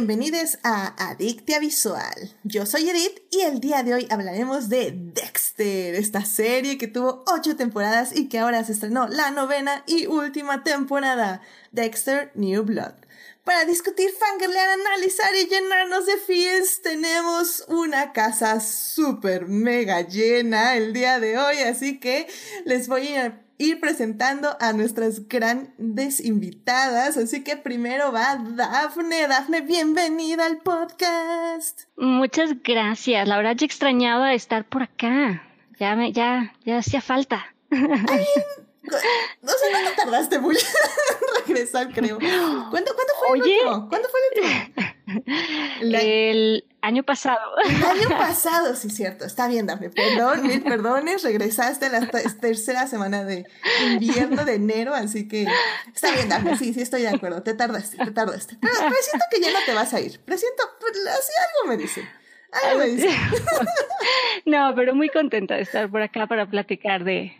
bienvenidos a Adictia Visual. Yo soy Edith y el día de hoy hablaremos de Dexter, esta serie que tuvo ocho temporadas y que ahora se estrenó la novena y última temporada, Dexter New Blood. Para discutir, fangirlear, analizar y llenarnos de feels, tenemos una casa súper mega llena el día de hoy, así que les voy a ir presentando a nuestras grandes invitadas. Así que primero va Dafne. Dafne, bienvenida al podcast. Muchas gracias. La verdad, yo extrañaba estar por acá. Ya me, ya, ya hacía falta. No sé, no tardaste mucho regresar, creo. ¿Cuándo, ¿cuándo fue Oye, el último? ¿Cuándo fue el último? El año pasado. El año pasado, sí, cierto. Está bien, Dafne. Perdón, mil perdones. Regresaste a la tercera semana de invierno de enero, así que está bien, Dafne. Sí, sí, estoy de acuerdo. Te tardaste, te tardaste. Pero presiento que ya no te vas a ir. Presiento, pues, así algo me dice. Algo me dice. No, pero muy contenta de estar por acá para platicar de,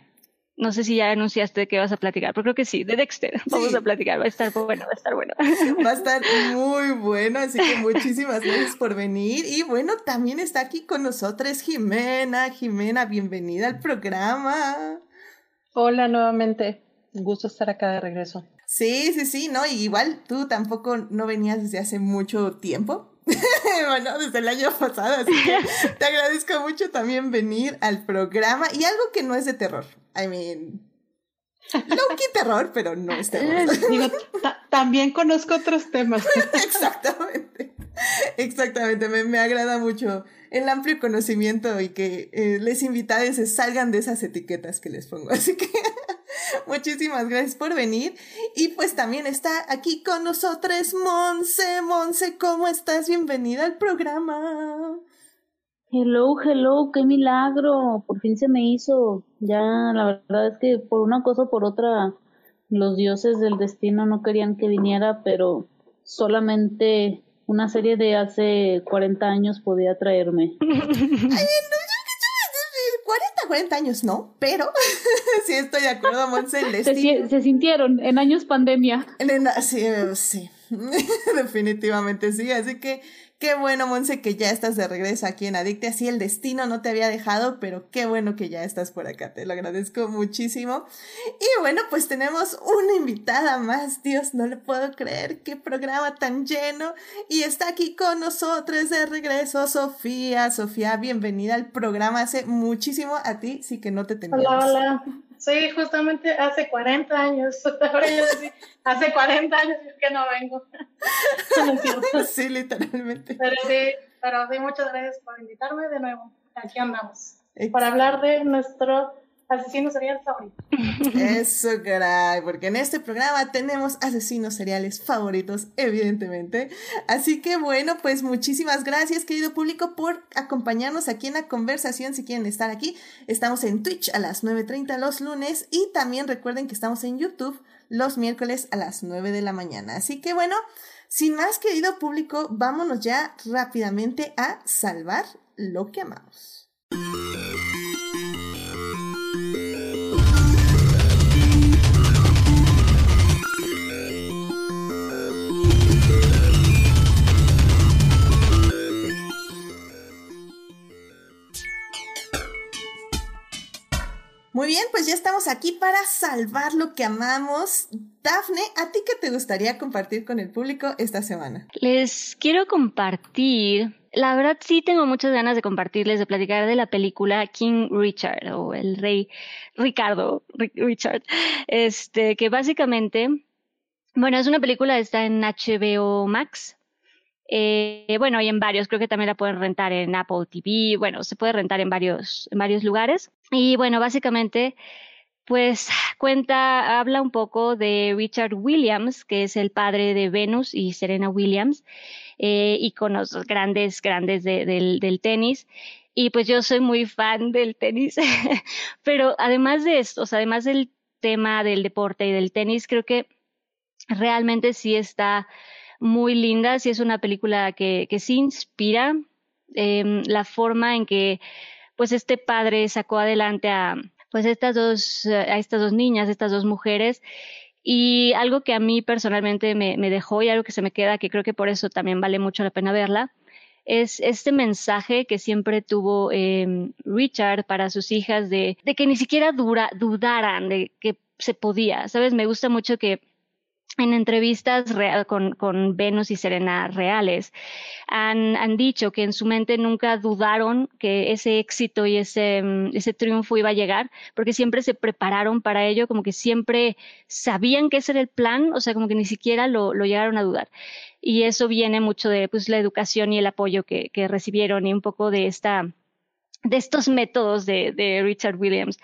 no sé si ya anunciaste que vas a platicar, pero creo que sí, de Dexter. Vamos a platicar, va a estar bueno, va a estar bueno. Va a estar muy bueno, así que muchísimas gracias por venir. Y bueno, también está aquí con nosotros Jimena. Jimena, bienvenida al programa. Hola nuevamente, un gusto estar acá de regreso. Sí, sí, sí, no, y igual tú tampoco no venías desde hace mucho tiempo. bueno, desde el año pasado, así que te agradezco mucho también venir al programa y algo que no es de terror. I mean, low-key terror, pero no es terror. Digo, también conozco otros temas. Exactamente. Exactamente, me, me, agrada mucho el amplio conocimiento y que eh, les invitades se salgan de esas etiquetas que les pongo. Así que muchísimas gracias por venir. Y pues también está aquí con nosotros Monse. Monse, ¿cómo estás? Bienvenida al programa. Hello, hello, qué milagro. Por fin se me hizo. Ya, la verdad es que por una cosa o por otra, los dioses del destino no querían que viniera, pero solamente una serie de hace 40 años podía traerme. Ay, no, 40, 40 años no, pero sí estoy de acuerdo, Monse, el se, se, sintieron en años pandemia. En, sí, sí, definitivamente sí, así que Qué bueno, Monse, que ya estás de regreso aquí en Adicte. Así el destino no te había dejado, pero qué bueno que ya estás por acá. Te lo agradezco muchísimo. Y bueno, pues tenemos una invitada más. Dios, no le puedo creer. Qué programa tan lleno. Y está aquí con nosotros de regreso Sofía. Sofía, bienvenida al programa. Hace muchísimo a ti, sí que no te teníamos. Hola, hola. Sí, justamente hace 40 años. Ahora yo decía, hace 40 años que no vengo. sí, literalmente. Pero sí, pero sí, muchas gracias por invitarme de nuevo. Aquí andamos. Para hablar de nuestro asesino serial favorito. Eso, caray, porque en este programa tenemos asesinos seriales favoritos, evidentemente. Así que bueno, pues muchísimas gracias, querido público, por acompañarnos aquí en la conversación. Si quieren estar aquí, estamos en Twitch a las 9.30 los lunes y también recuerden que estamos en YouTube los miércoles a las 9 de la mañana. Así que bueno, sin más, querido público, vámonos ya rápidamente a salvar lo que amamos. Muy bien, pues ya estamos aquí para salvar lo que amamos. Dafne, ¿a ti qué te gustaría compartir con el público esta semana? Les quiero compartir, la verdad sí tengo muchas ganas de compartirles, de platicar de la película King Richard o el rey Ricardo Richard, este, que básicamente, bueno, es una película, está en HBO Max, eh, bueno, y en varios, creo que también la pueden rentar en Apple TV, bueno, se puede rentar en varios, en varios lugares. Y bueno, básicamente, pues cuenta, habla un poco de Richard Williams, que es el padre de Venus y Serena Williams, eh, íconos grandes, grandes del, del tenis. Y pues yo soy muy fan del tenis, pero además de esto, o sea, además del tema del deporte y del tenis, creo que realmente sí está muy linda, sí es una película que, que sí inspira eh, la forma en que pues este padre sacó adelante a pues estas dos, a estas dos niñas, estas dos mujeres Y algo que a mí personalmente me, dejó y algo que se me queda, que creo que por eso también vale mucho la pena verla, es este mensaje que siempre tuvo eh, Richard para sus hijas de, de que ni siquiera dudaran de que se podía. ¿Sabes? Me gusta mucho que en entrevistas real, con, con, Venus y Serena reales, han, han, dicho que en su mente nunca dudaron que ese éxito y ese, mm, ese triunfo iba a llegar, porque siempre se prepararon para ello, como que siempre sabían que ese era el plan, o sea, como que ni siquiera lo, lo llegaron a dudar. Y eso viene mucho de pues, la educación y el apoyo que, que recibieron y un poco de esta de estos métodos de, de, Richard Williams.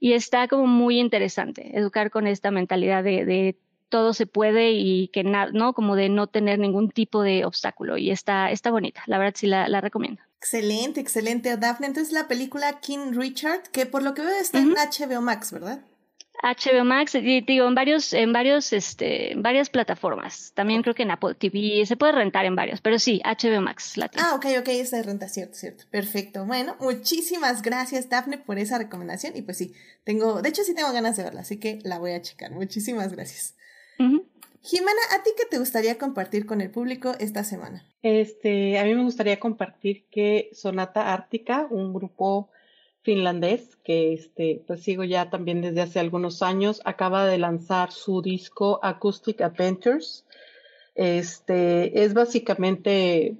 Y está como muy interesante educar con esta mentalidad de, de todo se puede y que nada, ¿no? Como de no tener ningún tipo de obstáculo. Y está, está bonita, la verdad sí la, la recomiendo. Excelente, excelente, Daphne. Entonces la película King Richard, que por lo que veo está en HBO Max, ¿verdad? HBO Max, y digo, en varios, en varios, este, en varias plataformas. También creo que en Apple TV se puede rentar en varios, pero sí, HBO Max la Ah, ok, ok, esa renta, cierto, cierto. Perfecto. Bueno, muchísimas gracias, Daphne, por esa recomendación. Y pues sí, tengo, de hecho sí tengo ganas de verla, así que la voy a checar. Muchísimas gracias. Jimena, ¿a ti qué te gustaría compartir con el público esta semana? Este, a mí me gustaría compartir que Sonata Ártica, un grupo finlandés que este, pues sigo ya también desde hace algunos años, acaba de lanzar su disco Acoustic Adventures. Este, es básicamente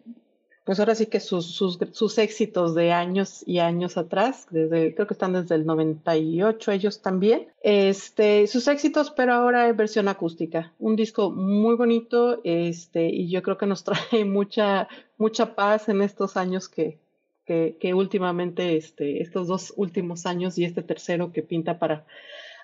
pues ahora sí que sus, sus, sus, éxitos de años y años atrás, desde, creo que están desde el 98 ellos también, este, sus éxitos, pero ahora en versión acústica. Un disco muy bonito, este, y yo creo que nos trae mucha, mucha paz en estos años que, que, últimamente, este, estos dos últimos años y este tercero que pinta para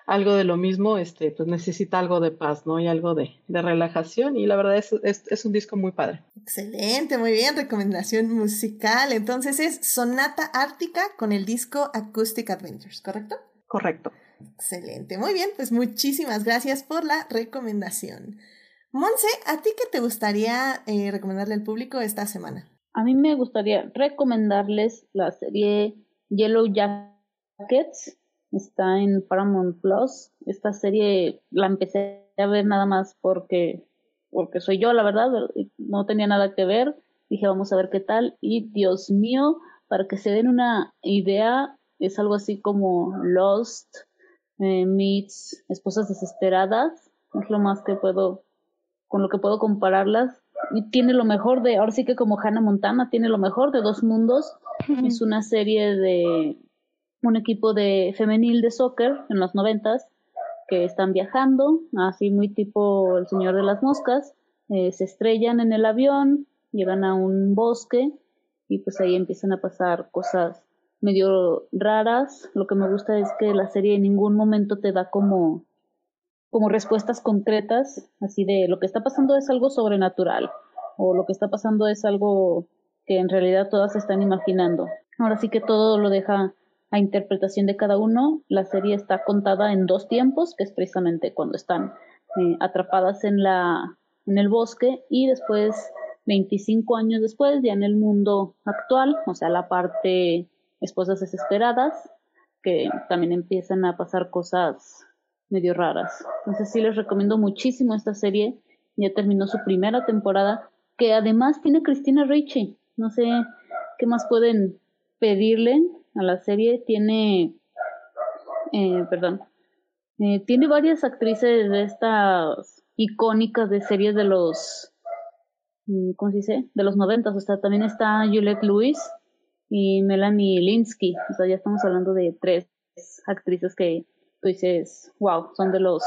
algo de lo mismo, este, pues necesita algo de paz, ¿no? Y algo de, de relajación. Y la verdad es, es, es, un disco muy padre. Excelente, muy bien. Recomendación musical. Entonces es Sonata Ártica con el disco Acoustic Adventures, ¿correcto? Correcto. Excelente. Muy bien, pues muchísimas gracias por la recomendación. Monse, ¿a ti qué te gustaría eh, recomendarle al público esta semana? A mí me gustaría recomendarles la serie Yellow Jackets está en Paramount Plus. Esta serie la empecé a ver nada más porque, porque soy yo, la verdad, no tenía nada que ver. Dije, vamos a ver qué tal. Y Dios mío, para que se den una idea, es algo así como Lost eh, meets Esposas Desesperadas. Es lo más que puedo, con lo que puedo compararlas. Y tiene lo mejor de, ahora sí que como Hannah Montana, tiene lo mejor de dos mundos. es una serie de un equipo de femenil de soccer en los noventas que están viajando, así muy tipo el señor de las moscas, eh, se estrellan en el avión, llegan a un bosque y pues ahí empiezan a pasar cosas medio raras. Lo que me gusta es que la serie en ningún momento te da como como respuestas concretas, así de lo que está pasando es algo sobrenatural o lo que está pasando es algo que en realidad todas están imaginando. Ahora sí que todo lo deja a interpretación de cada uno. La serie está contada en dos tiempos, que es precisamente cuando están eh, atrapadas en, la, en el bosque y después, 25 años después, ya en el mundo actual, o sea, la parte esposas desesperadas, que también empiezan a pasar cosas medio raras. Entonces sí les recomiendo muchísimo esta serie. Ya terminó su primera temporada, que además tiene Cristina Ricci. No sé qué más pueden pedirle a la serie tiene, eh, perdón, eh, tiene varias actrices de estas icónicas de series de los, mm, ¿cómo se dice? De los noventas, o sea, también está Juliette Lewis y Melanie Linsky, o sea, ya estamos hablando de tres actrices que tú dices, wow, son de los,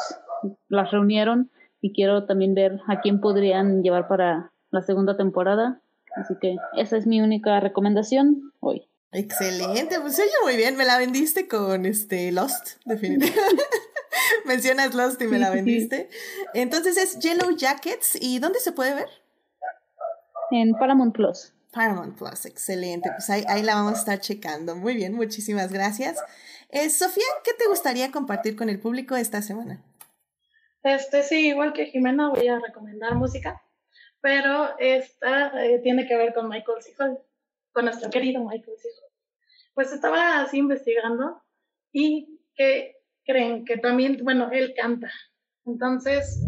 las reunieron y quiero también ver a quién podrían llevar para la segunda temporada. Así que esa es mi única recomendación hoy. Excelente, pues oye muy bien, me la vendiste con este Lost, definitivamente. Mencionas Lost y me la vendiste. Entonces es Yellow Jackets, ¿y dónde se puede ver? En Paramount Plus. Paramount Plus, excelente. Pues ahí, ahí la vamos a estar checando. Muy bien, muchísimas gracias. Eh, Sofía, ¿qué te gustaría compartir con el público esta semana? Este sí, igual que Jimena, voy a recomendar música, pero esta eh, tiene que ver con Michael C. con nuestro querido Michael C pues estaba así investigando y que creen que también, bueno, él canta Entonces,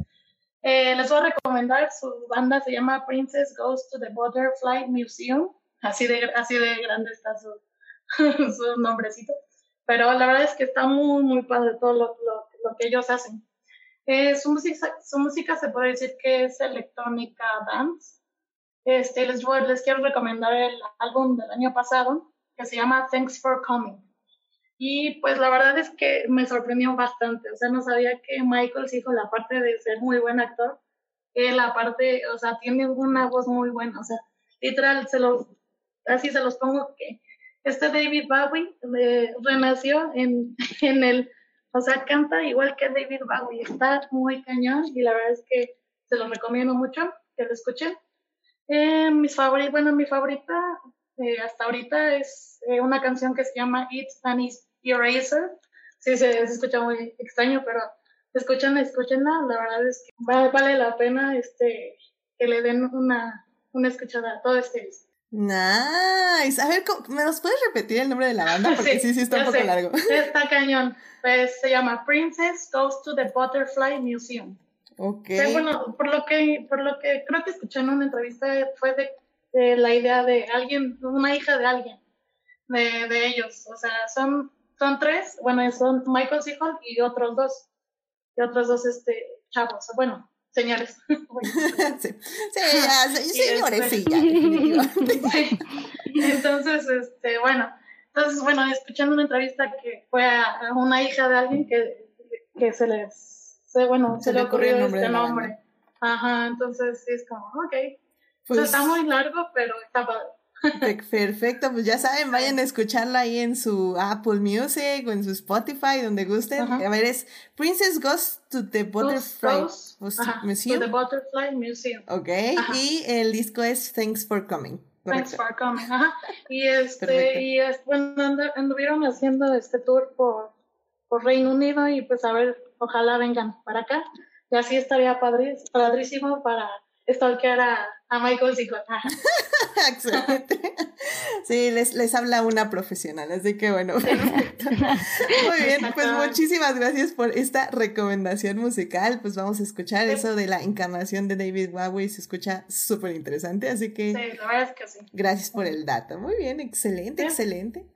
eh, les voy a recomendar, su banda se llama Princess Goes to the Butterfly Museum, así de, así de grande está su, su nombrecito, pero la verdad es que está muy, muy padre todo lo, lo, lo que ellos hacen. Eh, su, música, su música se puede decir que es electrónica dance. Este, les, les quiero recomendar el álbum del año pasado que se llama Thanks for Coming. Y pues la verdad es que me sorprendió bastante. O sea, no sabía que Michael hijo la parte de ser muy buen actor, él aparte, o sea, tiene una voz muy buena. O sea, literal, se los, así se los pongo que este David Bowie eh, renació en, en el o sea, canta igual que David Bowie, está muy cañón y la verdad es que se lo recomiendo mucho que lo escuchen. Eh, mis bueno, mi favorita eh, hasta ahorita es eh, una canción que se llama It's an Eraser. Sí, se, escucha muy extraño, pero escuchen, escúchenla, la verdad es que vale, la pena este, que le den una, una escuchada a todo este Nice. A ver, ¿me los puedes repetir el nombre de la banda? Porque sí, sí, está un poco largo. Está cañón. Pues se llama Princess Goes to the Butterfly Museum. Ok. bueno, por lo que, por lo que creo que escuché en una entrevista fue de, la idea de alguien, una hija de alguien, de, de, ellos. O sea, son, son tres, bueno, son Michael Seahawk y otros dos, y otros dos este, chavos. Bueno, señores. sí, sí, señores, sí, ya, Entonces, este, bueno, entonces, bueno, escuchando una entrevista que fue a, una hija de alguien que, que se les, bueno, se, le ocurrió este nombre. Ajá, entonces sí es como, ok. Pues, está muy largo, pero está padre. Perfecto, pues ya saben, vayan a escucharla ahí en su Apple Music o en su Spotify, donde gusten. A ver, es Princess Goes to the Butterfly Museum. To the Butterfly Museum. Ok, y el disco es Thanks for Coming. Thanks for Coming, ajá. Y este, y bueno, anduvieron haciendo este tour por, por Reino Unido y pues a ver, ojalá vengan para acá. Y así estaría padrísimo para stalkear a, a Michael Scott. Excelente. Sí, les, les habla una profesional, así que bueno, Muy bien, pues muchísimas gracias por esta recomendación musical. Pues vamos a escuchar eso de la encarnación de David Bowie, se escucha súper interesante, así que... Sí, la verdad es que sí. Gracias por el dato. Muy bien, excelente, excelente.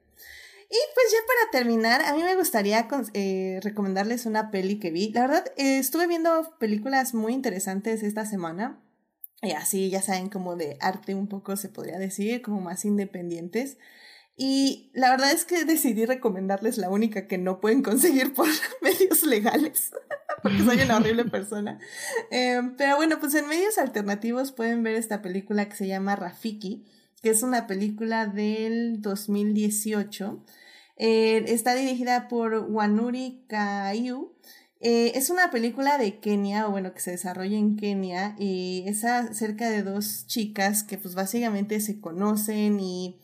Y pues ya para terminar, a mí me gustaría eh, recomendarles una peli que vi. La verdad, eh, estuve viendo películas muy interesantes esta semana. Y así, ya saben, como de arte un poco se podría decir, como más independientes. Y la verdad es que decidí recomendarles la única que no pueden conseguir por medios legales, porque soy una horrible persona. Em, pero bueno, pues en medios alternativos pueden ver esta película que se llama Rafiki, que es una película del 2018. Eh, está dirigida por Wanuri Kayu eh, es una película de Kenia, o bueno, que se desarrolla en Kenia, y es acerca de dos chicas que pues básicamente se conocen y,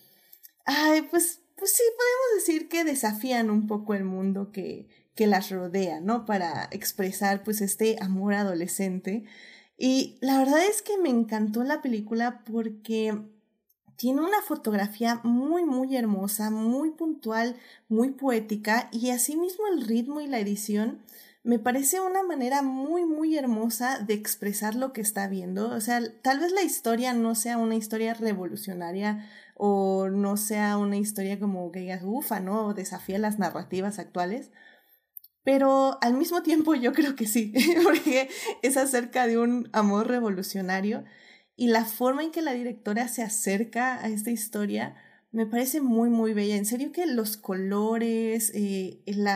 ay, pues, pues sí, podemos decir que desafían un poco el mundo que, que las rodea, ¿no? Para expresar pues este amor adolescente. Y la verdad es que me encantó la película porque tiene una fotografía muy, muy hermosa, muy puntual, muy poética y asimismo el ritmo y la edición me parece una manera muy, muy hermosa de expresar lo que está viendo. O sea, tal vez la historia no sea una historia revolucionaria o no sea una historia como que digas, ufa, ¿no? O desafía las narrativas actuales. Pero al mismo tiempo yo creo que sí, porque es acerca de un amor revolucionario y la forma en que la directora se acerca a esta historia me parece muy, muy bella. En serio que los colores, eh, el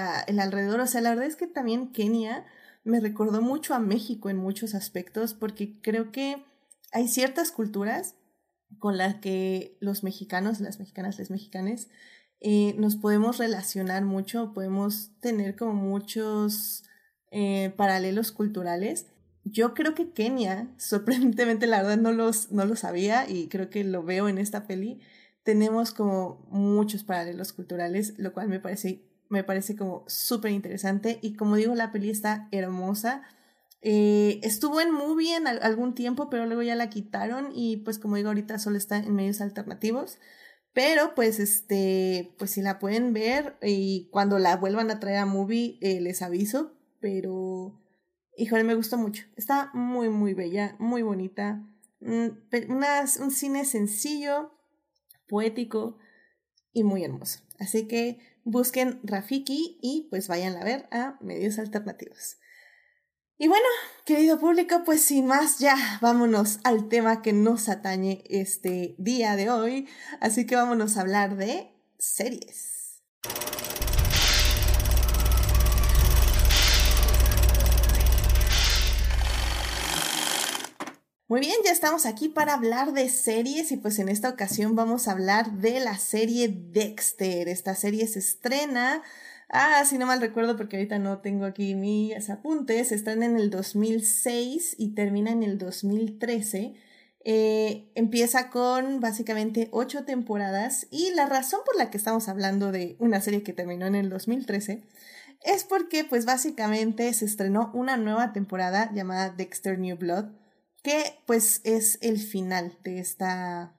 alrededor, o sea, la verdad es que también Kenia me recordó mucho a México en muchos aspectos porque creo que hay ciertas culturas con las que los mexicanos, las mexicanas, las mexicanas, eh, nos podemos relacionar mucho, podemos tener como muchos eh, paralelos culturales. Yo creo que Kenia, sorprendentemente la verdad no los, no lo sabía y creo que lo veo en esta peli, tenemos como muchos paralelos culturales, lo cual me parece, me parece como súper interesante. Y como digo, la peli está hermosa. Eh, estuvo en movie en algún tiempo, pero luego ya la quitaron y pues como digo, ahorita solo está en medios alternativos. Pero pues este, pues si la pueden ver y cuando la vuelvan a traer a movie eh, les aviso, pero híjole, me gustó mucho. Está muy, muy bella, muy bonita. Un, un cine sencillo, poético y muy hermoso. Así que busquen Rafiki y pues vayan a ver a medios alternativos. Y bueno, querido público, pues sin más, ya vámonos al tema que nos atañe este día de hoy. Así que vámonos a hablar de series. Muy bien, ya estamos aquí para hablar de series y pues en esta ocasión vamos a hablar de la serie Dexter. Esta serie se estrena, ah, si no mal recuerdo porque ahorita no tengo aquí mis apuntes, se estrena en el 2006 y termina en el 2013. Eh, empieza con básicamente ocho temporadas y la razón por la que estamos hablando de una serie que terminó en el 2013 es porque pues básicamente se estrenó una nueva temporada llamada Dexter New Blood que pues es el final de esta,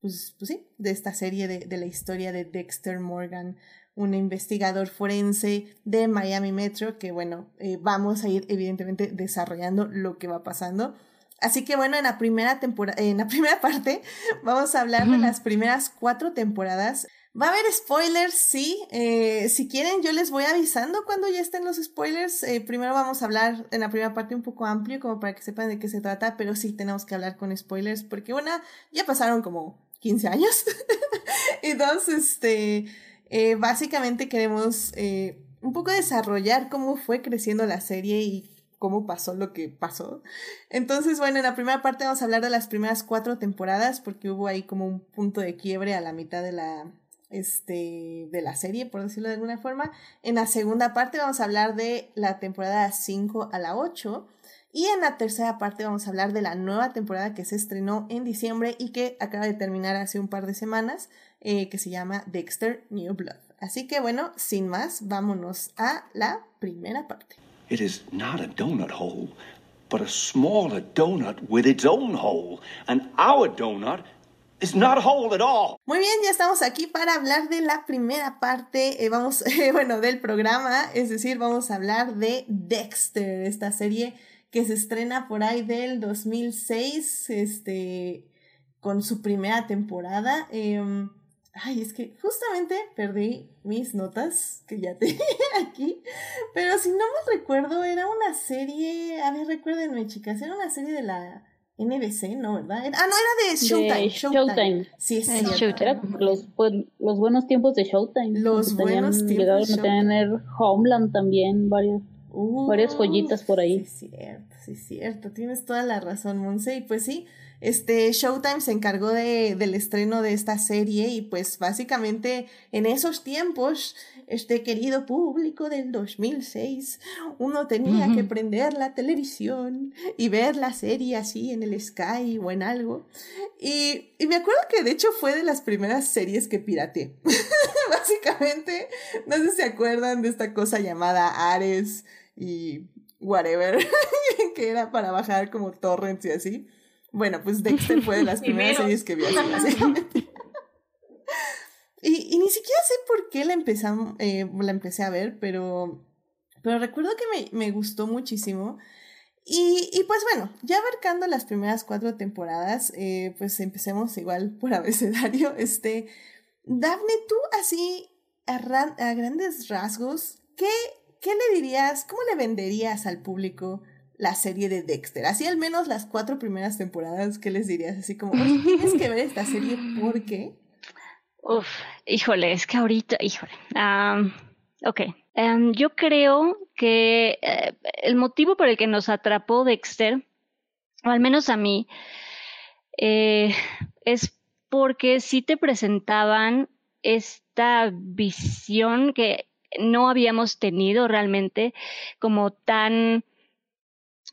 pues, pues sí, de esta serie de, de, la historia de Dexter Morgan, un investigador forense de Miami Metro, que bueno, eh, vamos a ir evidentemente desarrollando lo que va pasando. Así que bueno, en la primera temporada, en la primera parte vamos a hablar de las primeras cuatro temporadas. Va a haber spoilers, sí. Eh, si quieren, yo les voy avisando cuando ya estén los spoilers. Eh, primero vamos a hablar en la primera parte un poco amplio, como para que sepan de qué se trata, pero sí tenemos que hablar con spoilers, porque bueno, ya pasaron como 15 años. y dos, este, eh, básicamente queremos un poco desarrollar cómo fue creciendo la serie y cómo pasó lo que pasó. Entonces, bueno, en la primera parte vamos a hablar de las primeras cuatro temporadas, porque hubo ahí como un punto de quiebre a la mitad de la este, de la serie, por decirlo de alguna forma. En la segunda parte vamos a hablar de la temporada 5 a la 8. Y en la tercera parte vamos a hablar de la nueva temporada que se estrenó en diciembre y que acaba de terminar hace un par de semanas, eh, que se llama Dexter New Blood. Así que bueno, sin más, vámonos a la primera parte. It is not a donut hole, but a smaller donut with its own hole. And our donut muy bien, ya estamos aquí para hablar de la primera parte, eh, vamos, bueno, del programa, es decir, vamos a hablar de Dexter, esta serie que se estrena por ahí del 2006, este, con su primera temporada. Em, ay, es que justamente perdí mis notas que ya tenía aquí, pero si no me recuerdo, era una serie, a ver, recuérdenme chicas, era una serie de la NBC, ¿no? ¿Verdad? Ah, no, era de Showtime. Showtime. Sí, es Era los, los buenos tiempos de Showtime. Los buenos tiempos. Llegaron a tener Homeland también, varios. varias joyitas por ahí. Sí, cierto, sí, cierto. Tienes toda la razón, Monse. Y pues sí, este Showtime se encargó de, del estreno de esta serie y pues básicamente en esos tiempos, este querido público del 2006, uno tenía que prender la televisión y ver la serie así en el Sky o en algo. Y, y me acuerdo que de hecho fue de las primeras series que pirateé. básicamente, no sé si se acuerdan de esta cosa llamada Ares y whatever, que era para bajar como torrents y así. Bueno, pues Dexter fue de las primeras series que vi así, y, ni siquiera sé por qué la, empezamos, eh, la empecé a ver, pero, pero recuerdo que me, me gustó muchísimo. Y, y, pues bueno, ya abarcando las primeras cuatro temporadas, eh, pues empecemos igual por abecedario. Este, Daphne, tú así, a, a grandes rasgos, ¿qué, ¿qué le dirías, cómo le venderías al público la serie de Dexter. Así al menos las cuatro primeras temporadas, ¿qué les dirías? Así como, tienes que ver esta serie porque... Uf, híjole, es que ahorita, híjole. ok, em, yo creo que eh, el motivo por el que nos atrapó Dexter, o al menos a mí, eh, es porque sí te presentaban esta visión que no habíamos tenido realmente como tan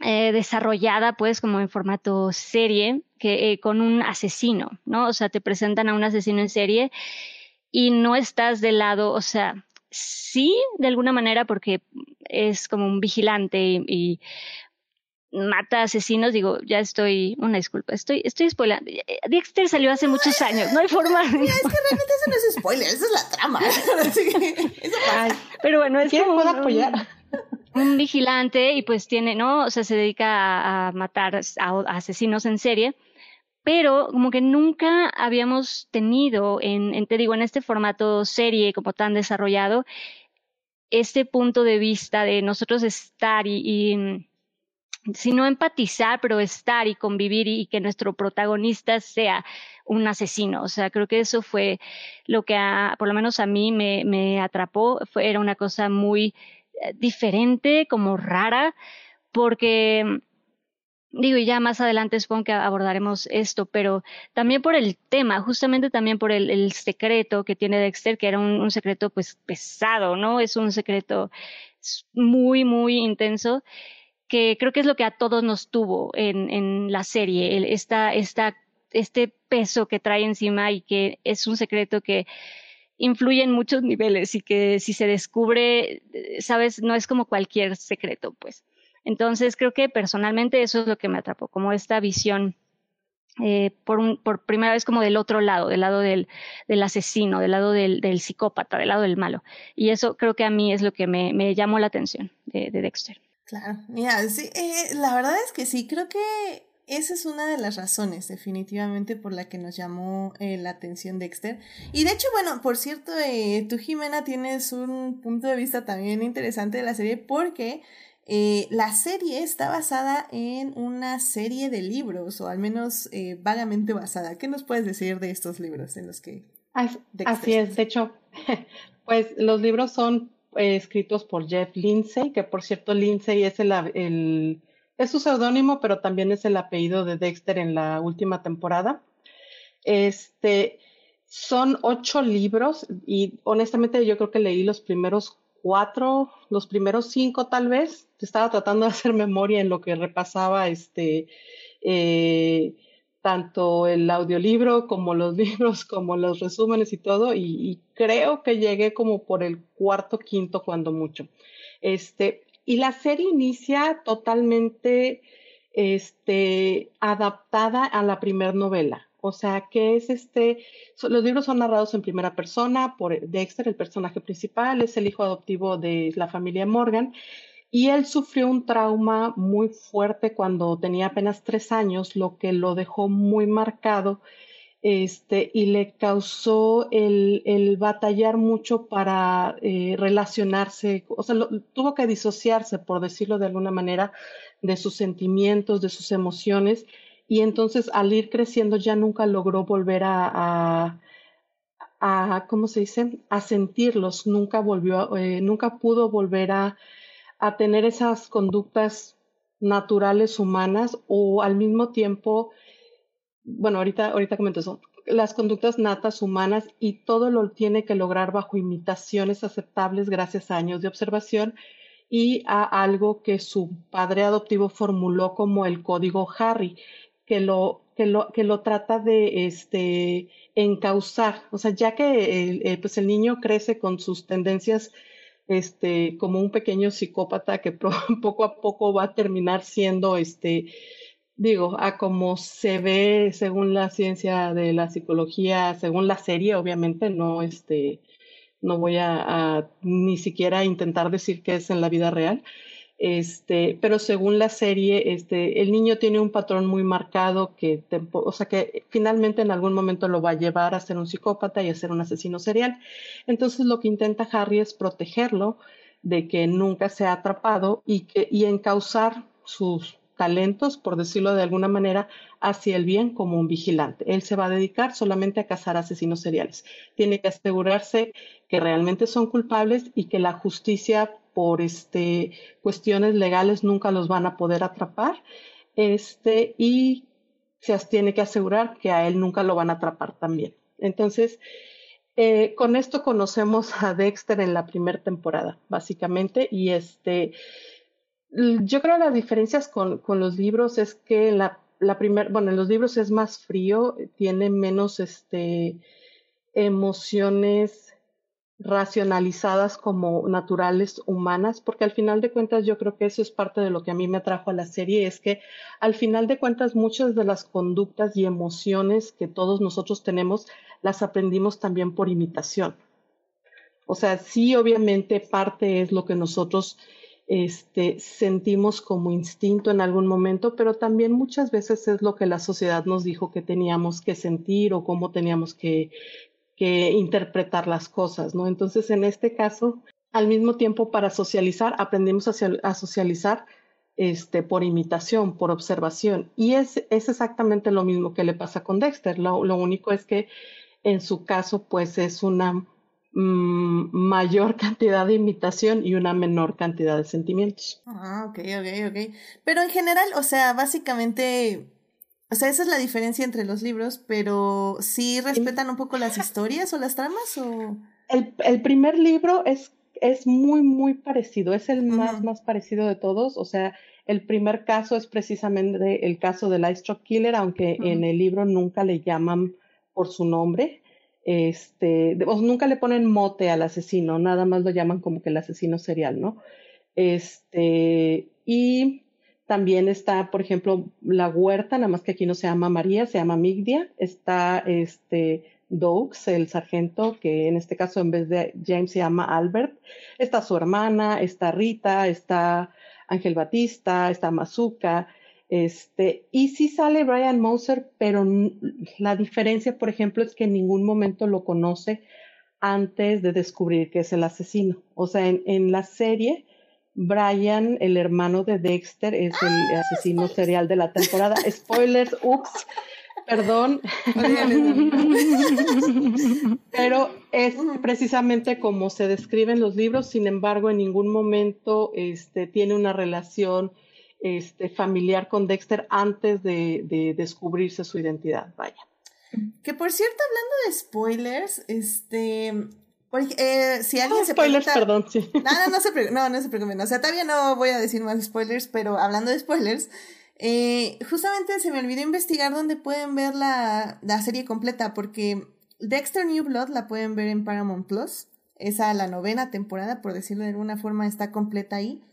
eh, desarrollada pues como en formato serie que con un asesino, ¿no? O sea, te presentan a un asesino en serie y no estás del lado, o sea, sí, de alguna manera porque es como un vigilante y, mata asesinos, digo, ya estoy, una disculpa, estoy, estoy spoilando. Dexter salió hace muchos años, no hay forma. es que realmente eso no es spoiler, eso es la trama. pero bueno, es que puedo apoyar? un vigilante y pues tiene, ¿no? O sea, se dedica a, matar a, asesinos en serie, pero como que nunca habíamos tenido en, en, te digo, en este formato serie como tan desarrollado, este punto de vista de nosotros estar y, y si no empatizar, pero estar y convivir y, que nuestro protagonista sea un asesino. O sea, creo que eso fue lo que por lo menos a mí me, me atrapó. Fue, era una cosa muy eh, diferente, como rara, porque digo, y ya más adelante supongo que abordaremos esto, pero también por el tema, justamente también por el, secreto que tiene Dexter, que era un, un, secreto pues pesado, ¿no? Es un secreto muy, muy intenso que creo que es lo que a todos nos tuvo en, en la serie, el, esta, esta, este peso que trae encima y que es un secreto que influye en muchos niveles y que si se descubre, sabes, no es como cualquier secreto, pues. Entonces creo que personalmente eso es lo que me atrapó, como esta visión eh, por, un, por primera vez como del otro lado, del lado del, asesino, del lado del, psicópata, del lado del malo. Y eso creo que a mí es lo que me, llamó la atención de, de Dexter. Claro, mira, sí, eh, la verdad es que sí, creo que esa es una de las razones definitivamente por la que nos llamó eh, la atención Dexter. Y de hecho, bueno, por cierto, tú Jimena tienes un punto de vista también interesante de la serie porque eh, la serie está basada en una serie de libros, o al menos eh, vagamente basada. ¿Qué nos puedes decir de estos libros en los que... Así es, de hecho, pues los libros son eh, escritos por Jeff Lindsay, que por cierto Lindsay es el, el es su seudónimo, pero también es el apellido de Dexter en la última temporada. Este, son ocho libros y honestamente yo creo que leí los primeros cuatro, los primeros cinco tal vez. Estaba tratando de hacer memoria en lo que repasaba este eh, tanto el audiolibro como los libros, como los resúmenes y todo, y, creo que llegué como por el cuarto, quinto, cuando mucho. Este, y la serie inicia totalmente este, adaptada a la primer novela. O sea, que es este, los libros son narrados en primera persona por Dexter, el personaje principal, es el hijo adoptivo de la familia Morgan, y él sufrió un trauma muy fuerte cuando tenía apenas tres años, lo que lo dejó muy marcado este, y le causó el, el batallar mucho para eh, relacionarse, o sea, tuvo que disociarse, por decirlo de alguna manera, de sus sentimientos, de sus emociones, y entonces al ir creciendo ya nunca logró volver a, a, a ¿cómo se dice?, a sentirlos, nunca volvió, eh, nunca pudo volver a a tener esas conductas naturales humanas o al mismo tiempo, bueno, ahorita, ahorita comento eso, las conductas natas humanas y todo lo tiene que lograr bajo imitaciones aceptables gracias a años de observación y a algo que su padre adoptivo formuló como el código Harry, que lo, que lo, que lo trata de este, encauzar. O sea, ya que el, eh, pues el niño crece con sus tendencias este, como un pequeño psicópata que poco a poco va a terminar siendo, este, digo, a como se ve según la ciencia de la psicología, según la serie, obviamente, no, este, no voy a, a ni siquiera intentar decir que es en la vida real, este, pero según la serie, este, el niño tiene un patrón muy marcado que, o sea, que finalmente en algún momento lo va a llevar a ser un psicópata y a ser un asesino serial. Entonces lo que intenta Harry es protegerlo de que nunca sea atrapado y que, y encauzar sus talentos, por decirlo de alguna manera, hacia el bien como un vigilante. Él se va a dedicar solamente a cazar asesinos seriales. Tiene que asegurarse que realmente son culpables y que la justicia por este, cuestiones legales nunca los van a poder atrapar. Este, y se tiene que asegurar que a él nunca lo van a atrapar también. Entonces, eh, con esto conocemos a Dexter en la primera temporada, básicamente, y este, yo creo las diferencias con, con los libros es que la, la primer, bueno, en los libros es más frío, tiene menos este, emociones racionalizadas como naturales humanas, porque al final de cuentas yo creo que eso es parte de lo que a mí me atrajo a la serie, es que al final de cuentas muchas de las conductas y emociones que todos nosotros tenemos las aprendimos también por imitación. O sea, sí, obviamente parte es lo que nosotros este, sentimos como instinto en algún momento, pero también muchas veces es lo que la sociedad nos dijo que teníamos que sentir o cómo teníamos que, que interpretar las cosas, ¿no? Entonces, en este caso, al mismo tiempo para socializar, aprendimos a, socializar este, por imitación, por observación. Y es, es, exactamente lo mismo que le pasa con Dexter. Lo, único es que en su caso, pues es una Mm, mayor cantidad de imitación y una menor cantidad de sentimientos. Ah, ok, ok, ok. Pero en general, o sea, básicamente, o sea, esa es la diferencia entre los libros, pero ¿sí respetan un poco las historias o las tramas o...? El, el primer libro es, es muy, muy parecido, es el más, más parecido de todos, o sea, el primer caso es precisamente el caso del Ice Truck Killer, aunque en el libro nunca le llaman por su nombre. Este, nunca le ponen mote al asesino, nada más lo llaman como que el asesino serial, ¿no? Este, y también está, por ejemplo, la huerta, nada más que aquí no se llama María, se llama Migdia. Está este Doux, el sargento, que en este caso en vez de James se llama Albert. Está su hermana, está Rita, está Ángel Batista, está Mazuka. Este, y sí sale Brian Moser, pero la diferencia, por ejemplo, es que en ningún momento lo conoce antes de descubrir que es el asesino. O sea, en, la serie, Brian, el hermano de Dexter, es el ah, asesino serial de la temporada. Spoilers, ups, perdón. Pero es precisamente como se describe en los libros, sin embargo, en ningún momento este, tiene una relación este, familiar con Dexter antes de, descubrirse su identidad, vaya. Que por cierto, hablando de spoilers, este, eh, si alguien ah, se spoilers, perdón, sí. No, no, no se, no, no se preocupen. O sea, todavía no voy a decir más spoilers, pero hablando de spoilers, eh, justamente se me olvidó investigar dónde pueden ver la, la, serie completa, porque Dexter New Blood la pueden ver en Paramount Plus. Esa, la novena temporada, por decirlo de alguna forma, está completa ahí.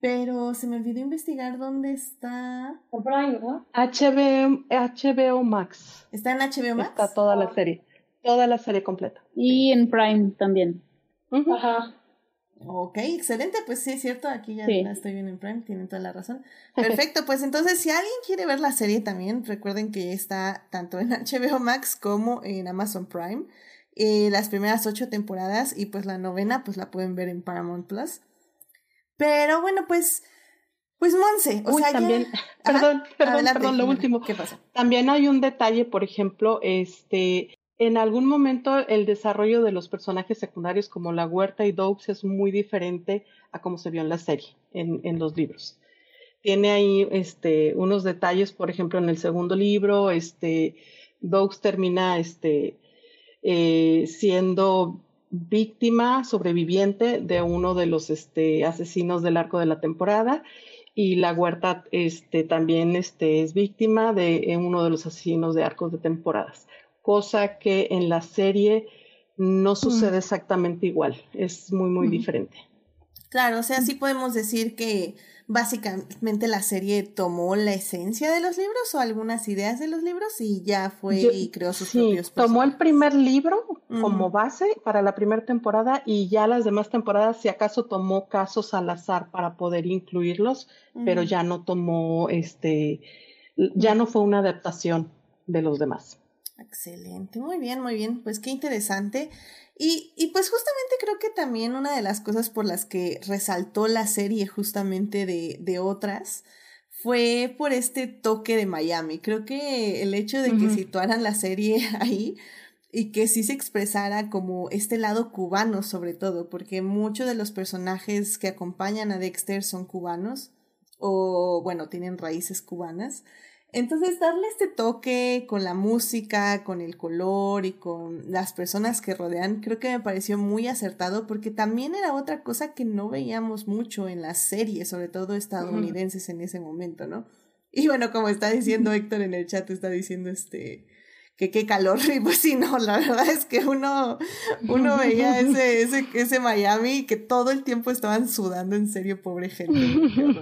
Pero se me olvidó investigar dónde está. Prime, ¿no? HBO, HBO Max. ¿Está en HBO Max? Está toda la serie. Toda la serie completa. Y en Prime también. Ajá. Ok, excelente, pues sí, es cierto, aquí ya la estoy viendo en Prime, tienen toda la razón. Perfecto, pues entonces si alguien quiere ver la serie también, recuerden que está tanto en HBO Max como en Amazon Prime. Eh, las primeras ocho temporadas y pues la novena pues la pueden ver en Paramount Plus. Pero bueno, pues, pues Monse, o sea, también, perdón, perdón, perdón, lo último. ¿Qué pasa? También hay un detalle, por ejemplo, este, en algún momento el desarrollo de los personajes secundarios como la huerta y Dobbs es muy diferente a como se vio en la serie, en, en los libros. Tiene ahí este, unos detalles, por ejemplo, en el segundo libro, este, Dobbs termina este, eh, siendo víctima sobreviviente de uno de los este, asesinos del arco de la temporada y la huerta este, también este, es víctima de uno de los asesinos de arcos de temporadas, cosa que en la serie no sucede exactamente igual, es muy, muy diferente. Claro, o sea, sí podemos decir que básicamente la serie tomó la esencia de los libros o algunas ideas de los libros y ya fue y creó sus sí, propios Tomó el primer libro como base para la primera temporada y ya las demás temporadas si acaso tomó casos al azar para poder incluirlos, pero ya no tomó este ya no fue una adaptación de los demás. Excelente, muy bien, muy bien, pues qué interesante. Y, y, pues justamente creo que también una de las cosas por las que resaltó la serie justamente de, de otras fue por este toque de Miami. Creo que el hecho de que situaran la serie ahí y que sí se expresara como este lado cubano sobre todo, porque muchos de los personajes que acompañan a Dexter son cubanos o bueno, tienen raíces cubanas. Entonces, darle este toque con la música, con el color y con las personas que rodean, creo que me pareció muy acertado porque también era otra cosa que no veíamos mucho en las series, sobre todo estadounidenses en ese momento, ¿no? Y bueno, como está diciendo Héctor en el chat, está diciendo este que qué calor, y pues sí, no, la verdad es que uno, uno veía ese, ese, ese Miami que todo el tiempo estaban sudando, en serio, pobre gente.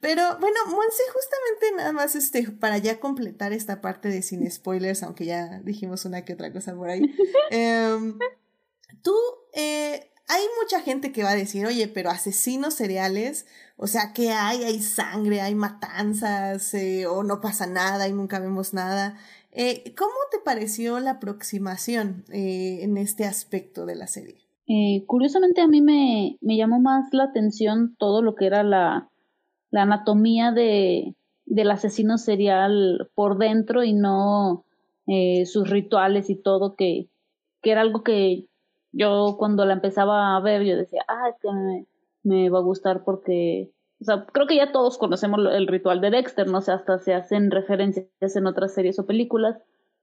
Pero bueno, Monse, justamente nada más este, para ya completar esta parte de sin spoilers, aunque ya dijimos una que otra cosa por ahí. Em, tú, eh, hay mucha gente que va a decir, oye, pero asesinos seriales, o sea, ¿qué hay? Hay sangre, hay matanzas, eh, o no pasa nada y nunca vemos nada. Eh, ¿Cómo te pareció la aproximación eh, en este aspecto de la serie? Curiosamente a mí me, me, llamó más la atención todo lo que era la, la anatomía de, del asesino serial por dentro y no eh, sus rituales y todo, que, que era algo que yo cuando la empezaba a ver, yo decía, ah, es que me, va a gustar porque, o sea, creo que ya todos conocemos el ritual de Dexter, no sé, hasta se hacen referencias en otras series o películas,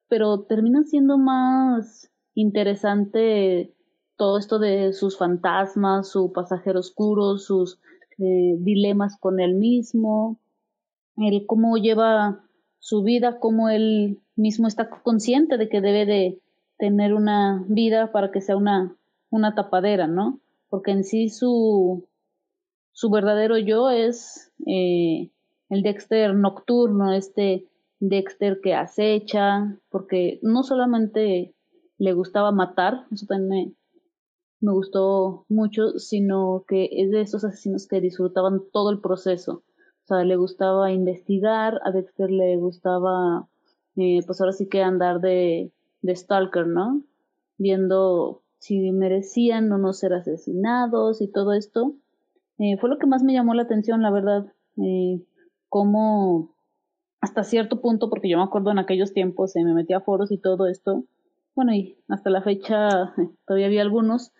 pero terminan siendo más interesante todo esto de sus fantasmas, su pasajero oscuro, sus eh, dilemas con él mismo, el cómo lleva su vida, cómo él mismo está consciente de que debe de tener una vida para que sea una, una tapadera, ¿no? Porque en sí su, su verdadero yo es eh, el Dexter nocturno, este Dexter que acecha, porque no solamente le gustaba matar, eso también me, gustó mucho, sino que es de esos asesinos que disfrutaban todo el proceso. O sea, le gustaba investigar, a Dexter le gustaba, eh, pues ahora sí que andar de, de stalker, ¿no? Viendo si merecían o no ser asesinados y todo esto. Eh, fue lo que más me llamó la atención, la verdad. Eh, cómo hasta cierto punto, porque yo me acuerdo en aquellos tiempos, se me metía a foros y todo esto. Bueno, y hasta la fecha todavía había algunos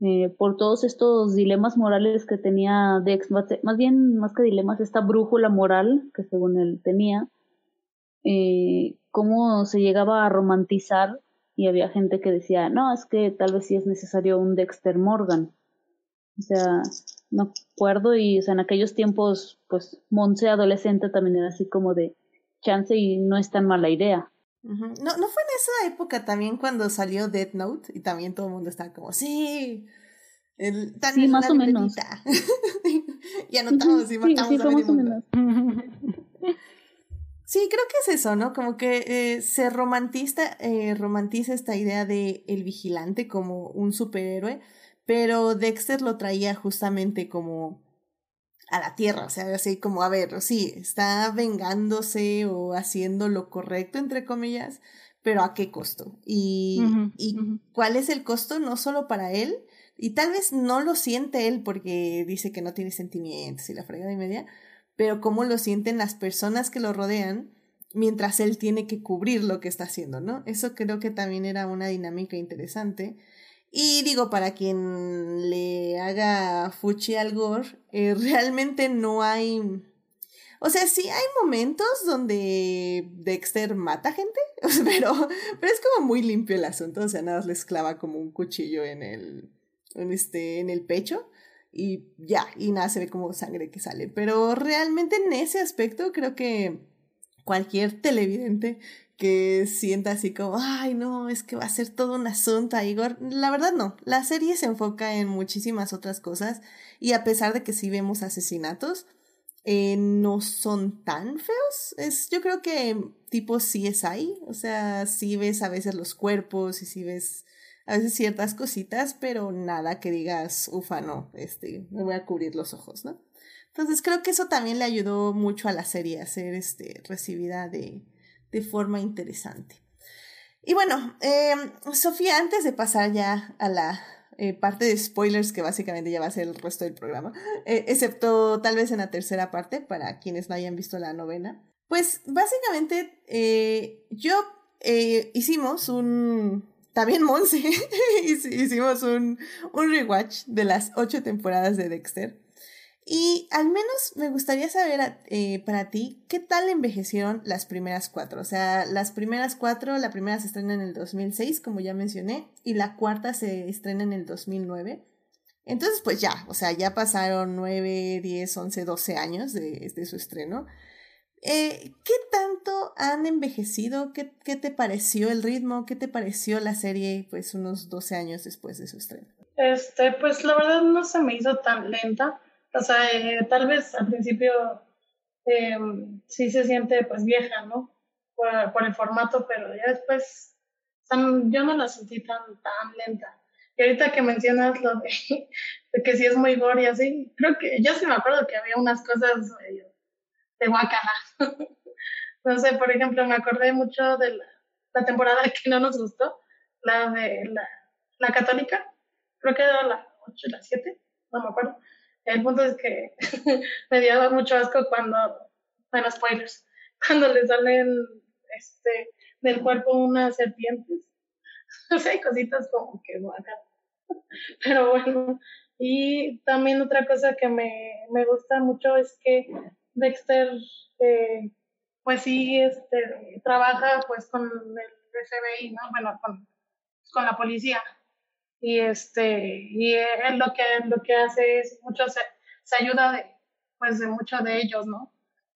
eh, por todos estos dilemas morales que tenía Dex, más bien más que dilemas, esta brújula moral que según él tenía, eh, cómo se llegaba a romantizar y había gente que decía, no, es que tal vez sí es necesario un Dexter Morgan. O sea, no acuerdo y o sea, en aquellos tiempos, pues Monse adolescente también era así como de chance y no es tan mala idea. No, ¿No fue en esa época también cuando salió Death Note? Y también todo el mundo estaba como, sí, el, sí, más o menos. y anotamos y matamos sí, sí, a menos. Sí, creo que es eso, ¿no? Como que eh, se romantiza, eh, romantiza esta idea de el vigilante como un superhéroe, pero Dexter lo traía justamente como a la tierra, o sea, así como, a ver, sí, está vengándose o haciendo lo correcto, entre comillas, pero ¿a qué costo? Y, y cuál es el costo no solo para él, y tal vez no lo siente él porque dice que no tiene sentimientos y la fregada y media, pero cómo lo sienten las personas que lo rodean mientras él tiene que cubrir lo que está haciendo, ¿no? Eso creo que también era una dinámica interesante. Y digo, para quien le haga fuchi al gore, eh, realmente no hay... O sea, sí hay momentos donde Dexter mata gente, pero, pero es como muy limpio el asunto, o sea, nada más les clava como un cuchillo en el, en, este, en el pecho y ya, y nada, se ve como sangre que sale. Pero realmente en ese aspecto creo que cualquier televidente que sienta así como, ay, no, es que va a ser todo un asunto, Igor. La verdad no, la serie se enfoca en muchísimas otras cosas y a pesar de que sí vemos asesinatos, eh, no son tan feos. Es, yo creo que tipo sí es ahí, o sea, sí ves a veces los cuerpos y sí ves a veces ciertas cositas, pero nada que digas, ufa, no, este, me voy a cubrir los ojos, ¿no? Entonces creo que eso también le ayudó mucho a la serie a ser este, recibida de, de forma interesante. Y bueno, eh, Sofía, antes de pasar ya a la eh, parte de spoilers, que básicamente ya va a ser el resto del programa, eh, excepto tal vez en la tercera parte, para quienes no hayan visto la novena, pues básicamente yo hicimos un, también Monse, hicimos un, un rewatch de las ocho temporadas de Dexter. Y al menos me gustaría saber eh, para ti, ¿qué tal envejecieron las primeras cuatro? O sea, las primeras cuatro, la primera se estrena en el 2006, como ya mencioné, y la cuarta se estrena en el 2009. Entonces, pues ya, o sea, ya pasaron nueve, diez, once, doce años de, de su estreno. Eh, ¿Qué tanto han envejecido? ¿Qué, ¿Qué, te pareció el ritmo? ¿Qué te pareció la serie pues unos 12 años después de su estreno? Este, pues la verdad no se me hizo tan lenta. O sea, eh, tal vez al principio eh, sí se siente pues vieja, ¿no? Por, el formato, pero ya después yo no la sentí tan, tan lenta. Y ahorita que mencionas lo de, que si es muy gore y así, creo que yo sí me acuerdo que había unas cosas de guacala. no sé, por ejemplo, me acordé mucho de la, temporada que no nos gustó, la de la, la católica, creo que era la 8, la 7, no me acuerdo. El punto es que me dio mucho asco cuando, bueno, spoilers, cuando le salen este, del cuerpo unas serpientes. O sea, hay cositas como que guacala. Pero bueno, y también otra cosa que me, me gusta mucho es que Dexter, eh, pues sí, este, trabaja pues con el FBI, ¿no? Bueno, con, con la policía. Y este, y él lo que, lo que hace es mucho, se, ayuda de, pues de muchos de ellos, ¿no?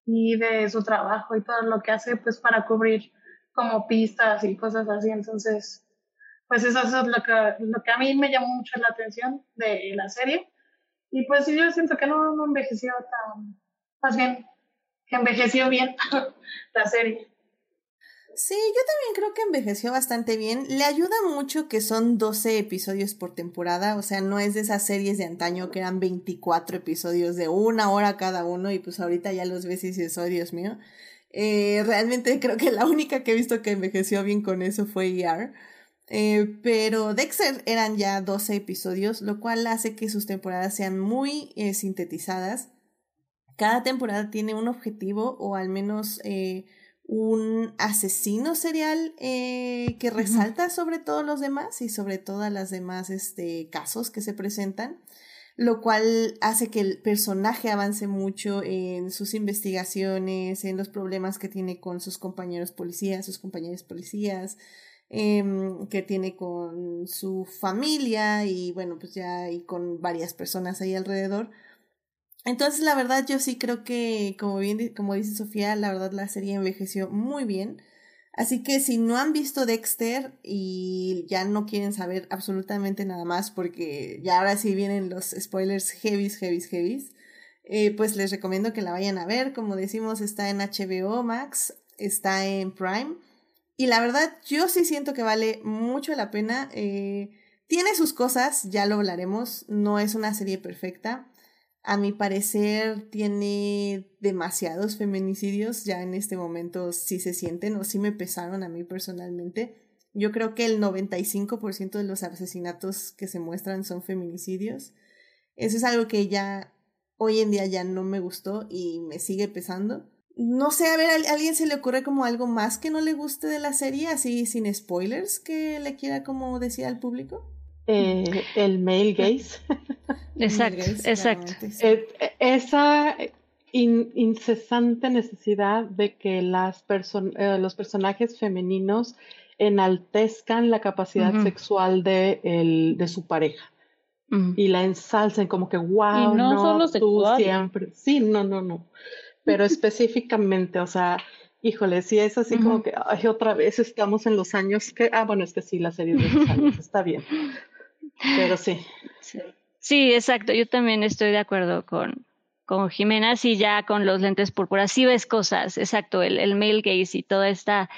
Y de su trabajo y todo lo que hace, pues para cubrir como pistas y cosas así. Entonces, pues eso, es lo que, lo que a mí me llamó mucho la atención de la serie. Y pues yo siento que no, no envejeció tan, más bien, envejeció bien la serie. Sí, yo también creo que envejeció bastante bien. Le ayuda mucho que son 12 episodios por temporada, o sea, no es de esas series de antaño que eran 24 episodios de una hora cada uno y pues ahorita ya los ves y dices, oh Dios mío. Eh, realmente creo que la única que he visto que envejeció bien con eso fue ER. Pero Dexter eran ya 12 episodios, lo cual hace que sus temporadas sean muy eh, sintetizadas. Cada temporada tiene un objetivo o al menos un asesino serial que resalta sobre todos los demás y sobre todas las demás este, casos que se presentan, lo cual hace que el personaje avance mucho en sus investigaciones, en los problemas que tiene con sus compañeros policías, sus compañeros policías, Em, que tiene con su familia y bueno, pues ya y con varias personas ahí alrededor. Entonces, la verdad, yo sí creo que, como bien, como dice Sofía, la verdad la serie envejeció muy bien. Así que si no han visto Dexter y ya no quieren saber absolutamente nada más, porque ya ahora sí vienen los spoilers heavies, heavies, heavies, eh, pues les recomiendo que la vayan a ver. Como decimos, está en HBO Max, está en Prime. Y la verdad, yo sí siento que vale mucho la pena. Eh, tiene sus cosas, ya lo hablaremos. No es una serie perfecta. A mi parecer tiene demasiados feminicidios. Ya en este momento sí se sienten o sí me pesaron a mí personalmente. Yo creo que el 95% de los asesinatos que se muestran son feminicidios. Eso es algo que ya hoy en día ya no me gustó y me sigue pesando. No sé, a ver, ¿a alguien se le ocurre como algo más que no le guste de la serie, así sin spoilers, que le quiera como decir al público? Eh, el male gaze. exacto, exacto. Eh, esa incesante necesidad de que las eh, los personajes femeninos enaltezcan la capacidad sexual de, el, de su pareja. Y la ensalcen como que, wow, no, no tú siempre. Sí, no, no, no pero específicamente, o sea, híjole, si es así como que, ay, otra vez estamos en los años que, ah, bueno, es que sí, la serie de los años, está bien, pero sí. sí. exacto, yo también estoy de acuerdo con, con Jimena, sí, ya con los lentes púrpuras, sí ves cosas, exacto, el, el male gaze y toda esta,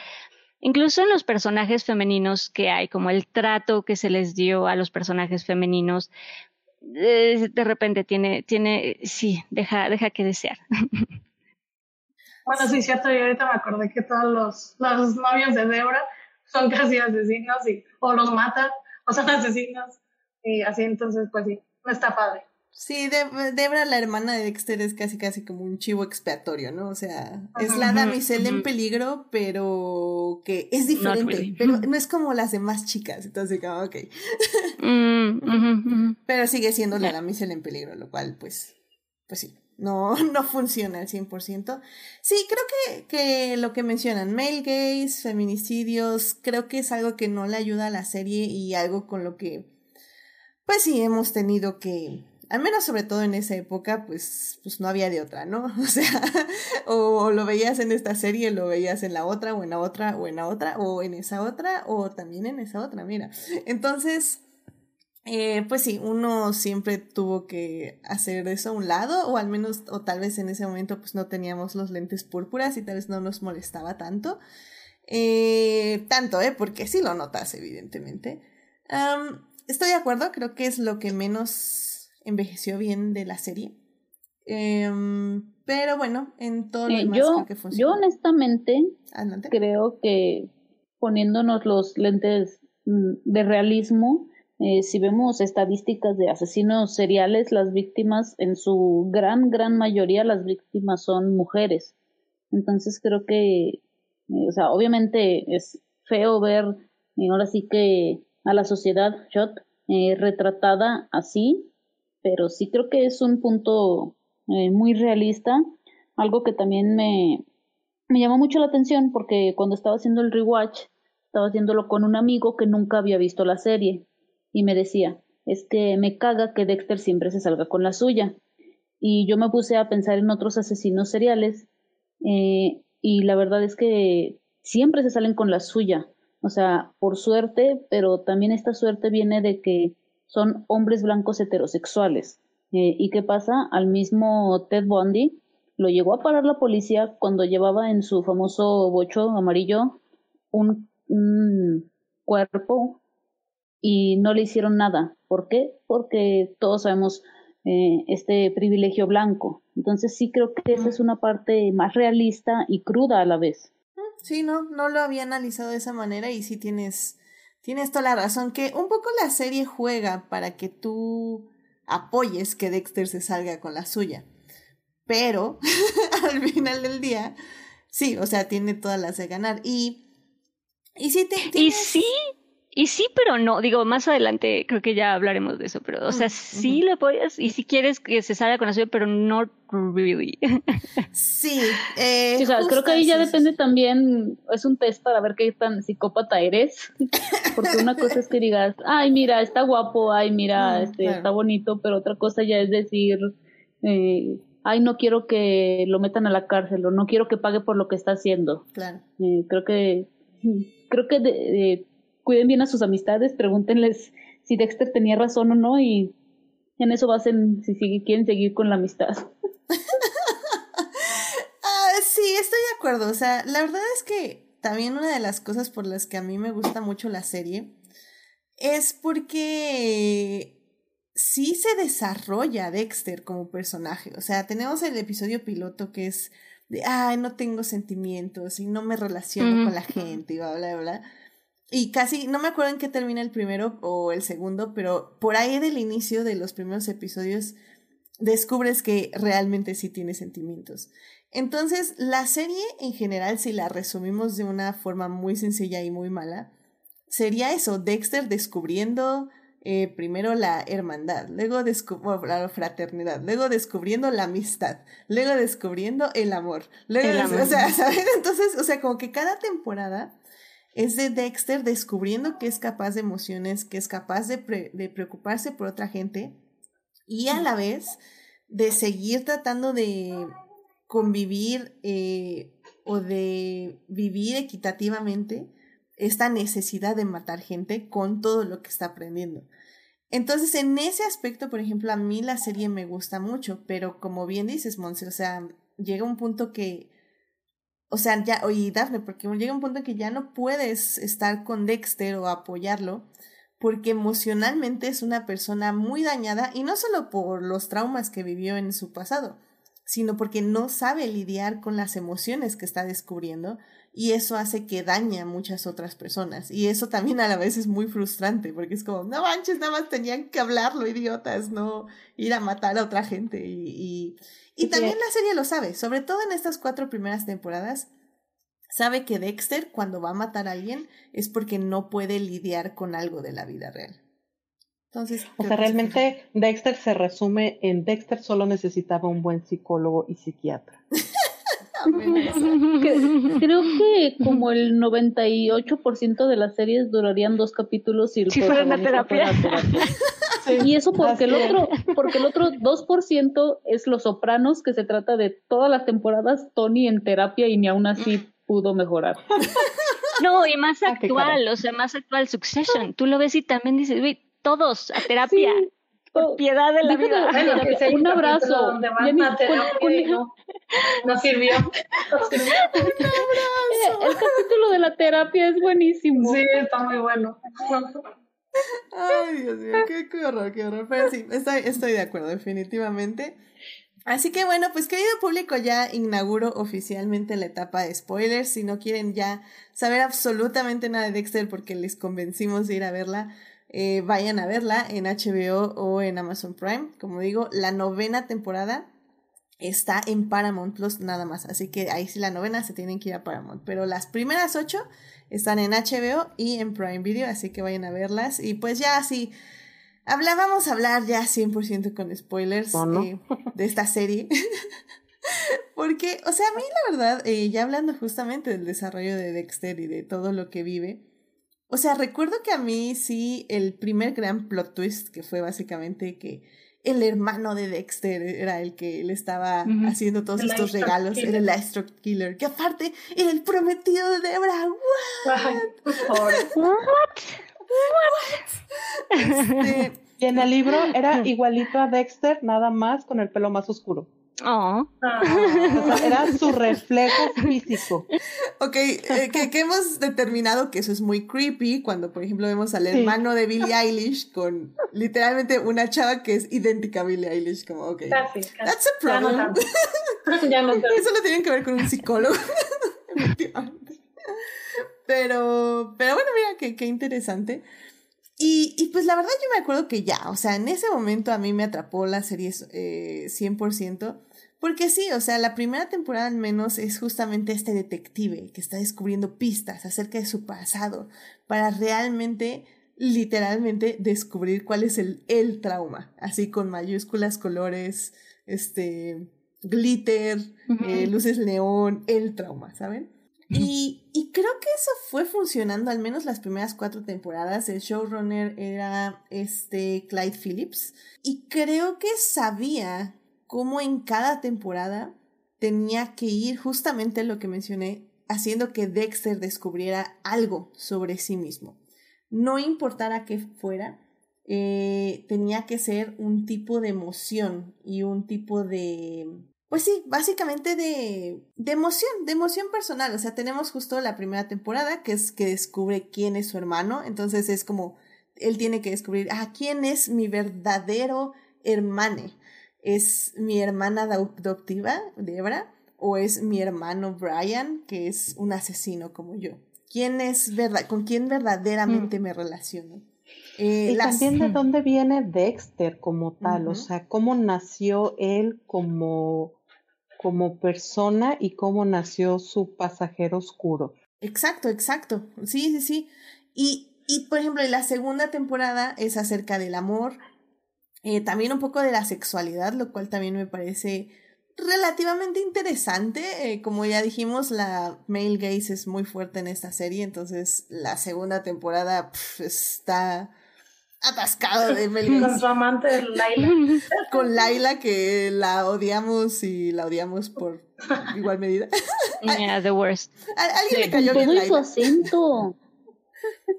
incluso en los personajes femeninos que hay, como el trato que se les dio a los personajes femeninos, eh, de repente tiene, tiene, sí, deja, deja que desear. Bueno, sí, cierto, y ahorita me acordé que todos los, los novios de Debra son casi asesinos y o los matan o son asesinos y así entonces pues sí, no está padre. Sí, Debra, la hermana de Dexter, es casi casi como un chivo expiatorio, ¿no? O sea, es la damisela en peligro, pero que es diferente, pero no es como las demás chicas, entonces como, ok. Mm, pero sigue siendo la damisela en peligro, lo cual, pues, pues sí no, no funciona al 100%. Sí, creo que, que lo que mencionan, male gays, feminicidios, creo que es algo que no le ayuda a la serie y algo con lo que, pues sí, hemos tenido que, al menos sobre todo en esa época, pues, pues no había de otra, ¿no? O sea, o lo veías en esta serie, lo veías en la otra, o en la otra, o en la otra, o en esa otra, o también en esa otra, mira. Entonces, eh, pues sí, uno siempre tuvo que hacer eso a un lado, o al menos, o tal vez en ese momento pues no teníamos los lentes púrpuras y tal vez no nos molestaba tanto. Eh, tanto, ¿eh? Porque sí lo notas, evidentemente. Estoy de acuerdo, creo que es lo que menos envejeció bien de la serie. Em, pero bueno, en todo lo Eh, demás yo, creo que yo funciona. honestamente Adelante. creo que poniéndonos los lentes mm, de realismo, eh, si vemos estadísticas de asesinos seriales, las víctimas, en su gran, gran mayoría, las víctimas son mujeres. Entonces creo que, eh, o sea, obviamente es feo ver, eh, ahora sí que a la sociedad shot eh, retratada así, pero sí creo que es un punto eh, muy realista, algo que también me, me llamó mucho la atención porque cuando estaba haciendo el rewatch, estaba haciéndolo con un amigo que nunca había visto la serie y me decía, es que me caga que Dexter siempre se salga con la suya. Y yo me puse a pensar en otros asesinos seriales eh, y la verdad es que siempre se salen con la suya. O sea, por suerte, pero también esta suerte viene de que son hombres blancos heterosexuales. Eh, ¿Y qué pasa? Al mismo Ted Bundy lo llegó a parar la policía cuando llevaba en su famoso bocho amarillo un, un cuerpo y no le hicieron nada. ¿Por qué? Porque todos sabemos eh, este privilegio blanco. Entonces sí creo que esa es una parte más realista y cruda a la vez. Sí, no, no lo había analizado de esa manera y sí tienes, tienes toda la razón, que un poco la serie juega para que tú apoyes que Dexter se salga con la suya. Pero al final del día, sí, o sea, tiene todas las de ganar. Y, y sí, te, Y sí, y sí, pero no. Digo, más adelante creo que ya hablaremos de eso, pero, o sea, sí ujú. le apoyas y si quieres que se salga con la suya, pero no really. Sí, eh, Sí, o sea, creo que ahí ya depende también, es un test para ver qué tan psicópata eres, porque una cosa es que digas, ay, mira, está guapo, ay, mira, Mm, este, claro. está bonito, pero otra cosa ya es decir, eh, ay, no quiero que lo metan a la cárcel o no quiero que pague por lo que está haciendo. Claro. Eh, creo que, creo que de- de- cuiden bien a sus amistades, pregúntenles si Dexter tenía razón o no y en eso basen si sigue- quieren seguir con la amistad. Ah, sí, estoy de acuerdo. O sea, la verdad es que también una de las cosas por las que a mí me gusta mucho la serie es porque sí se desarrolla Dexter como personaje. O sea, tenemos el episodio piloto que es de, ay, no tengo sentimientos y no me relaciono con la gente y bla, bla, bla. Y casi, no me acuerdo en qué termina el primero o el segundo, pero por ahí del inicio de los primeros episodios descubres que realmente sí tiene sentimientos. Entonces, la serie en general, si la resumimos de una forma muy sencilla y muy mala, sería eso, Dexter descubriendo eh, primero la hermandad, luego la fraternidad, luego descubriendo la amistad, luego descubriendo el amor, luego El amor. o sea, ¿saben? Entonces, o sea, como que cada temporada es de Dexter descubriendo que es capaz de emociones, que es capaz de, de preocuparse por otra gente y a la vez de seguir tratando de convivir eh, o de vivir equitativamente esta necesidad de matar gente con todo lo que está aprendiendo. Entonces, en ese aspecto, por ejemplo, a mí la serie me gusta mucho, pero como bien dices, Monse, o sea, llega un punto que, o sea, ya, oye, Dafne, porque llega un punto en que ya no puedes estar con Dexter o apoyarlo, porque emocionalmente es una persona muy dañada, y no solo por los traumas que vivió en su pasado, sino porque no sabe lidiar con las emociones que está descubriendo y eso hace que dañe a muchas otras personas. Y eso también a la vez es muy frustrante porque es como, no manches, nada más tenían que hablarlo, idiotas, no ir a matar a otra gente. Y, y, y también la serie lo sabe, sobre todo en estas cuatro primeras temporadas. Sabe que Dexter cuando va a matar a alguien es porque no puede lidiar con algo de la vida real. Entonces, O sea, realmente Dexter se resume en Dexter solo necesitaba un buen psicólogo y psiquiatra. creo que como el 98% de las series durarían dos capítulos y el Si fuera una protagonista fuera terapia. Y eso porque el otro, porque el otro 2% es Los Sopranos, que se trata de todas las temporadas Tony en terapia y ni aún así pudo mejorar. No, y más Ah, actual, o sea, más actual Succession. Tú lo ves y también dices, güey, todos a terapia, por piedad de la vida. Bueno, que Un abrazo. donde van a terapia no, no sirvió. No sirvió. El capítulo de la terapia es buenísimo. Sí, está muy bueno. Ay, Dios mío, qué, horror, qué horror. Pero sí, estoy, estoy de acuerdo, definitivamente. Así que bueno, pues querido público, ya inauguro oficialmente la etapa de spoilers. Si no quieren ya saber absolutamente nada de Dexter porque les convencimos de ir a verla, eh, vayan a verla en HBO o en Amazon Prime. Como digo, la novena temporada está en Paramount Plus nada más. Así que ahí sí la novena se tienen que ir a Paramount. Pero las primeras ocho están en HBO y en Prime Video, así que vayan a verlas. Y pues ya así, habla, vamos a hablar ya 100% con spoilers eh, de esta serie. Porque, o sea, a mí la verdad, eh, ya hablando justamente del desarrollo de Dexter y de todo lo que vive, o sea, recuerdo que a mí sí el primer gran plot twist, que fue básicamente que el hermano de Dexter era el que le estaba haciendo todos estos regalos, era el Astro Killer, que aparte era el prometido de Debra. ¿What? What? Este, y en el libro era igualito a Dexter, nada más con el pelo más oscuro. Oh. era su reflejo físico. Ok, eh, que, hemos determinado que eso es muy creepy cuando, por ejemplo, vemos al hermano de Billie Eilish con literalmente una chava que es idéntica a Billie Eilish, como, ok. That's a problem. eso lo tienen que ver con un psicólogo. pero, pero bueno, mira, qué, qué interesante. Y, y, pues la verdad yo me acuerdo que ya, o sea, en ese momento a mí me atrapó la serie eh, 100%, porque sí, o sea, la primera temporada al menos es justamente este detective que está descubriendo pistas acerca de su pasado para realmente, literalmente, descubrir cuál es el, el trauma, así con mayúsculas, colores, este, glitter, eh, luces neón, el trauma, ¿saben? Y, y, creo que eso fue funcionando al menos las primeras cuatro temporadas. El showrunner era este Clyde Phillips. Y creo que sabía cómo en cada temporada tenía que ir justamente lo que mencioné, haciendo que Dexter descubriera algo sobre sí mismo. No importara qué fuera, eh, tenía que ser un tipo de emoción y un tipo de pues sí, básicamente de, de emoción, de emoción personal. O sea, tenemos justo la primera temporada, que es que descubre quién es su hermano. Entonces es como, él tiene que descubrir, ah, quién es mi verdadero hermano. ¿Es mi hermana adoptiva, Debra? ¿O es mi hermano Brian, que es un asesino como yo? ¿Quién es verdad, con quién verdaderamente mm. me relaciono? Eh, y también de dónde viene Dexter como tal, o sea, cómo nació él como como persona y cómo nació su pasajero oscuro. Exacto, exacto. Sí, sí, sí. Y, y por ejemplo, la segunda temporada es acerca del amor, eh, también un poco de la sexualidad, lo cual también me parece relativamente interesante. Eh, como ya dijimos, la male gaze es muy fuerte en esta serie, entonces la segunda temporada está atascado de Mel Con su amante Laila. Con Laila que la odiamos y la odiamos por igual medida. Yeah, the worst. ¿A alguien le cayó bien Laila? su acento.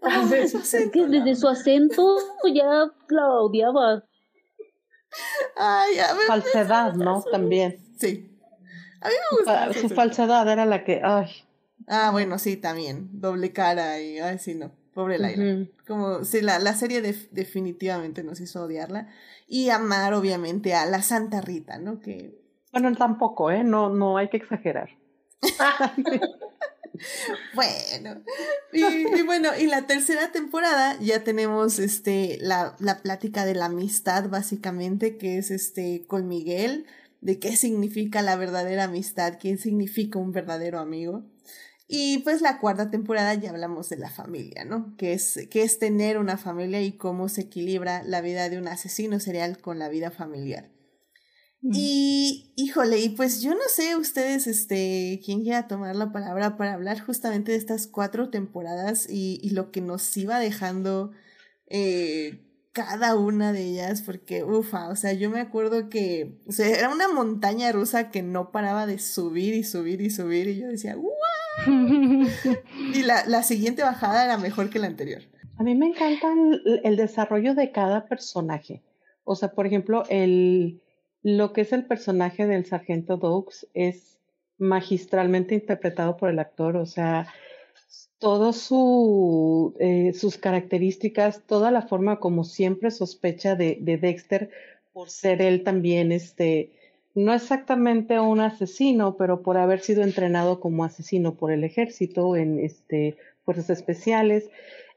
Ah, su acento. que desde su acento ya la odiaba. Ay, a ver, falsedad, ¿no? También. Sí. A mí me gusta. Su, falsedad era la que, ay. Ah, bueno, sí, también. Doble cara y, ay, sí, no. Pobre Laila. Como, sí, la, la serie definitivamente nos hizo odiarla. Y amar, obviamente, a la Santa Rita, ¿no? Que... Bueno, tampoco, ¿eh? No, no hay que exagerar. bueno, y, bueno, y la tercera temporada ya tenemos este la, la plática de la amistad, básicamente, que es este con Miguel, de qué significa la verdadera amistad, quién significa un verdadero amigo. Y pues la cuarta temporada ya hablamos de la familia, ¿no? Que es, que es tener una familia y cómo se equilibra la vida de un asesino serial con la vida familiar. Y, híjole, y pues yo no sé ustedes, este, quién quiera tomar la palabra para hablar justamente de estas cuatro temporadas y, y lo que nos iba dejando eh, cada una de ellas, porque, ufa, o sea, yo me acuerdo que, o sea, era una montaña rusa que no paraba de subir y subir y subir, y yo decía, ¡Wow! y la, la siguiente bajada era mejor que la anterior. A mí me encanta el, desarrollo de cada personaje. O sea, por ejemplo, el, lo que es el personaje del sargento Dogs es magistralmente interpretado por el actor. O sea, todo su, eh, sus características, toda la forma como siempre sospecha de, de, Dexter por ser él también, este, no exactamente un asesino, pero por haber sido entrenado como asesino por el ejército en este, fuerzas especiales.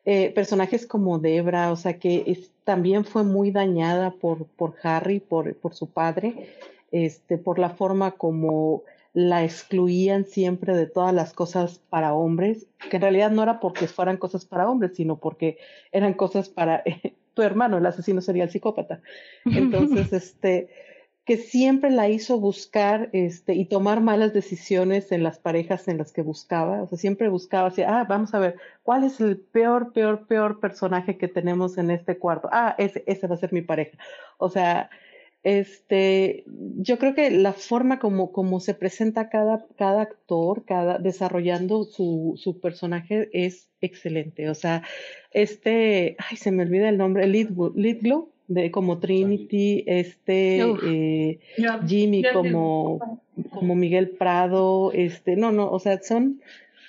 Eh, personajes como Debra, o sea que también fue muy dañada por, por Harry, por, por su padre, este, por la forma como la excluían siempre de todas las cosas para hombres, que en realidad no era porque fueran cosas para hombres, sino porque eran cosas para tu hermano, el asesino sería el psicópata. Entonces, este, que siempre la hizo buscar este, y tomar malas decisiones en las parejas en las que buscaba. O sea, siempre buscaba así, ah, vamos a ver, ¿cuál es el peor, peor, peor personaje que tenemos en este cuarto? Ah, ese, ese va a ser mi pareja. O sea, este, yo creo que la forma como, como se presenta cada, cada actor, cada, desarrollando su, su personaje es excelente. O sea, este, ay, se me olvida el nombre, Lidglow, de como Trinity, este eh, Jimmy como, como Miguel Prado, este, no, no, o sea, son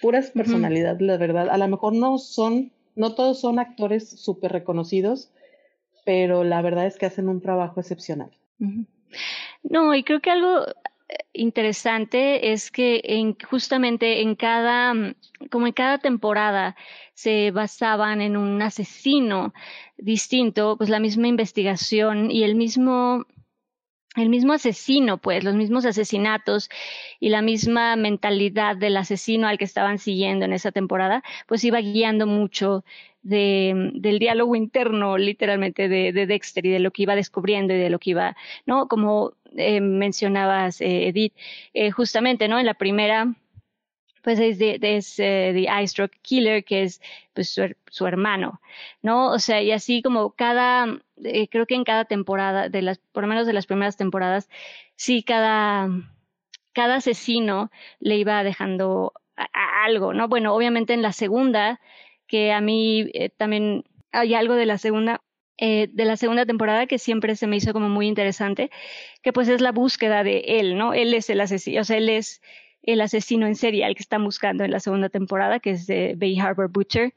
puras personalidades, la verdad. A lo mejor no son, no todos son actores súper reconocidos, pero la verdad es que hacen un trabajo excepcional. No, y creo que algo eh, interesante es que en, justamente en cada, como en cada temporada se basaban en un asesino distinto, pues la misma investigación y el mismo el mismo asesino, pues, los mismos asesinatos y la misma mentalidad del asesino al que estaban siguiendo en esa temporada, pues iba guiando mucho de, del diálogo interno, literalmente, de, de, Dexter y de lo que iba descubriendo y de lo que iba, ¿no? Como eh, mencionabas, eh, Edith, eh, justamente, ¿no? En la primera, pues es de, de The Eye Stroke Killer, que es pues su, su, hermano, ¿no? O sea, y así como cada, creo que en cada temporada, de las, por lo menos de las primeras temporadas, sí, cada, cada asesino le iba dejando algo, ¿no? Bueno, obviamente en la segunda, que a mí eh, también hay algo de la segunda eh, de la segunda temporada que siempre se me hizo como muy interesante, que pues es la búsqueda de él, ¿no? Él es el asesino, o sea, él es el asesino en serie al que están buscando en la segunda temporada, que es de Bay Harbor Butcher,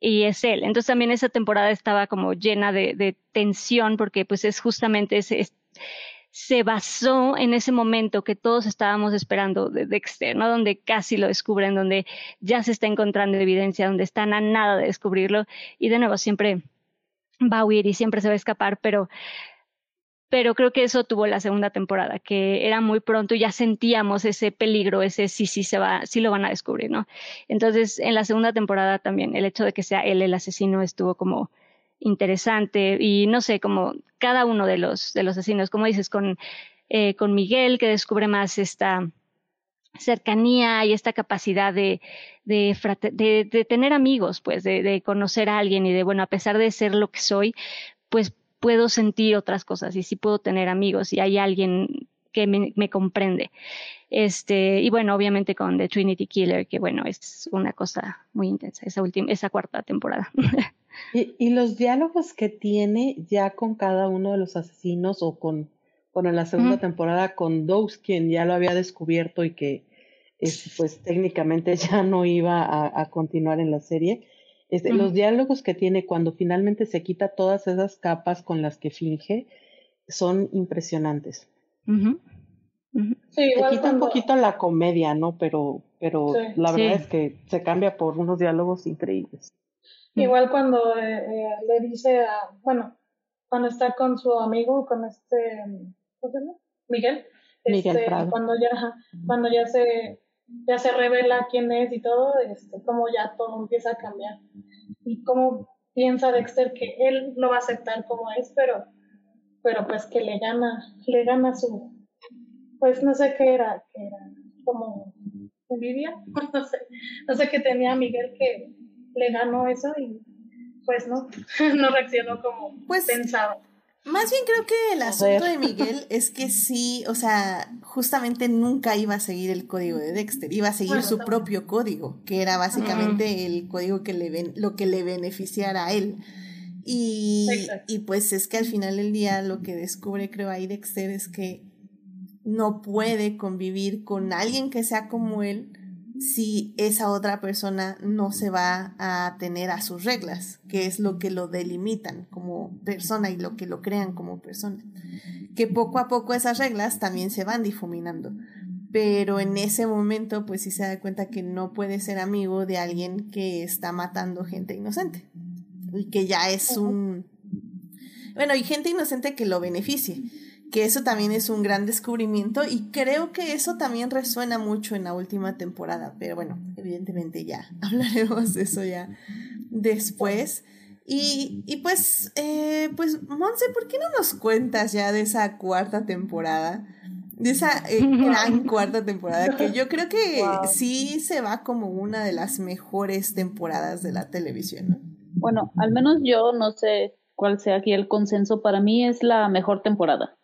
y es él. Entonces también esa temporada estaba como llena de, tensión porque pues es justamente ese, se basó en ese momento que todos estábamos esperando de Dexter, ¿no? Donde casi lo descubren, donde ya se está encontrando evidencia, donde están a nada de descubrirlo y de nuevo siempre va a huir y siempre se va a escapar, pero pero creo que eso tuvo la segunda temporada, que era muy pronto y ya sentíamos ese peligro, ese sí, sí se va, sí lo van a descubrir, ¿no? Entonces, en la segunda temporada también, el hecho de que sea él el asesino estuvo como interesante y no sé, como cada uno de los, de los asesinos, como dices, con, eh, con Miguel, que descubre más esta cercanía y esta capacidad de, de, de, tener amigos, pues, de, de, conocer a alguien y de, bueno, a pesar de ser lo que soy, pues puedo sentir otras cosas y sí puedo tener amigos y hay alguien que me, me comprende. Este, y bueno, obviamente con The Trinity Killer, que bueno, es una cosa muy intensa, esa última, esa cuarta temporada. Y, y, los diálogos que tiene ya con cada uno de los asesinos o con, bueno, en la segunda temporada con Dose, quien ya lo había descubierto y que este, pues técnicamente ya no iba a, a continuar en la serie. Este, Los diálogos que tiene cuando finalmente se quita todas esas capas con las que finge son impresionantes. se quita un poquito la comedia, ¿no? Pero, pero la verdad es que se cambia por unos diálogos increíbles. Igual cuando eh, eh, le dice a, bueno, cuando está con su amigo, con este, ¿cómo se llama? Miguel. Miguel este, Cuando ya, cuando ya se, ya se revela quién es y todo, este, como ya todo empieza a cambiar. Y cómo piensa Dexter que él lo va a aceptar como es, pero, pero pues que le gana, le gana su, pues no sé qué era, que era como envidia, no sé, no sé qué tenía Miguel que le ganó eso y pues no, no reaccionó como pues, pensaba. Más bien creo que el asunto de Miguel es que sí, o sea, justamente nunca iba a seguir el código de Dexter, iba a seguir su propio código, que era básicamente el código que le ven, lo que le beneficiara a él. Y, y pues es que al final del día lo que descubre, creo, ahí Dexter es que no puede convivir con alguien que sea como él, si esa otra persona no se va a tener a sus reglas, que es lo que lo delimitan como persona y lo que lo crean como persona. Que poco a poco esas reglas también se van difuminando. Pero en ese momento, pues sí se da cuenta que no puede ser amigo de alguien que está matando gente inocente. Y que ya es un... Bueno, y gente inocente que lo beneficie que eso también es un gran descubrimiento y creo que eso también resuena mucho en la última temporada, pero bueno, evidentemente ya hablaremos de eso ya después. Y, y pues, eh, pues, Monse, ¿por qué no nos cuentas ya de esa cuarta temporada? De esa eh, gran cuarta temporada, que yo creo que sí se va como una de las mejores temporadas de la televisión, ¿no? Bueno, al menos yo no sé cuál sea aquí el consenso, para mí es la mejor temporada.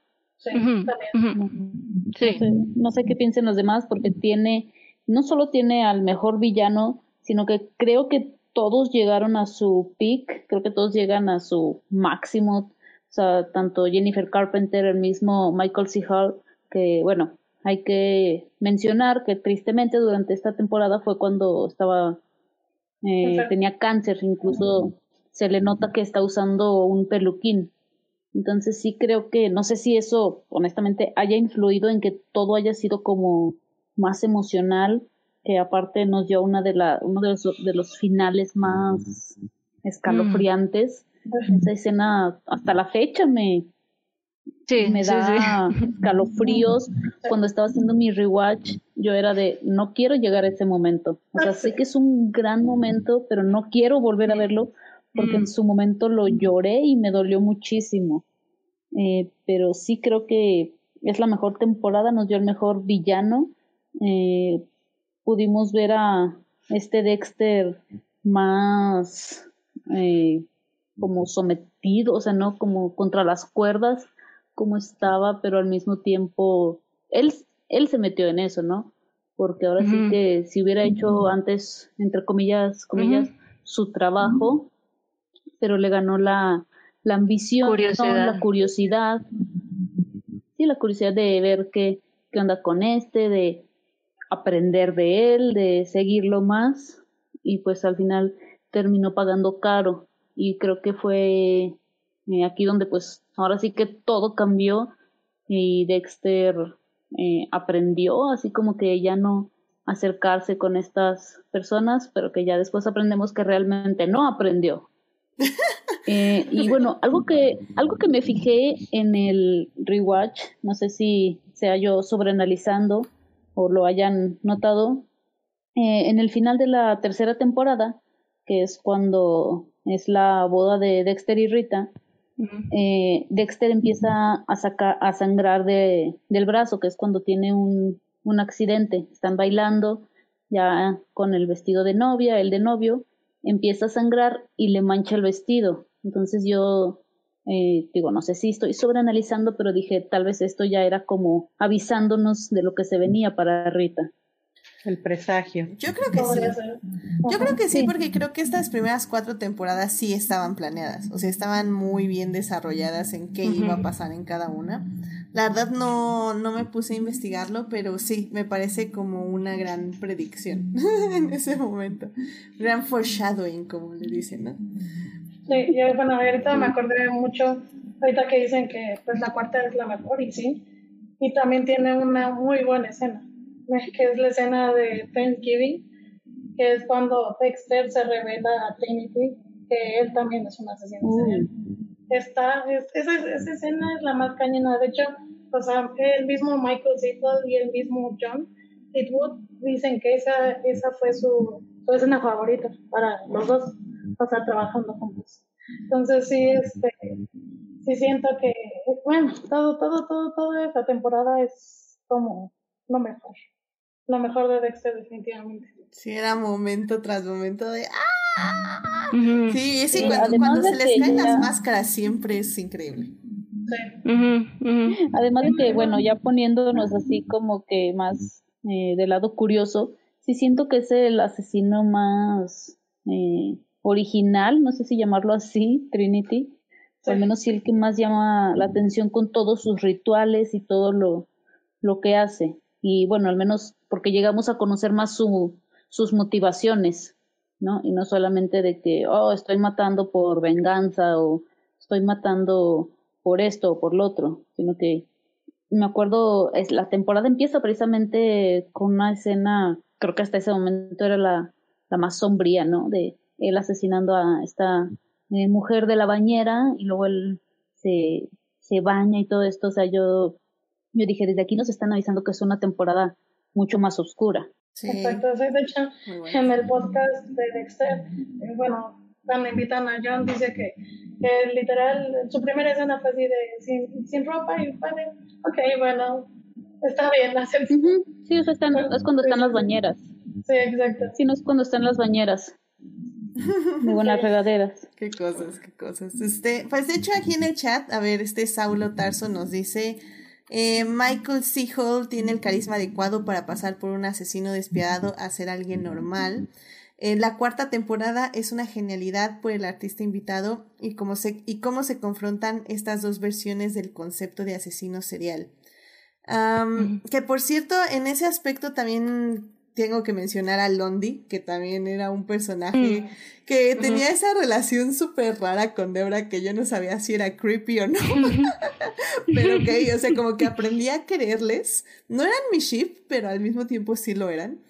Sí, también. Sí. No sé qué piensen los demás porque tiene, no solo tiene al mejor villano, sino que creo que todos llegaron a su peak, creo que todos llegan a su máximo, o sea, tanto Jennifer Carpenter, el mismo Michael C. Hall, que bueno, hay que mencionar que tristemente durante esta temporada fue cuando estaba, eh, tenía cáncer, incluso se le nota que está usando un peluquín. Entonces sí creo que, no sé si eso honestamente haya influido en que todo haya sido como más emocional, que aparte nos dio una de la, uno de los, de los finales más escalofriantes. Esa escena hasta la fecha me, me da escalofríos. Cuando estaba haciendo mi rewatch, yo era de, no quiero llegar a ese momento. O sea, sé que es un gran momento, pero no quiero volver a verlo porque en mm. su momento lo lloré y me dolió muchísimo. Eh, pero sí creo que es la mejor temporada, nos dio el mejor villano. Eh, pudimos ver a este Dexter más eh, como sometido, o sea, no como contra las cuerdas, como estaba, pero al mismo tiempo él, él se metió en eso, ¿no? Porque ahora sí que si hubiera hecho antes, entre comillas, comillas, su trabajo, pero le ganó la, la ambición, la curiosidad. Sí, la curiosidad de ver qué, qué onda con este, de aprender de él, de seguirlo más. Y pues al final terminó pagando caro. Y creo que fue eh, aquí donde pues ahora sí que todo cambió. Y Dexter eh, aprendió así como que ya no acercarse con estas personas pero que ya después aprendemos que realmente no aprendió eh, y bueno, algo que, algo que me fijé en el rewatch, no sé si sea yo sobreanalizando o lo hayan notado, eh, en el final de la tercera temporada, que es cuando es la boda de Dexter y Rita, eh, Dexter empieza a, sacar, a sangrar de, del brazo, que es cuando tiene un, un accidente. Están bailando ya con el vestido de novia, el de novio, empieza a sangrar y le mancha el vestido. Entonces yo eh, digo, no sé si estoy sobreanalizando, pero dije, tal vez esto ya era como avisándonos de lo que se venía para Rita. El presagio. Yo creo que sí. Yo creo que sí, porque creo que estas primeras cuatro temporadas sí estaban planeadas. O sea, estaban muy bien desarrolladas en qué iba a pasar en cada una. La verdad no, no me puse a investigarlo, pero sí, me parece como una gran predicción en ese momento. Gran foreshadowing, como le dicen, ¿no? Sí, yo, bueno, ahorita me acordé mucho, ahorita que dicen que pues la cuarta es la mejor, y sí. Y también tiene una muy buena escena que es la escena de Thanksgiving, que es cuando Dexter se revela a Trinity que él también es un asesino Está, esa, esa, escena es la más cañona. De hecho, o sea, el mismo Michael Seaton y el mismo John Eastwood dicen que esa, esa fue su, su escena favorita para los dos, o trabajando juntos. Entonces sí, este, sí siento que, bueno, todo, todo, todo, toda esta temporada es como lo mejor lo mejor de Dexter definitivamente. Sí, era momento tras momento de ¡ah! Sí, sí, cuando, se les caen las máscaras siempre es increíble. Sí. Además de que, bueno, ya poniéndonos así como que más eh, de lado curioso, sí siento que es el asesino más eh, original, no sé si llamarlo así, Trinity, al menos sí el que más llama la atención con todos sus rituales y todo lo, lo que hace. Y bueno, al menos porque llegamos a conocer más su, sus motivaciones, Y no solamente de que, oh, estoy matando por venganza o estoy matando por esto o por lo otro, sino que me acuerdo, es, la temporada empieza precisamente con una escena, creo que hasta ese momento era la, la más sombría, ¿no? De él asesinando a esta eh, mujer de la bañera y luego él se, se baña y todo esto, o sea, yo, yo dije, desde aquí nos están avisando que es una temporada mucho más oscura. Sí. Exacto, de hecho, en el podcast de Dexter, eh, bueno, cuando invitan a John, dice que, que, literal, su primera escena fue así de sin, sin ropa y padre, ok, bueno, está bien, hacer Sí, eso están, es cuando están las bañeras. Sí, exacto. Sí, no es cuando están las bañeras. De buenas regaderas. Qué cosas, qué cosas. Este, pues de hecho aquí en el chat, a ver, este Saulo Tarso nos dice, eh, Michael C. Hall tiene el carisma adecuado para pasar por un asesino despiadado a ser alguien normal. En la cuarta temporada es una genialidad por el artista invitado y cómo se, y cómo se confrontan estas dos versiones del concepto de asesino serial. Que por cierto, en ese aspecto también tengo que mencionar a Londi, que también era un personaje mm. que tenía esa relación súper rara con Debra que yo no sabía si era creepy o no. pero que, o sea, como que aprendí a quererles. No eran mi ship, pero al mismo tiempo sí lo eran.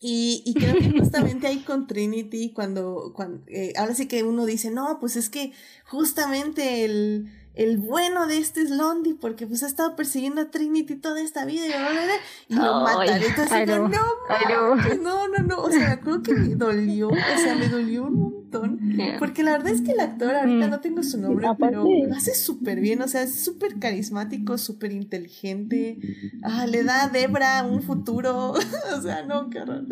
Y, y creo que justamente ahí con Trinity, cuando, cuando eh, ahora sí que uno dice, no, pues es que justamente el, el bueno de este es Londi porque pues ha estado persiguiendo a Trinity toda esta vida y, lo mataré. Entonces, no, no, no, no, no, o sea, creo que me dolió, o sea, me dolió un montón, porque la verdad es que el actor, ahorita mm. no tengo su nombre, pero lo hace súper bien, o sea, es súper carismático, súper inteligente, ah, le da a Debra un futuro, o sea, no, qué horror.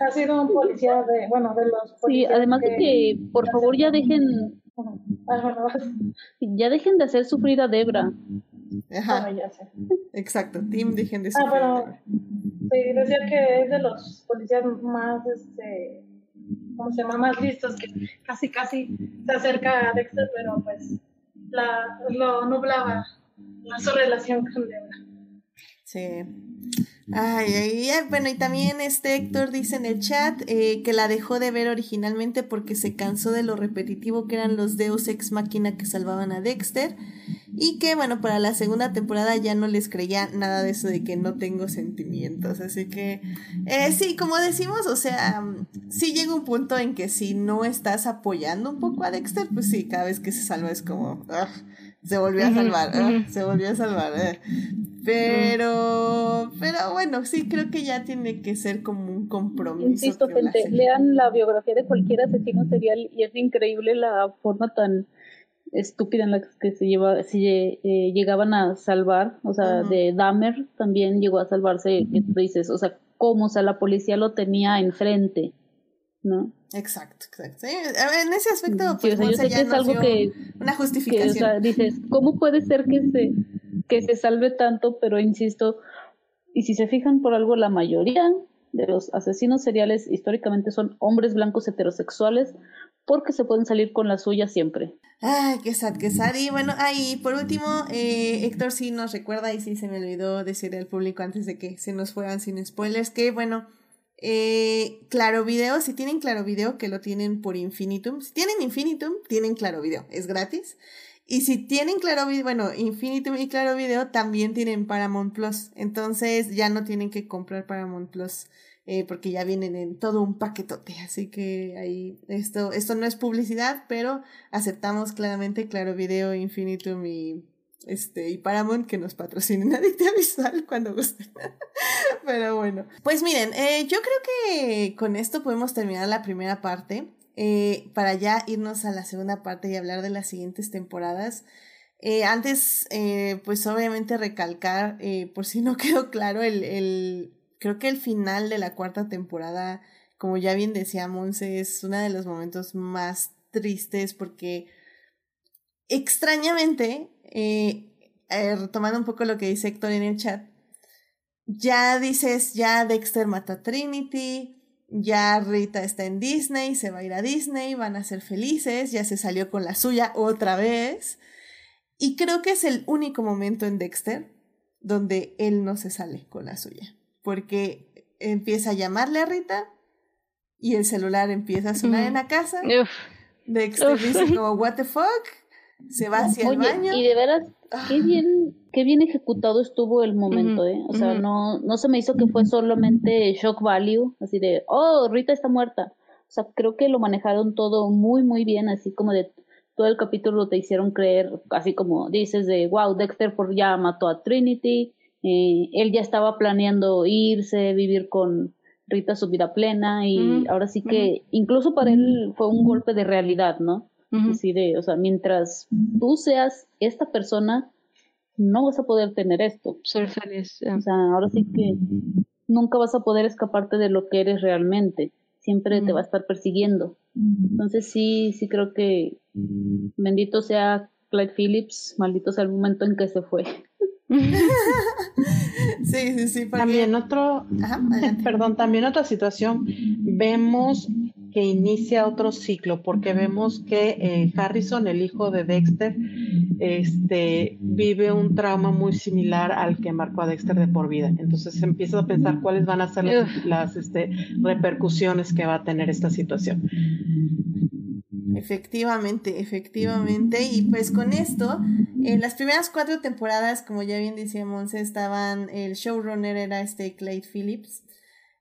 Ha sido un policía de, bueno, de los Sí, además de que, por favor, ya dejen ya dejen de hacer sufrir a Debra. Ajá. Exacto, Tim, dejen de ah, sufrir. Ah, pero, sí, decía que es de los policías más, este, ¿cómo se llama? Más listos, que casi, casi se acerca a Dexter, pero pues la, lo nublaba su relación con Debra. Sí. Ay, ay, ay, bueno, y también este Héctor dice en el chat eh, que la dejó de ver originalmente porque se cansó de lo repetitivo que eran los Deus Ex Máquina que salvaban a Dexter y que bueno, para la segunda temporada ya no les creía nada de eso de que no tengo sentimientos, así que eh, sí, como decimos, o sea, sí llega un punto en que si no estás apoyando un poco a Dexter, pues sí, cada vez que se salva es como se volvió a salvar, ¿eh? se volvió a salvar. ¿eh? Pero, pero bueno, sí creo que ya tiene que ser como un compromiso. Insisto, gente, lean la biografía de cualquier asesino serial y es increíble la forma tan estúpida en la que se lleva, se eh, llegaban a salvar, o sea, de Dahmer también llegó a salvarse, que tú dices, o sea, cómo, o sea, la policía lo tenía enfrente. ¿no? Exacto, exacto. en ese aspecto, pues, yo sé que es algo que, una justificación. o sea, dices, ¿cómo puede ser que se, que se salve tanto? Pero insisto, y si se fijan por algo, la mayoría de los asesinos seriales históricamente son hombres blancos heterosexuales porque se pueden salir con la suya siempre. Ay, qué sad, qué sad. Y bueno, ahí por último, eh, Héctor sí nos recuerda, y sí se me olvidó decirle al público antes de que se nos fueran sin spoilers, que bueno, eh, claro Video, si tienen Claro Video, que lo tienen por Infinitum. Si tienen Infinitum, tienen Claro Video, es gratis. Y si tienen Claro Video, bueno, Infinitum y Claro Video también tienen Paramount Plus. Entonces ya no tienen que comprar Paramount Plus eh, porque ya vienen en todo un paquetote. Así que ahí, esto, esto no es publicidad, pero aceptamos claramente Claro Video, Infinitum y este, y Paramount que nos patrocinen Adictia Visual cuando gusten. Pero bueno, pues miren, eh, yo creo que con esto podemos terminar la primera parte. Eh, para ya irnos a la segunda parte y hablar de las siguientes temporadas. Eh, antes, pues obviamente recalcar, por si no quedó claro, el, el, creo que el final de la cuarta temporada, como ya bien decía Monse, es uno de los momentos más tristes porque extrañamente eh, eh, retomando un poco lo que dice Héctor en el chat, ya dices, ya Dexter mata a Trinity, ya Rita está en Disney, se va a ir a Disney, van a ser felices, ya se salió con la suya otra vez. Y creo que es el único momento en Dexter donde él no se sale con la suya, porque empieza a llamarle a Rita y el celular empieza a sonar en la casa. Dexter dice como, what the fuck, se va hacia el baño. Y de veras, qué ah. bien, qué bien ejecutado estuvo el momento, ¿eh? O sea, no, no se me hizo que fue solamente shock value, así de, oh, Rita está muerta. O sea, creo que lo manejaron todo muy, muy bien, así como de todo el capítulo te hicieron creer, así como dices, de, wow, Dexter por ya mató a Trinity, eh, él ya estaba planeando irse, vivir con Rita su vida plena y ahora sí que incluso para él fue un golpe de realidad, ¿no? Así de, o sea, mientras tú seas esta persona, no vas a poder tener esto. Ser feliz. O sea, ahora sí que nunca vas a poder escaparte de lo que eres realmente. Siempre te va a estar persiguiendo. Entonces sí, sí creo que bendito sea Clyde Phillips, maldito sea el momento en que se fue. sí, sí, sí. También otro, perdón, también otra situación, vemos que inicia otro ciclo, porque vemos que eh, Harrison, el hijo de Dexter, este, vive un trauma muy similar al que marcó a Dexter de por vida. Entonces empieza a pensar cuáles van a ser las, este, repercusiones que va a tener esta situación. Efectivamente, efectivamente. Y pues con esto, en las primeras cuatro temporadas, como ya bien decíamos, estaban, el showrunner era este Clay Phillips.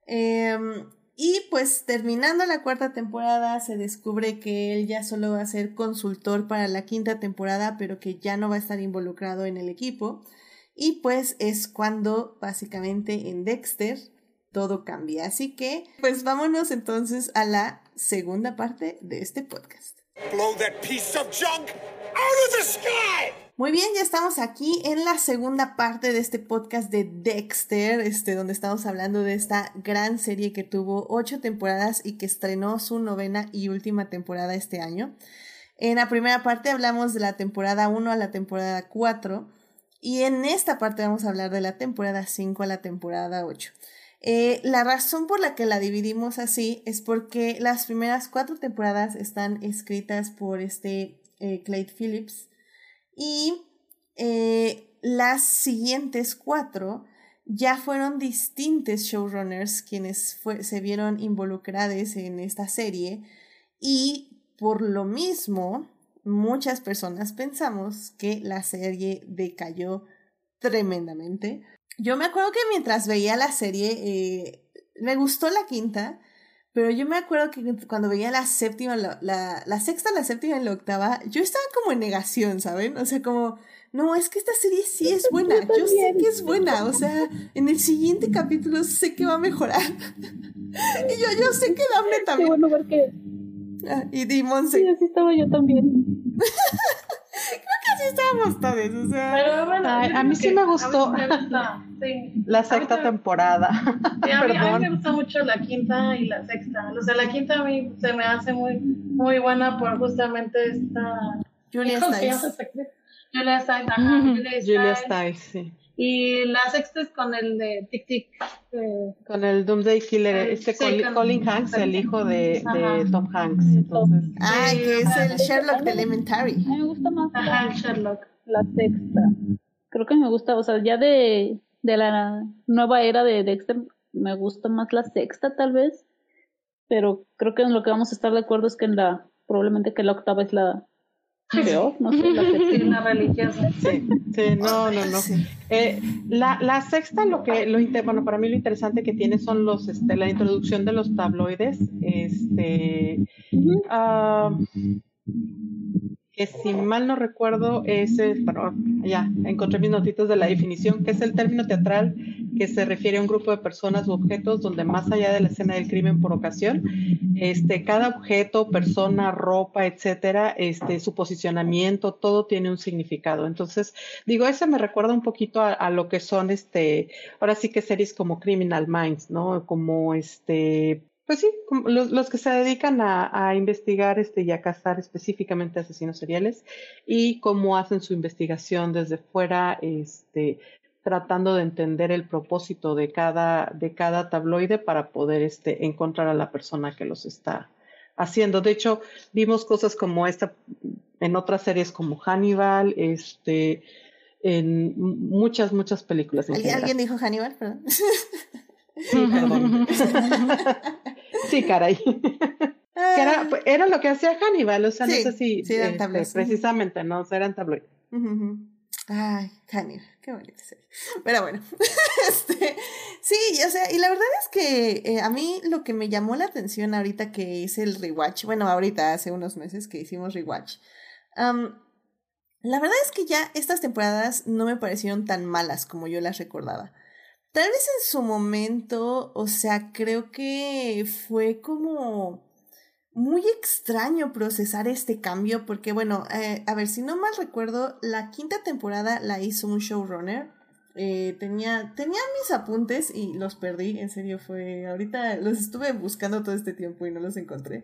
Em, y pues terminando la cuarta temporada se descubre que él ya solo va a ser consultor para la quinta temporada, pero que ya no va a estar involucrado en el equipo. Y pues es cuando básicamente en Dexter todo cambia. Así que pues vámonos entonces a la segunda parte de este podcast. Muy bien, ya estamos aquí en la segunda parte de este podcast de Dexter, este, donde estamos hablando de esta gran serie que tuvo ocho temporadas y que estrenó su novena y última temporada este año. En la primera parte hablamos de la temporada 1 a la temporada 4 y en esta parte vamos a hablar de la temporada 5 a la temporada 8. Eh, la razón por la que la dividimos así es porque las primeras cuatro temporadas están escritas por este eh, Phillips y eh, las siguientes cuatro ya fueron distintos showrunners quienes se vieron involucrados en esta serie. Y por lo mismo muchas personas pensamos que la serie decayó tremendamente. Yo me acuerdo que mientras veía la serie, eh, me gustó la quinta, pero yo me acuerdo que cuando veía la séptima, la, la, sexta, la séptima y la octava, yo estaba como en negación, ¿saben? O sea, como, no, es que esta serie sí es buena, yo sé que es buena, o sea, en el siguiente capítulo sé que va a mejorar. y yo, yo sé que Daphne también. Qué bueno porque... Ah, y Dimon Sí, así estaba yo también. sí estábamos todos, o sea. Pero bueno, a mí sí me gustó la sexta temporada. Sí, a, mí, a, mí, me gusta mucho la quinta y la sexta. O sea, la quinta a mí se me hace muy, muy buena por justamente esta. Julia Stiles. Julia Stiles, Julia Stiles, sí. Y la sexta es con el de Tic Tic. Eh, con el Doomsday Killer, este Colin, Hanks, el hijo de, de Tom Hanks. Entonces. Ah, que es el Sherlock de Elementary. A mí me gusta más Ajá, Sherlock. la sexta. Creo que me gusta, o sea, ya de, de la nueva era de Dexter, me gusta más la sexta tal vez. Pero creo que en lo que vamos a estar de acuerdo es que en la, probablemente que la octava es la, creo, no sé, la sexta religiosa. Sí, sí, no, no, no. Eh, la, la, sexta, lo que, lo bueno, para mí lo interesante que tiene son los, este, la introducción de los tabloides, este, uh, que si mal no recuerdo es, bueno, ya encontré mis notitas de la definición, que es el término teatral que se refiere a un grupo de personas u objetos donde más allá de la escena del crimen por ocasión, este, cada objeto, persona, ropa, etcétera, este, su posicionamiento, todo tiene un significado. Entonces, digo, ese me recuerda un poquito a, a lo que son, este, ahora sí que series como Criminal Minds, ¿no? Como este, pues sí, los, los que se dedican a, a, investigar este, y a cazar específicamente asesinos seriales y cómo hacen su investigación desde fuera, este, tratando de entender el propósito de cada, de cada tabloide para poder este, encontrar a la persona que los está haciendo. De hecho, vimos cosas como esta en otras series como Hannibal, este, en muchas, muchas películas. ¿Alguien, ¿Alguien dijo Hannibal? Perdón. Sí, perdón. sí, caray. era, era, lo que hacía Hannibal, o sea, no sé si sí, eran este, precisamente, no, eran tabloides. Ay, Hannibal, qué bonito Pero bueno, este, sí, o sea, y la verdad es que eh, a mí lo que me llamó la atención ahorita que hice el rewatch, bueno, ahorita hace unos meses que hicimos rewatch, la verdad es que ya estas temporadas no me parecieron tan malas como yo las recordaba. Tal vez en su momento, o sea, creo que fue como muy extraño procesar este cambio porque, bueno, eh, a ver, si no mal recuerdo, la quinta temporada la hizo un showrunner. Eh, tenía, tenía mis apuntes y los perdí, en serio fue, ahorita los estuve buscando todo este tiempo y no los encontré.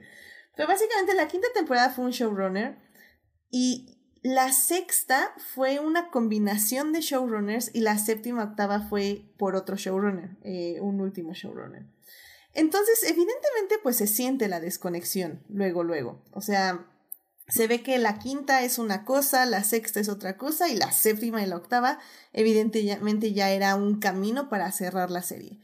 Pero básicamente la quinta temporada fue un showrunner y la sexta fue una combinación de showrunners y la séptima octava fue por otro showrunner, eh, un último showrunner. Entonces, evidentemente, pues se siente la desconexión luego, luego. O sea, se ve que la quinta es una cosa, la sexta es otra cosa y la séptima y la octava evidentemente ya era un camino para cerrar la serie.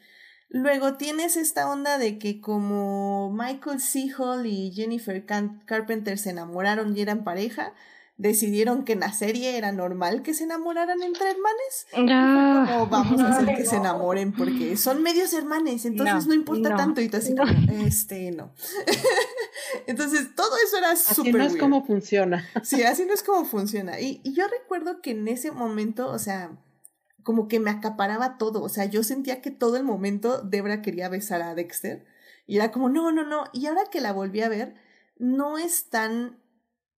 Luego tienes esta onda de que como Michael C. Y Jennifer Carpenter se enamoraron y eran pareja, decidieron que en la serie era normal que se enamoraran entre hermanes. No. vamos a hacer que se enamoren porque son medios hermanes, entonces no, importa tanto. Y tú así, este, no. entonces todo eso era súper. Así no es como funciona. sí, así no es como funciona. Y, y yo recuerdo que en ese momento, o sea, como que me acaparaba todo. O sea, yo sentía que todo el momento Debra quería besar a Dexter. Y era como, no, no, no. Y ahora que la volví a ver, no es tan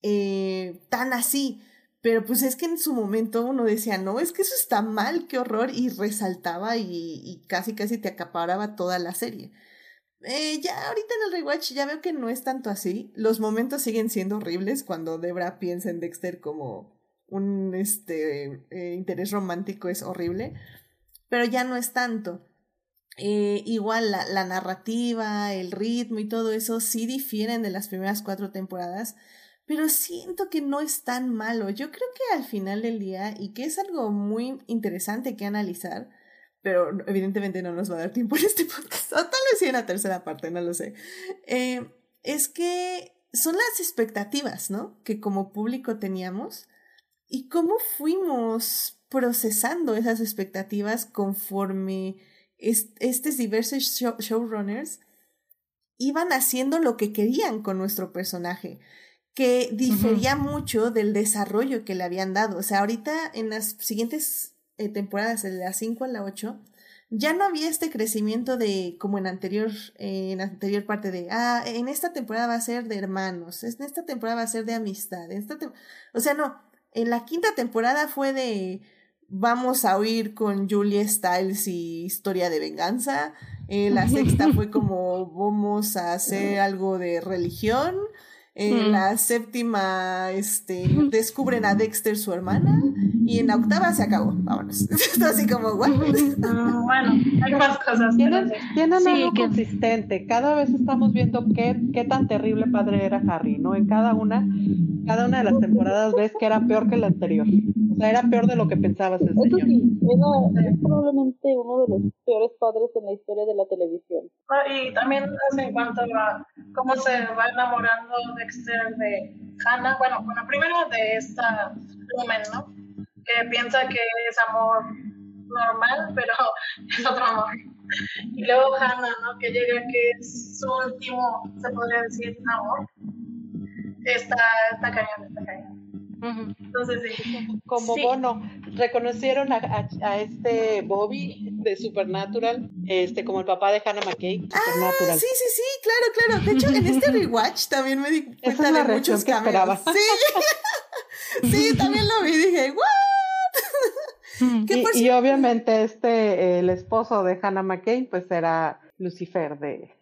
eh, tan así. Pero pues es que en su momento uno decía, no, es que eso está mal, qué horror, y resaltaba y, casi casi te acaparaba toda la serie. Eh, ya ahorita en el rewatch ya veo que no es tanto así. Los momentos siguen siendo horribles cuando Debra piensa en Dexter como un este eh, interés romántico es horrible. Pero ya no es tanto. igual la, la narrativa, el ritmo y todo eso sí difieren de las primeras cuatro temporadas pero siento que no es tan malo. Yo creo que al final del día, y que es algo muy interesante que analizar, pero evidentemente no nos va a dar tiempo en este podcast, o tal vez sí en la tercera parte, no lo sé, eh, es que son las expectativas, ¿no? Que como público teníamos y cómo fuimos procesando esas expectativas conforme estos diversos showrunners iban haciendo lo que querían con nuestro personaje que difería mucho del desarrollo que le habían dado. O sea, ahorita en las siguientes eh, temporadas, de la 5 a la 8, ya no había este crecimiento de como en anterior eh, en anterior parte de ah en esta temporada va a ser de hermanos en esta temporada va a ser de amistad en esta o sea no en la quinta temporada fue de vamos a oír con Julia Stiles y historia de venganza en la sexta fue como vamos a hacer algo de religión en la séptima, este, descubren a Dexter, su hermana. Y en la octava se acabó. Vámonos. así como, bueno, hay más cosas. Tienen, tienen algo consistente. Cada vez estamos viendo qué, qué tan terrible padre era Harry, ¿no? En cada una, cada una de las temporadas ves que era peor que la anterior. O sea, era peor de lo que pensabas el Eso señor. sí, era, probablemente uno de los peores padres en la historia de la televisión. Ah, y también en cuanto a cómo se va enamorando Dexter de Hannah, bueno, bueno, primero de esta Lumen, ¿no? Que piensa que es amor normal, pero es otro amor. Y luego Hannah, ¿no? Que llega que es su último, se podría decir, amor. Está, está cañón, está cañón. Entonces, sí. Como Bono, reconocieron a, a, este Bobby de Supernatural, este como el papá de Hannah McKay. Ah, sí, sí, sí, claro, claro. De hecho, en este rewatch también me di cuenta de muchos cameos. Sí. sí, también lo vi y dije, ¿what? y, y, obviamente este, el esposo de Hannah McCain, pues era Lucifer de,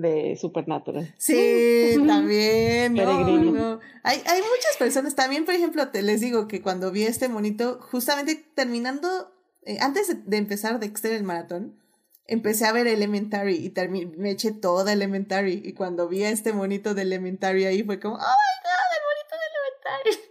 de Supernatural. Sí, también. No, Hay, hay muchas personas. También, por ejemplo, te les digo que cuando vi este monito, justamente terminando, eh, antes de, empezar de Dexter el maratón, empecé a ver Elementary y me eché toda Elementary. Y cuando vi a este monito de Elementary ahí fue como, ¡Oh my god, el monito de Elementary!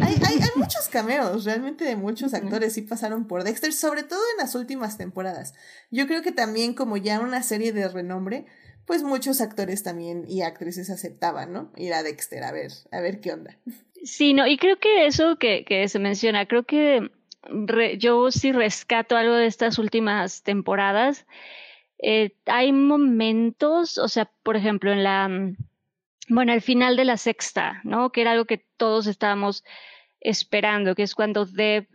Hay, hay, hay muchos cameos, realmente de muchos actores sí pasaron por Dexter, sobre todo en las últimas temporadas. Yo creo que también como ya una serie de renombre, pues muchos actores también y actrices aceptaban, ¿no? Ir a Dexter a ver, a ver qué onda. Sí, no, y creo que eso que, que se menciona, creo que yo sí rescato algo de estas últimas temporadas. Eh, hay momentos, o sea, por ejemplo, en la, mm, bueno, al final de la sexta, ¿no? Que era algo que todos estábamos esperando, que es cuando Deb,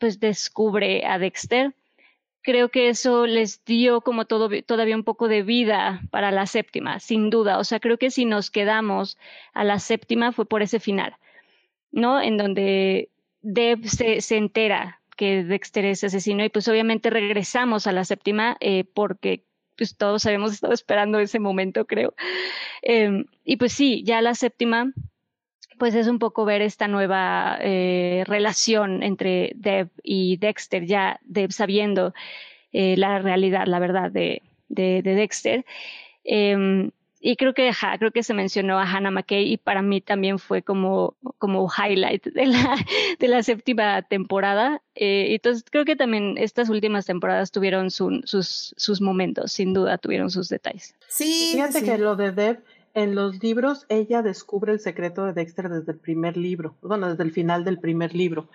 pues, descubre a Dexter. Creo que eso les dio como todo, todavía un poco de vida para la séptima, sin duda. O sea, creo que si nos quedamos a la séptima fue por ese final, ¿no? En donde Deb se, entera que Dexter es asesino y pues obviamente regresamos a la séptima eh, porque pues todos habíamos estado esperando ese momento, creo. Eh, y pues sí, ya la séptima, pues es un poco ver esta nueva eh, relación entre Deb y Dexter, ya Deb sabiendo eh, la realidad, la verdad de, de, de Dexter. Em, y creo que, ja, creo que se mencionó a Hannah McKay y para mí también fue como, como highlight de la, de la séptima temporada. Eh, entonces creo que también estas últimas temporadas tuvieron su, sus, sus momentos, sin duda tuvieron sus detalles. Sí. Fíjate que lo de Deb, en los libros, ella descubre el secreto de Dexter desde el primer libro, bueno, desde el final del primer libro.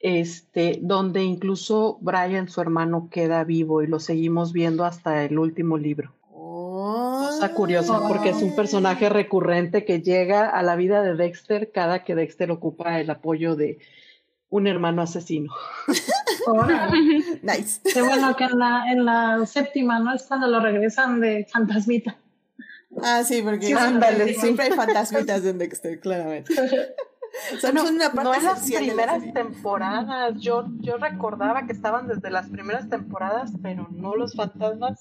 Este, donde incluso Brian, su hermano, queda vivo y lo seguimos viendo hasta el último libro. Cosa curiosa, porque es un personaje recurrente que llega a la vida de Dexter cada que Dexter ocupa el apoyo de un hermano asesino. nice. Qué bueno que en la, en la séptima, ¿no? Es cuando lo regresan de fantasmita. Ah, sí, porque siempre hay fantasmitas en Dexter, claramente. No, una parte no en las primeras temporadas. Yo, yo recordaba que estaban desde las primeras temporadas, pero no los fantasmas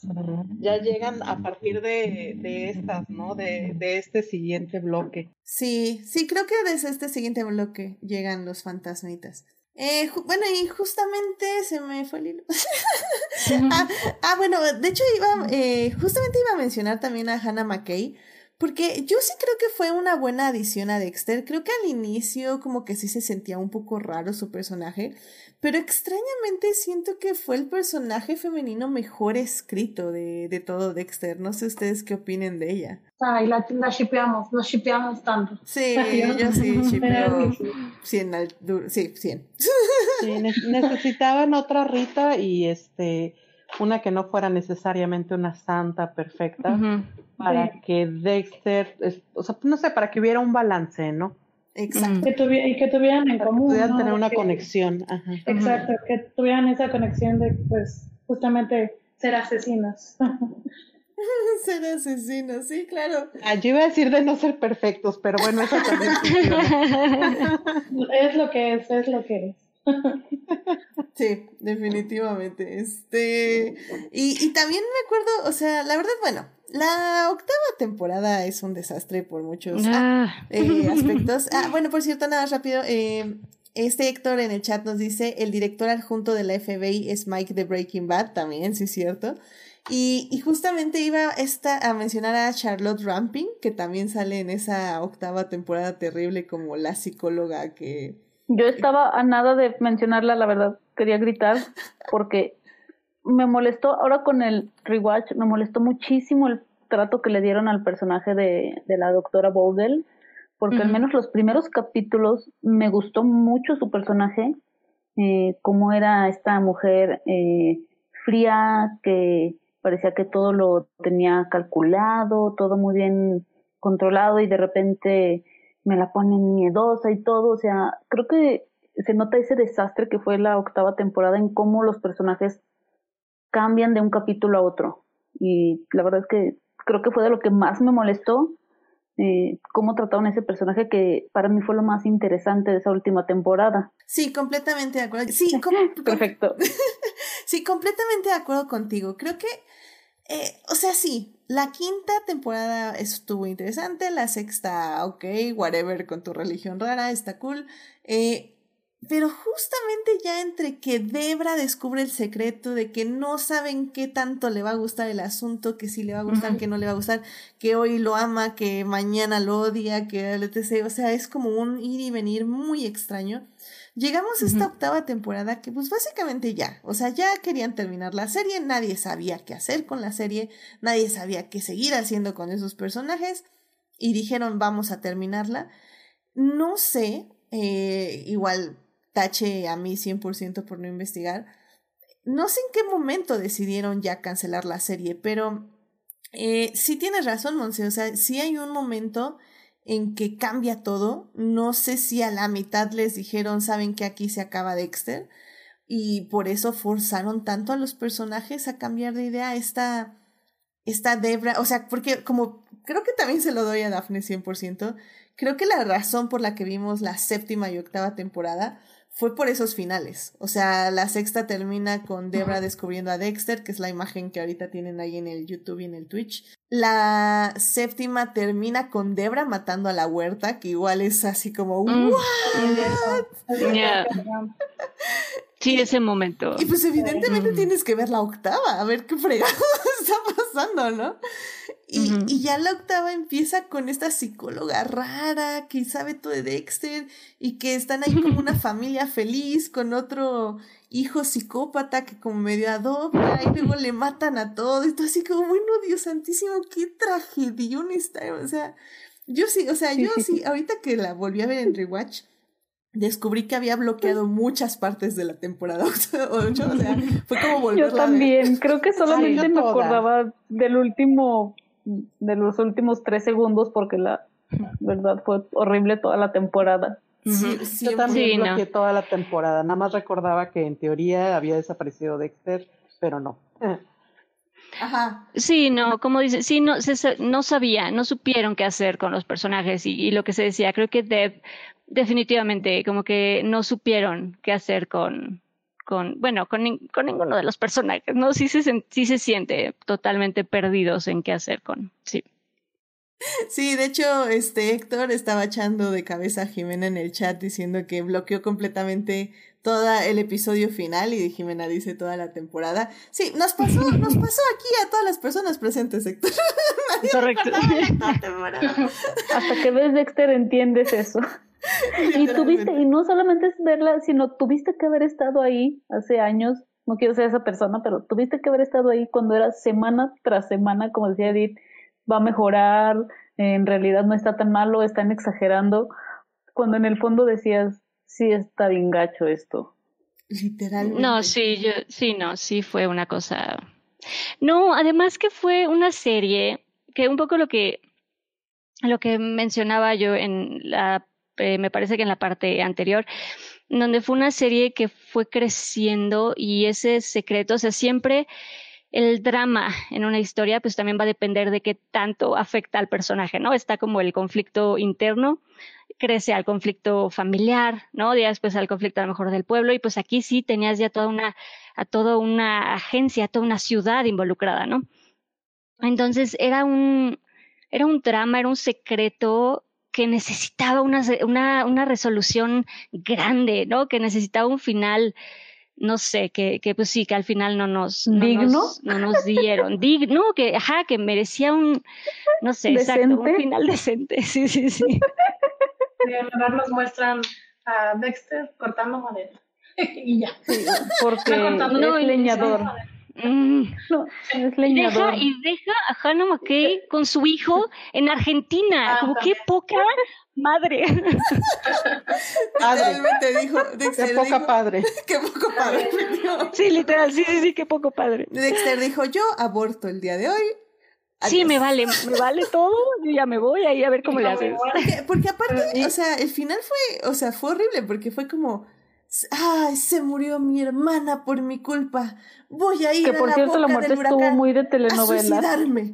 ya llegan a partir de, de estas, ¿no? De, de este siguiente bloque. Sí, sí, creo que desde este siguiente bloque llegan los fantasmitas. Eh, bueno, y justamente se me fue el hilo. ah, ah, bueno, de hecho iba, eh, justamente iba a mencionar también a Hannah McKay, porque yo sí creo que fue una buena adición a Dexter. Creo que al inicio como que sí se sentía un poco raro su personaje, pero extrañamente siento que fue el personaje femenino mejor escrito de, de todo Dexter. No sé ustedes qué opinen de ella. Ay, la, la shipeamos, nos shipeamos tanto. Sí, yo sí shipeo 100 al, sí, 100. Sí, necesitaban otra Rita y este una que no fuera necesariamente una santa perfecta, para que Dexter, o sea, no sé, para que hubiera un balance, ¿no? Exacto. Que y que tuvieran en común. Pudieran tener una conexión. Exacto, que tuvieran esa conexión de, pues, justamente ser asesinos. ser asesinos, sí, claro. Ah, yo iba a decir de no ser perfectos, pero bueno, eso también es lo que es, es lo que es. Sí, definitivamente. Este. Y, y también me acuerdo, o sea, la verdad, bueno, la octava temporada es un desastre por muchos ah, ah. Eh, aspectos. Ah, bueno, por cierto, nada rápido. Eh, este Héctor en el chat nos dice: el director adjunto de la FBI es Mike de Breaking Bad, también, sí es cierto. Y, y justamente iba esta, a mencionar a Charlotte Ramping, que también sale en esa octava temporada terrible como la psicóloga que yo estaba a nada de mencionarla, la verdad, quería gritar porque me molestó, ahora con el rewatch, me molestó muchísimo el trato que le dieron al personaje de, de la doctora Vogel, porque al menos los primeros capítulos me gustó mucho su personaje, eh, cómo era esta mujer eh, fría, que parecía que todo lo tenía calculado, todo muy bien controlado y de repente me la ponen miedosa y todo, o sea, creo que se nota ese desastre que fue la octava temporada en cómo los personajes cambian de un capítulo a otro. Y la verdad es que creo que fue de lo que más me molestó, eh, cómo trataron ese personaje que para mí fue lo más interesante de esa última temporada. Sí, completamente de acuerdo. Sí, perfecto. sí, completamente de acuerdo contigo. Creo que, eh, o sea, sí, la quinta temporada estuvo interesante, la sexta, ok, whatever, con tu religión rara, está cool. Eh, pero justamente ya entre que Debra descubre el secreto de que no saben qué tanto le va a gustar el asunto, que si le va a gustar, que no le va a gustar, que hoy lo ama, que mañana lo odia, que etc. O sea, es como un ir y venir muy extraño. Llegamos a esta octava temporada que pues básicamente ya, o sea, ya querían terminar la serie, nadie sabía qué hacer con la serie, nadie sabía qué seguir haciendo con esos personajes y dijeron vamos a terminarla. No sé, eh, igual tache a mí 100% por no investigar. No sé en qué momento decidieron ya cancelar la serie, pero eh, sí tienes razón, Monse. O sea, sí hay un momento en que cambia todo. No sé si a la mitad les dijeron, saben que aquí se acaba Dexter. Y por eso forzaron tanto a los personajes a cambiar de idea. Esta, esta Debra, o sea, porque como creo que también se lo doy a Daphne 100%, creo que la razón por la que vimos la séptima y octava temporada fue por esos finales. O sea, la sexta termina con Debra descubriendo a Dexter, que es la imagen que ahorita tienen ahí en el YouTube y en el Twitch. La séptima termina con Debra matando a la huerta, que igual es así como mm. Sí, ese momento. Y pues evidentemente tienes que ver la octava, a ver qué fregado está pasando, ¿no? Y, y, ya la octava empieza con esta psicóloga rara que sabe todo de Dexter y que están ahí como una familia feliz con otro hijo psicópata que como medio adopta y luego le matan a todo y todo así como, bueno, Dios santísimo, qué tragedia está. O sea, yo sí, o sea, yo sí, ahorita que la volví a ver en Rewatch, descubrí que había bloqueado muchas partes de la temporada 8, o sea, fue como volverla Yo también, creo que solamente me acordaba del último, de los últimos tres segundos porque la verdad fue horrible toda la temporada. Sí, Yo también bloqueé toda la temporada, nada más recordaba que en teoría había desaparecido Dexter, pero no. Ajá. Sí, no, como dice, sí, no, se, no sabía, no supieron qué hacer con los personajes y, y, lo que se decía, creo que Deb definitivamente como que no supieron qué hacer con, con bueno, con, con ninguno de los personajes, ¿no? Sí se, sí se siente totalmente perdidos en qué hacer con, sí. Sí, de hecho, este Héctor estaba echando de cabeza a Jimena en el chat diciendo que bloqueó completamente todo el episodio final y Jimena dice toda la temporada. Sí, nos pasó, nos pasó aquí a todas las personas presentes, Héctor. Correcto. Hasta que ves Dexter entiendes eso. y tuviste, y no solamente es verla, sino tuviste que haber estado ahí hace años, no quiero ser esa persona, pero tuviste que haber estado ahí cuando era semana tras semana, como decía Edith, va a mejorar, en realidad no está tan malo, están exagerando, cuando en el fondo decías, sí está bien gacho esto. Literalmente. No, sí, yo, sí, no, sí fue una cosa. No, además que fue una serie que un poco lo que lo que mencionaba yo en la eh, me parece que en la parte anterior, donde fue una serie que fue creciendo y ese secreto, o sea, siempre el drama en una historia pues también va a depender de qué tanto afecta al personaje, ¿no? Está como el conflicto interno, crece al conflicto familiar, ¿no? Ya después al conflicto a lo mejor del pueblo y pues aquí sí tenías ya toda una, a toda una agencia, toda una ciudad involucrada, ¿no? Entonces era un, era un drama, era un secreto que necesitaba una, una, una resolución grande, ¿no? Que necesitaba un final no sé, que, que pues sí, que al final no nos, no ¿Digno? nos, no nos dieron. Digno, que, ajá, que merecía un, no sé, exacto, un final decente. Sí, sí, sí. Y en verdad nos muestran a Dexter cortando madera. y ya. Sí, porque no, es leñador. Mm. No, es leñador. Deja, y deja a Hannah McKay con su hijo en Argentina. Ah, como qué poca madre. Realmente dijo, Dexter qué poca padre. Qué poco padre. sí, literal, sí, sí, sí, qué poco padre. Dexter dijo, yo aborto el día de hoy. Sí, me vale, me vale todo, yo ya me voy ahí a ver cómo le haces. Porque, porque aparte, o sea, el final fue, o sea, fue horrible porque fue como, ay, se murió mi hermana por mi culpa, voy a ir que por a la cierto boca la muerte del estuvo huracán muy de a telenovela. suicidarme.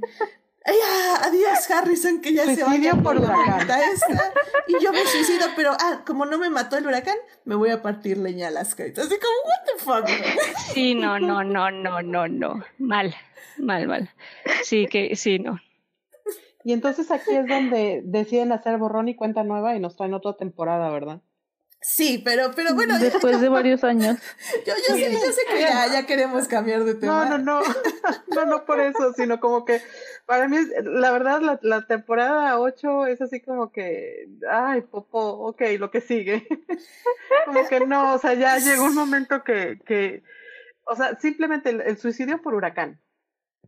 Ay, ah, adiós Harrison, que ya se vaya por la huracán. puta esta. Y yo me suicido, pero ah, como no me mató el huracán, me voy a partir leña a las caitas. Así como, what the fuck. Sí, no, no, no, no, no, no. Mal, mal, mal. Sí, que, sí, no. Y entonces aquí es donde deciden hacer borrón y cuenta nueva y nos traen otra temporada, ¿verdad? Sí, pero, pero bueno. Después de varios años. Yo, yo, sé, yo sé que ya, ya queremos cambiar de tema. No, no, no. No, no por eso, sino como que para mí, la verdad, la, la temporada 8 es así como que, ay, popo, ok, lo que sigue. Como que no, o sea, ya llegó un momento que, que o sea, simplemente el, el suicidio por huracán.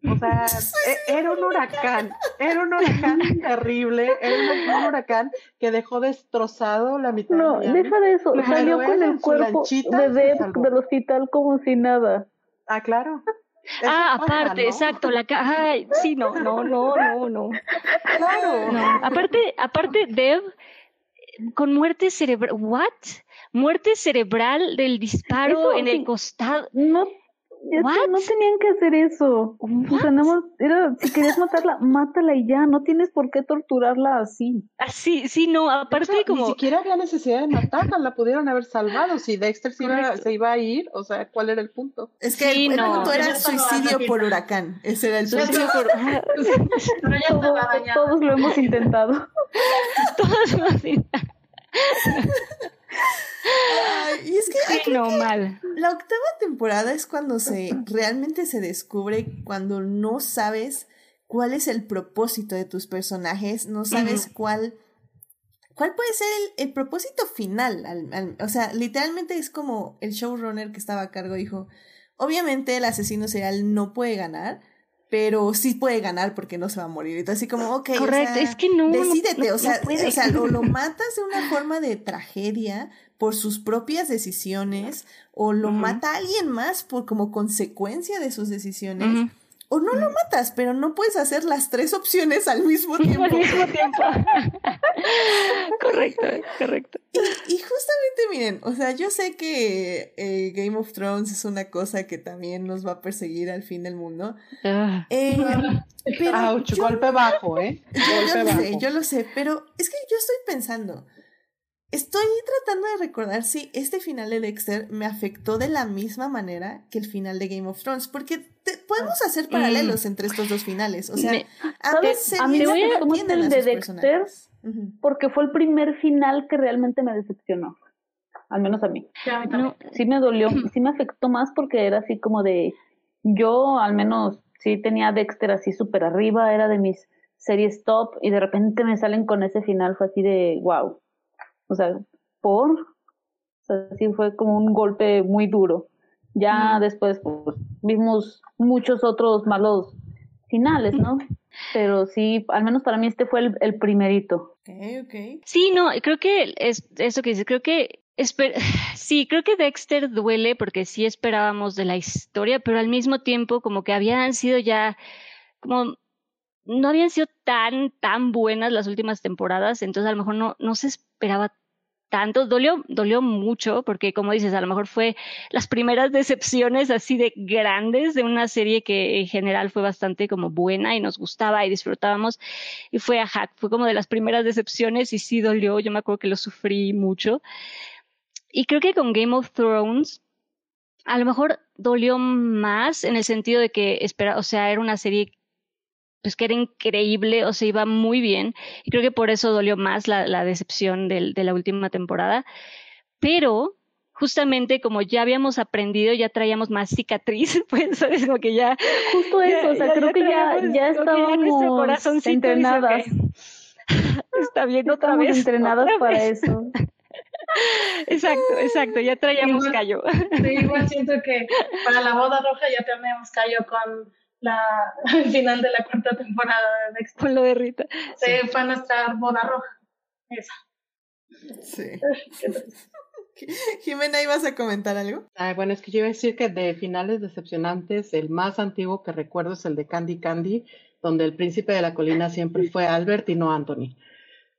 O sea, e- era un huracán, era un huracán terrible, era un, huracán que dejó destrozado la mitad No, de Miami. deja de eso. Pero Salió con el cuerpo de Deb salvó. del hospital como si nada. Ah, claro. Eso Ah, pasa, aparte, ¿no? exacto, la ca- ay, sí, no, no, no, no, no. Claro. No, aparte, aparte, Dev, con muerte cerebral, ¿what? Muerte cerebral del disparo Eso en el sí. costado. No, What? no tenían que hacer eso. O sea, nada más era, si querías matarla, mátala y ya. No tienes por qué torturarla así. Así, sí, no, aparte hecho, como... Ni siquiera había necesidad de matarla, la pudieron haber salvado. Si Dexter se iba, se iba a ir, o sea, ¿cuál era el punto? Es que Sí, el, el no. punto era Eso no suicidio por huracán. Ese era el punto. Suicidio por- ah, Pero ya Todo- estaba dañada. todos lo hemos intentado. Ay, y es que Sí, no, mal. La octava temporada es cuando se realmente se descubre cuando no sabes cuál es el propósito de tus personajes, no sabes cuál cuál puede ser el, el propósito final. al- al- o sea, literalmente es como el showrunner que estaba a cargo dijo, obviamente el asesino serial no puede ganar, pero sí puede ganar porque no se va a morir. Entonces así como, ok, o Correcto, sea, es que no, Decídete, no- o sea, no o sea, o lo matas de una forma de tragedia por sus propias decisiones, o lo mata alguien más por como consecuencia de sus decisiones. O no lo matas, pero no puedes hacer las tres opciones al mismo tiempo. Al mismo tiempo. correcto, correcto. Y justamente miren, o sea, yo sé que eh, Game of Thrones es una cosa que también nos va a perseguir al fin del mundo. Ah, Eh, pero Ouch, yo- golpe bajo, ¿eh? Yo, yo Golpe lo bajo. sé, yo lo sé, pero es que yo estoy pensando, estoy tratando de recordar si este final de Dexter me afectó de la misma manera que el final de Game of Thrones, porque te- podemos hacer paralelos entre estos dos finales, o sea, Me-. A mí me entienden el a de Dexter. Porque fue el primer final que realmente me decepcionó. Al menos a mí. Sí, a mí también. no, Sí me dolió, sí me afectó más porque era así como de. Yo al menos sí tenía a Dexter así súper arriba, era de mis series top y de repente me salen con ese final, fue así de wow. O sea, por. O sea, sí fue como un golpe muy duro. Ya después pues, vimos muchos otros malos finales, ¿no? Pero sí, al menos para mí este fue el, el primerito. Ok, ok. Sí, no, creo que es eso que dices, creo que esper- sí, creo que Dexter duele porque sí esperábamos de la historia, pero al mismo tiempo como que habían sido ya como no habían sido tan tan buenas las últimas temporadas, entonces a lo mejor no no se esperaba tanto, dolió dolió mucho porque como dices, a lo mejor fue las primeras decepciones así de grandes de una serie que en general fue bastante como buena y nos gustaba y disfrutábamos y fue ajá, fue como de las primeras decepciones y sí dolió, yo me acuerdo que lo sufrí mucho. Y creo que con Game of Thrones a lo mejor dolió más en el sentido de que espera, o sea, era una serie pues que era increíble, o sea, iba muy bien, y creo que por eso dolió más la, la decepción del, de la última temporada, pero justamente como ya habíamos aprendido, ya traíamos más cicatriz, pues, ¿sabes? Como que ya Justo eso, ya- o sea, ya- creo ya que ya, traemos ya como que ya nuestro estábamos dice, entrenadas. "Ok, Está bien, otra Estamos vez. entrenadas otra para vez". eso. Exacto, exacto, ya traíamos Igual- callo. Sí, igual siento que para la boda roja ya tenemos callo con la, el final de la cuarta temporada de Dexter. Con lo de Rita. Sí, fue nuestra boda roja. Esa. Sí. Jimena, ¿ibas a comentar algo? Ay, bueno, es que yo iba a decir que de finales decepcionantes, el más antiguo que recuerdo es el de Candy Candy, donde el príncipe de la colina siempre fue Albert y no Anthony.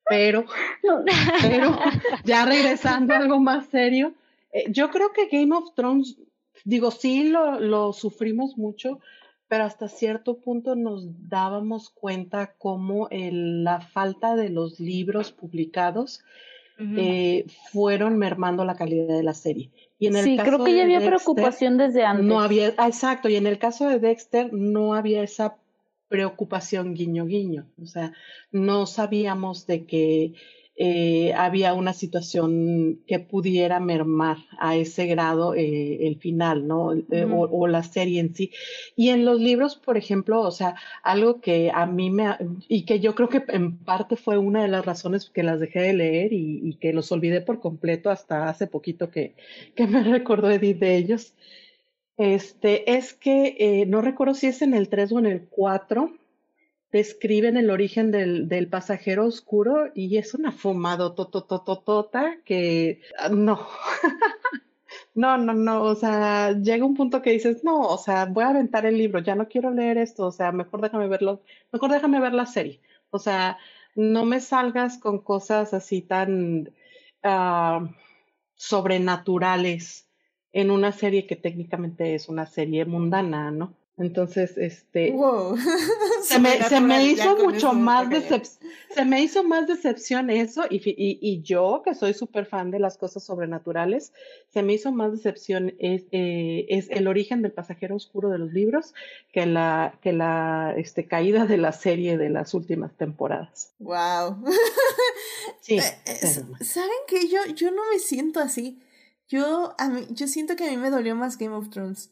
Pero, No, pero ya regresando a algo más serio, eh, yo creo que Game of Thrones, digo, sí lo, lo sufrimos mucho, pero hasta cierto punto nos dábamos cuenta cómo el- la falta de los libros publicados eh, fueron mermando la calidad de la serie. Y en el sí, caso creo que ya de había Dexter, preocupación desde antes. No había, ah, exacto, y en el caso de Dexter no había esa preocupación guiño guiño, o sea, no sabíamos de que eh, había una situación que pudiera mermar a ese grado eh, el final, ¿no? Eh, o, o, la serie en sí. Y en los libros, por ejemplo, o sea, algo que a mí me, y que yo creo que en parte fue una de las razones que las dejé de leer y, y que los olvidé por completo hasta hace poquito que, que me recordó Edith de ellos, este, es que eh, no recuerdo si es en el 3 o en el 4, describen el origen del, del pasajero oscuro y es una fumado totototota que ah, no. no, no, no, o sea, llega un punto que dices, no, o sea, voy a aventar el libro, ya no quiero leer esto, o sea, mejor déjame verlo, mejor déjame ver la serie. O sea, no me salgas con cosas así tan uh, sobrenaturales en una serie que técnicamente es una serie mundana, ¿no? Entonces, este, wow. se, me, se me hizo mucho más decepción, se me hizo más decepción eso y, y, y yo que soy súper fan de las cosas sobrenaturales, se me hizo más decepción es, eh, es el origen del pasajero oscuro de los libros que la, que la este, caída de la serie de las últimas temporadas. Wow. sí. ¿Saben que yo, yo no me siento así? Yo, a mí, yo siento que a mí me dolió más Game of Thrones.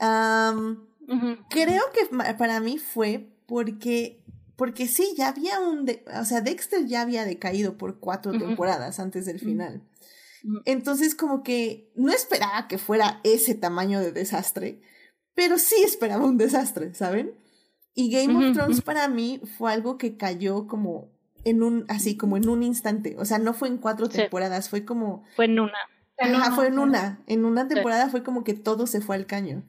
Um, Uh -huh. Creo que para mí fue porque, porque sí, ya había un, de, o sea, Dexter ya había decaído por cuatro uh -huh. temporadas antes del final. Uh -huh. Entonces como que no esperaba que fuera ese tamaño de desastre, pero sí esperaba un desastre, ¿saben? Y Game of Thrones para mí fue algo que cayó como en un, así como en un instante, o sea, no fue en cuatro sí. temporadas, fue como... Fue en una. Ajá, fue en una, en una temporada sí. fue como que todo se fue al caño.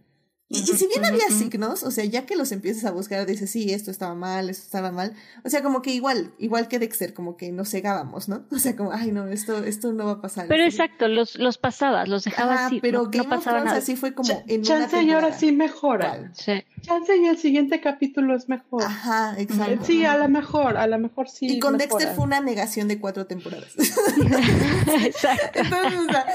Y, y, si bien había signos, o sea, ya que los empiezas a buscar, dices, sí, esto estaba mal, esto estaba mal. O sea, como que igual, igual que Dexter, como que nos cegábamos, ¿no? O sea, como, ay, no, esto, esto no va a pasar. Pero exacto, los, los pasabas, los dejabas así. Pero no, Game no pasaba of nada. así fue como en Chance una y ahora sí mejora. Sí. Chance y el siguiente capítulo es mejor. Ajá, exacto. Sí, a lo mejor, a lo mejor sí. Y con mejora. Dexter fue una negación de cuatro temporadas. exacto. Entonces, o sea,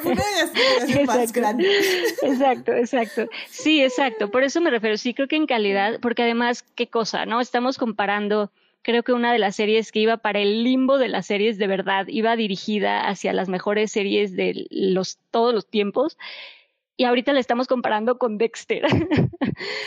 fue una negación exacto. más grande. exacto, exacto. Sí, exacto. Por eso me refiero, sí creo que en calidad, porque además, qué cosa, ¿no? Estamos comparando, creo que una de las series que iba para el limbo de las series de verdad, iba dirigida hacia las mejores series de los, todos los tiempos. Y ahorita la estamos comparando con Dexter.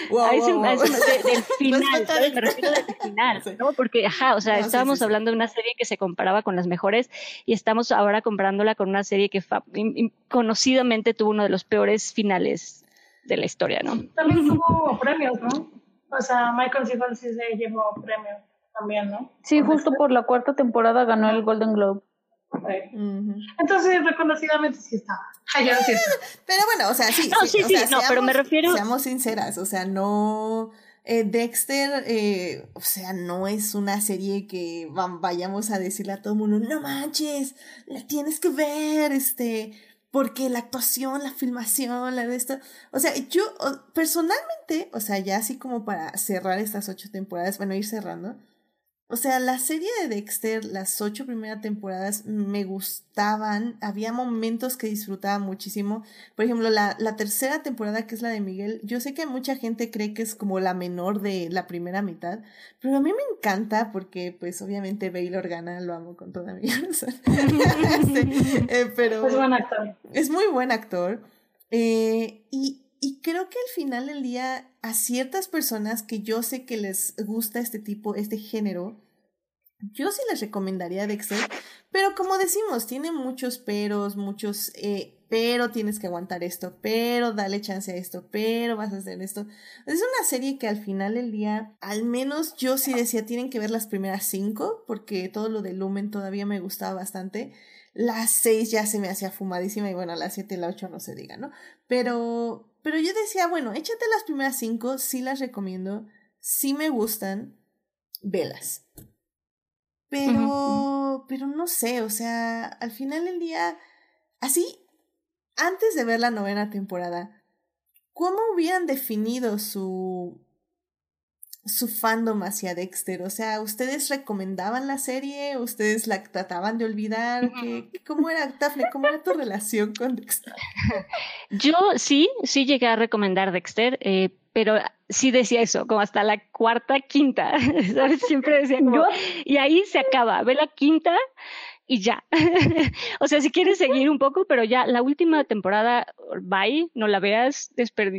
Wow, a ese, wow, a ese, wow. de, del final, ¿sabes? me refiero del final, Sí. ¿no? Porque, ajá, o sea, No, estábamos sí, sí. hablando de una serie que se comparaba con las mejores y estamos ahora comparándola con una serie que in- conocidamente tuvo uno de los peores finales de la historia, ¿no? También tuvo premios, ¿no? O sea, Michael Cifal sí se llevó premios también, ¿no? Sí, justo por la cuarta temporada ganó el Golden Globe. Entonces, reconocidamente sí estaba. Ay, yo sí estaba. Pero bueno, o sea, sí. No, sí, o sí, no, pero me refiero- Seamos sinceras, o sea, no. eh, Dexter, eh, o sea, no es una serie que va- vayamos a decirle a todo el mundo, no manches, la tienes que ver, este, porque la actuación, la filmación, la de esto. O sea, yo personalmente, o sea, ya así como para cerrar estas ocho temporadas, bueno, ir cerrando. O sea, la serie de Dexter, las ocho primeras temporadas me gustaban, había momentos que disfrutaba muchísimo. Por ejemplo, la, la tercera temporada, que es la de Miguel, yo sé que mucha gente cree que es como la menor de la primera mitad, pero a mí me encanta porque, pues, obviamente Baylor Organa lo amo con toda mi. Este, eh, pero Es buen actor. es muy buen actor. Eh, y, y creo que al final del día, a ciertas personas que yo sé que les gusta este tipo, este género, yo sí les recomendaría Dexter, pero como decimos, tiene muchos peros, muchos, eh, pero tienes que aguantar esto, pero dale chance a esto, pero vas a hacer esto. Es una serie que al final del día, al menos yo sí decía, tienen que ver las primeras cinco, porque todo lo de Lumen todavía me gustaba bastante. Las seis ya se me hacía fumadísima y bueno, las siete y la ocho no se diga, ¿no? Pero, pero yo decía, bueno, échate las primeras cinco, sí las recomiendo, sí me gustan, velas. Pero, pero no sé, o sea, al final del día, así, antes de ver la novena temporada, ¿cómo hubieran definido su, su fandom hacia Dexter? O sea, ¿ustedes recomendaban la serie? ¿Ustedes la trataban de olvidar? ¿Qué, ¿Cómo era, Daphne, cómo era tu relación con Dexter? Yo sí, sí llegué a recomendar Dexter, eh, pero sí decía eso, como hasta la cuarta, quinta, ¿sabes? Siempre decía como, y ahí se acaba, ve la quinta y ya. o sea, si quieres seguir un poco, pero ya la última temporada, bye, no la veas,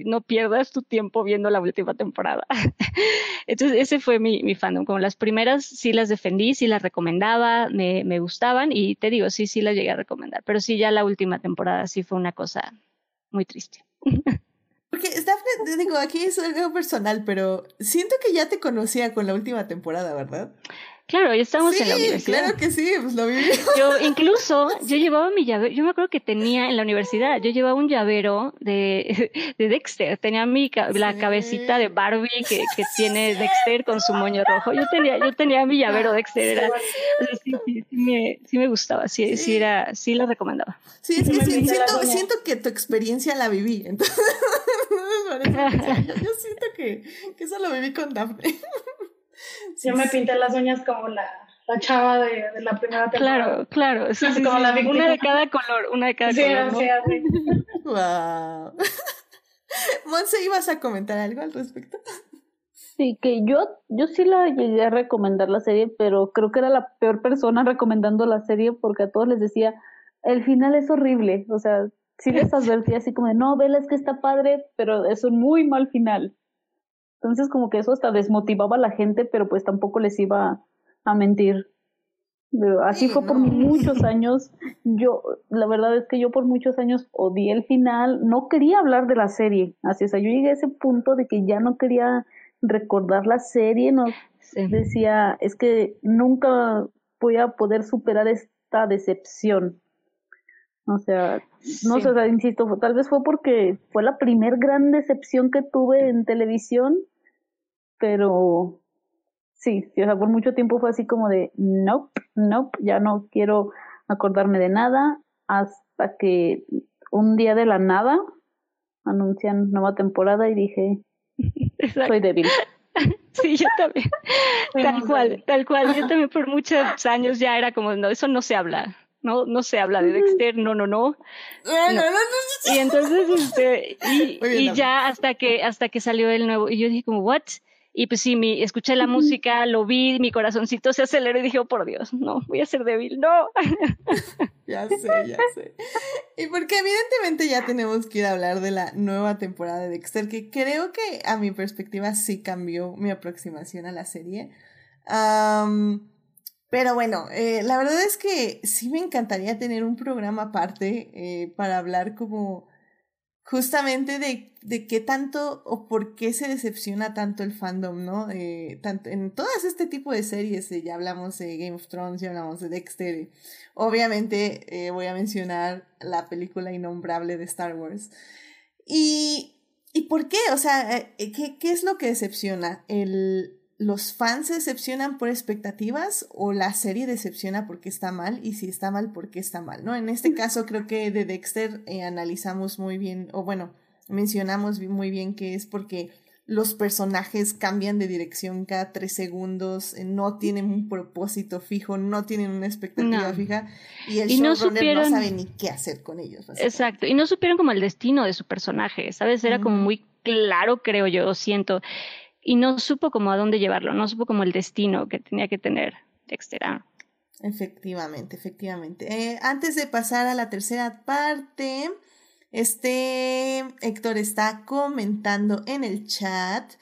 no pierdas tu tiempo viendo la última temporada. Entonces, ese fue mi, mi fandom. Como las primeras sí las defendí, sí las recomendaba, me, me gustaban y te digo, sí, sí las llegué a recomendar, pero sí, ya la última temporada sí fue una cosa muy triste. Porque Daphne, digo, aquí es algo personal, pero siento que ya te conocía con la última temporada, ¿verdad? Claro, ya estamos en la universidad. Claro que sí, pues lo viví. Yo incluso, yo llevaba mi llavero, yo me acuerdo que tenía en la universidad, yo llevaba un llavero de, de Dexter, tenía mi la cabecita de Barbie que, que tiene Dexter con su moño rojo. Yo tenía, yo tenía mi llavero Dexter, era, sí, sí, sí, me, sí me gustaba, sí, sí, era, sí la recomendaba. Sí, es que siento, siento que tu experiencia la viví, entonces, yo, yo siento que, que eso lo viví con Daphne. Yo me pinté las uñas como la, la chava de, de, la primera temporada. Claro, claro. Sí, sí, como La una de cada color, una de cada color. Sí, wow. Monse, ¿ibas a comentar algo al respecto? Sí, que yo, yo sí la llegué a recomendar la serie, pero creo que era la peor persona recomendando la serie porque a todos les decía, el final es horrible, o sea, sí les advertía así como de, no, vela, es que está padre, pero es un muy mal final. Entonces como que eso hasta desmotivaba a la gente, pero pues tampoco les iba a mentir. Así fue por muchos años. Yo, la verdad es que yo por muchos años odié el final. No quería hablar de la serie. Así, sea, yo llegué a ese punto de que ya no quería recordar la serie. No decía, es que nunca voy a poder superar esta decepción. O sea, no sé, insisto, tal vez fue porque fue la primer gran decepción que tuve en televisión, pero sí, o sea, por mucho tiempo fue así como de, nope, nope, ya no quiero acordarme de nada, hasta que un día de la nada anuncian nueva temporada y dije, soy débil. Sí, yo también. Tal cual, tal cual. Yo también por muchos años ya era como, no, eso no se habla no, no se habla de Dexter, no, no, no. Y entonces, este, y, ya hasta que, hasta que salió el nuevo, y yo dije como, what? Y pues sí, mi, escuché la música, lo vi, mi corazoncito se aceleró y dije, oh, por Dios, no, voy a ser débil, no. ya sé, ya sé. Y porque evidentemente ya tenemos que ir a hablar de la nueva temporada de Dexter, que creo que a mi perspectiva sí cambió mi aproximación a la serie. Pero bueno, eh, la verdad es que sí me encantaría tener un programa aparte eh, para hablar como justamente de, de qué tanto o por qué se decepciona tanto el fandom, ¿no? Eh, tanto, en todas este tipo de series, ya hablamos de Game of Thrones, ya hablamos de Dexter, obviamente voy a mencionar la película innombrable de Star Wars. Y, ¿y por qué? O sea, ¿qué, ¿qué es lo que decepciona? El, los fans se decepcionan por expectativas o la serie decepciona porque está mal y si está mal porque está mal, ¿no? En este caso creo que de Dexter eh, analizamos muy bien, o bueno, mencionamos muy bien que es porque los personajes cambian de dirección cada tres segundos, eh, no tienen un propósito fijo, no tienen una expectativa fija y el showrunner no, sabe ni qué hacer con ellos. Exacto, y no supieron como el destino de su personaje, ¿sabes? Era como muy claro, creo yo, siento y no supo cómo a dónde llevarlo, no supo como el destino que tenía que tener Dexter. Efectivamente, efectivamente. Eh, antes de pasar a la tercera parte, este Héctor está comentando en el chat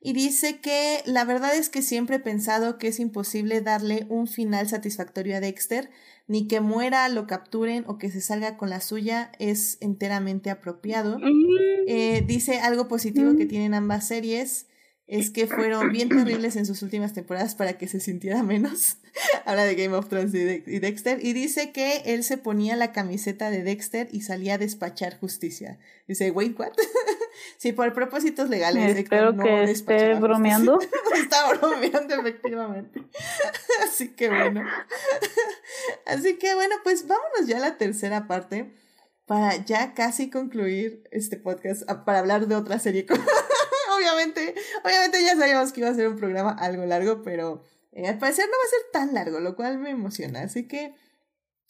y dice que la verdad es que siempre he pensado que es imposible darle un final satisfactorio a Dexter, ni que muera, lo capturen o que se salga con la suya es enteramente apropiado. Mm. Eh, dice algo positivo que mm. tienen ambas series es que fueron bien terribles en sus últimas temporadas para que se sintiera menos. Habla de Game of Thrones y, Dexter. Y dice que él se ponía la camiseta de Dexter y salía a despachar justicia. Dice, wait, what? sí, por propósitos legales. Espero que esté bromeando. Está bromeando, efectivamente. Así que bueno. Así que bueno, pues vámonos ya a la tercera parte para ya casi concluir este podcast, para hablar de otra serie obviamente, obviamente ya sabíamos que iba a ser un programa algo largo, pero eh, al parecer no va a ser tan largo, lo cual me emociona. Así que,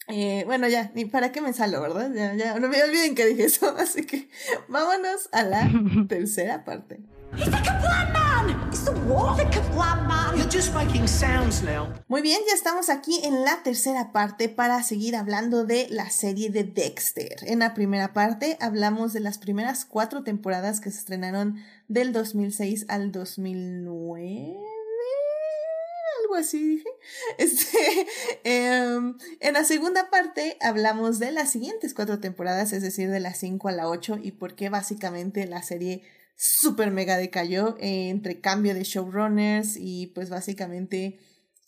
eh, bueno, ya, ni para qué me salgo, ¿verdad? Ya, ya, no me olviden que dije eso. Así que vámonos a la tercera parte. Muy bien, ya estamos aquí en la tercera parte para seguir hablando de la serie de Dexter. En la primera parte hablamos de las primeras cuatro temporadas que se estrenaron del 2006 al 2009 algo así dije. Este, em, en la segunda parte hablamos de las siguientes cuatro temporadas, es decir, de las 5 a la 8 y por qué básicamente la serie super mega decayó entre cambio de showrunners y pues básicamente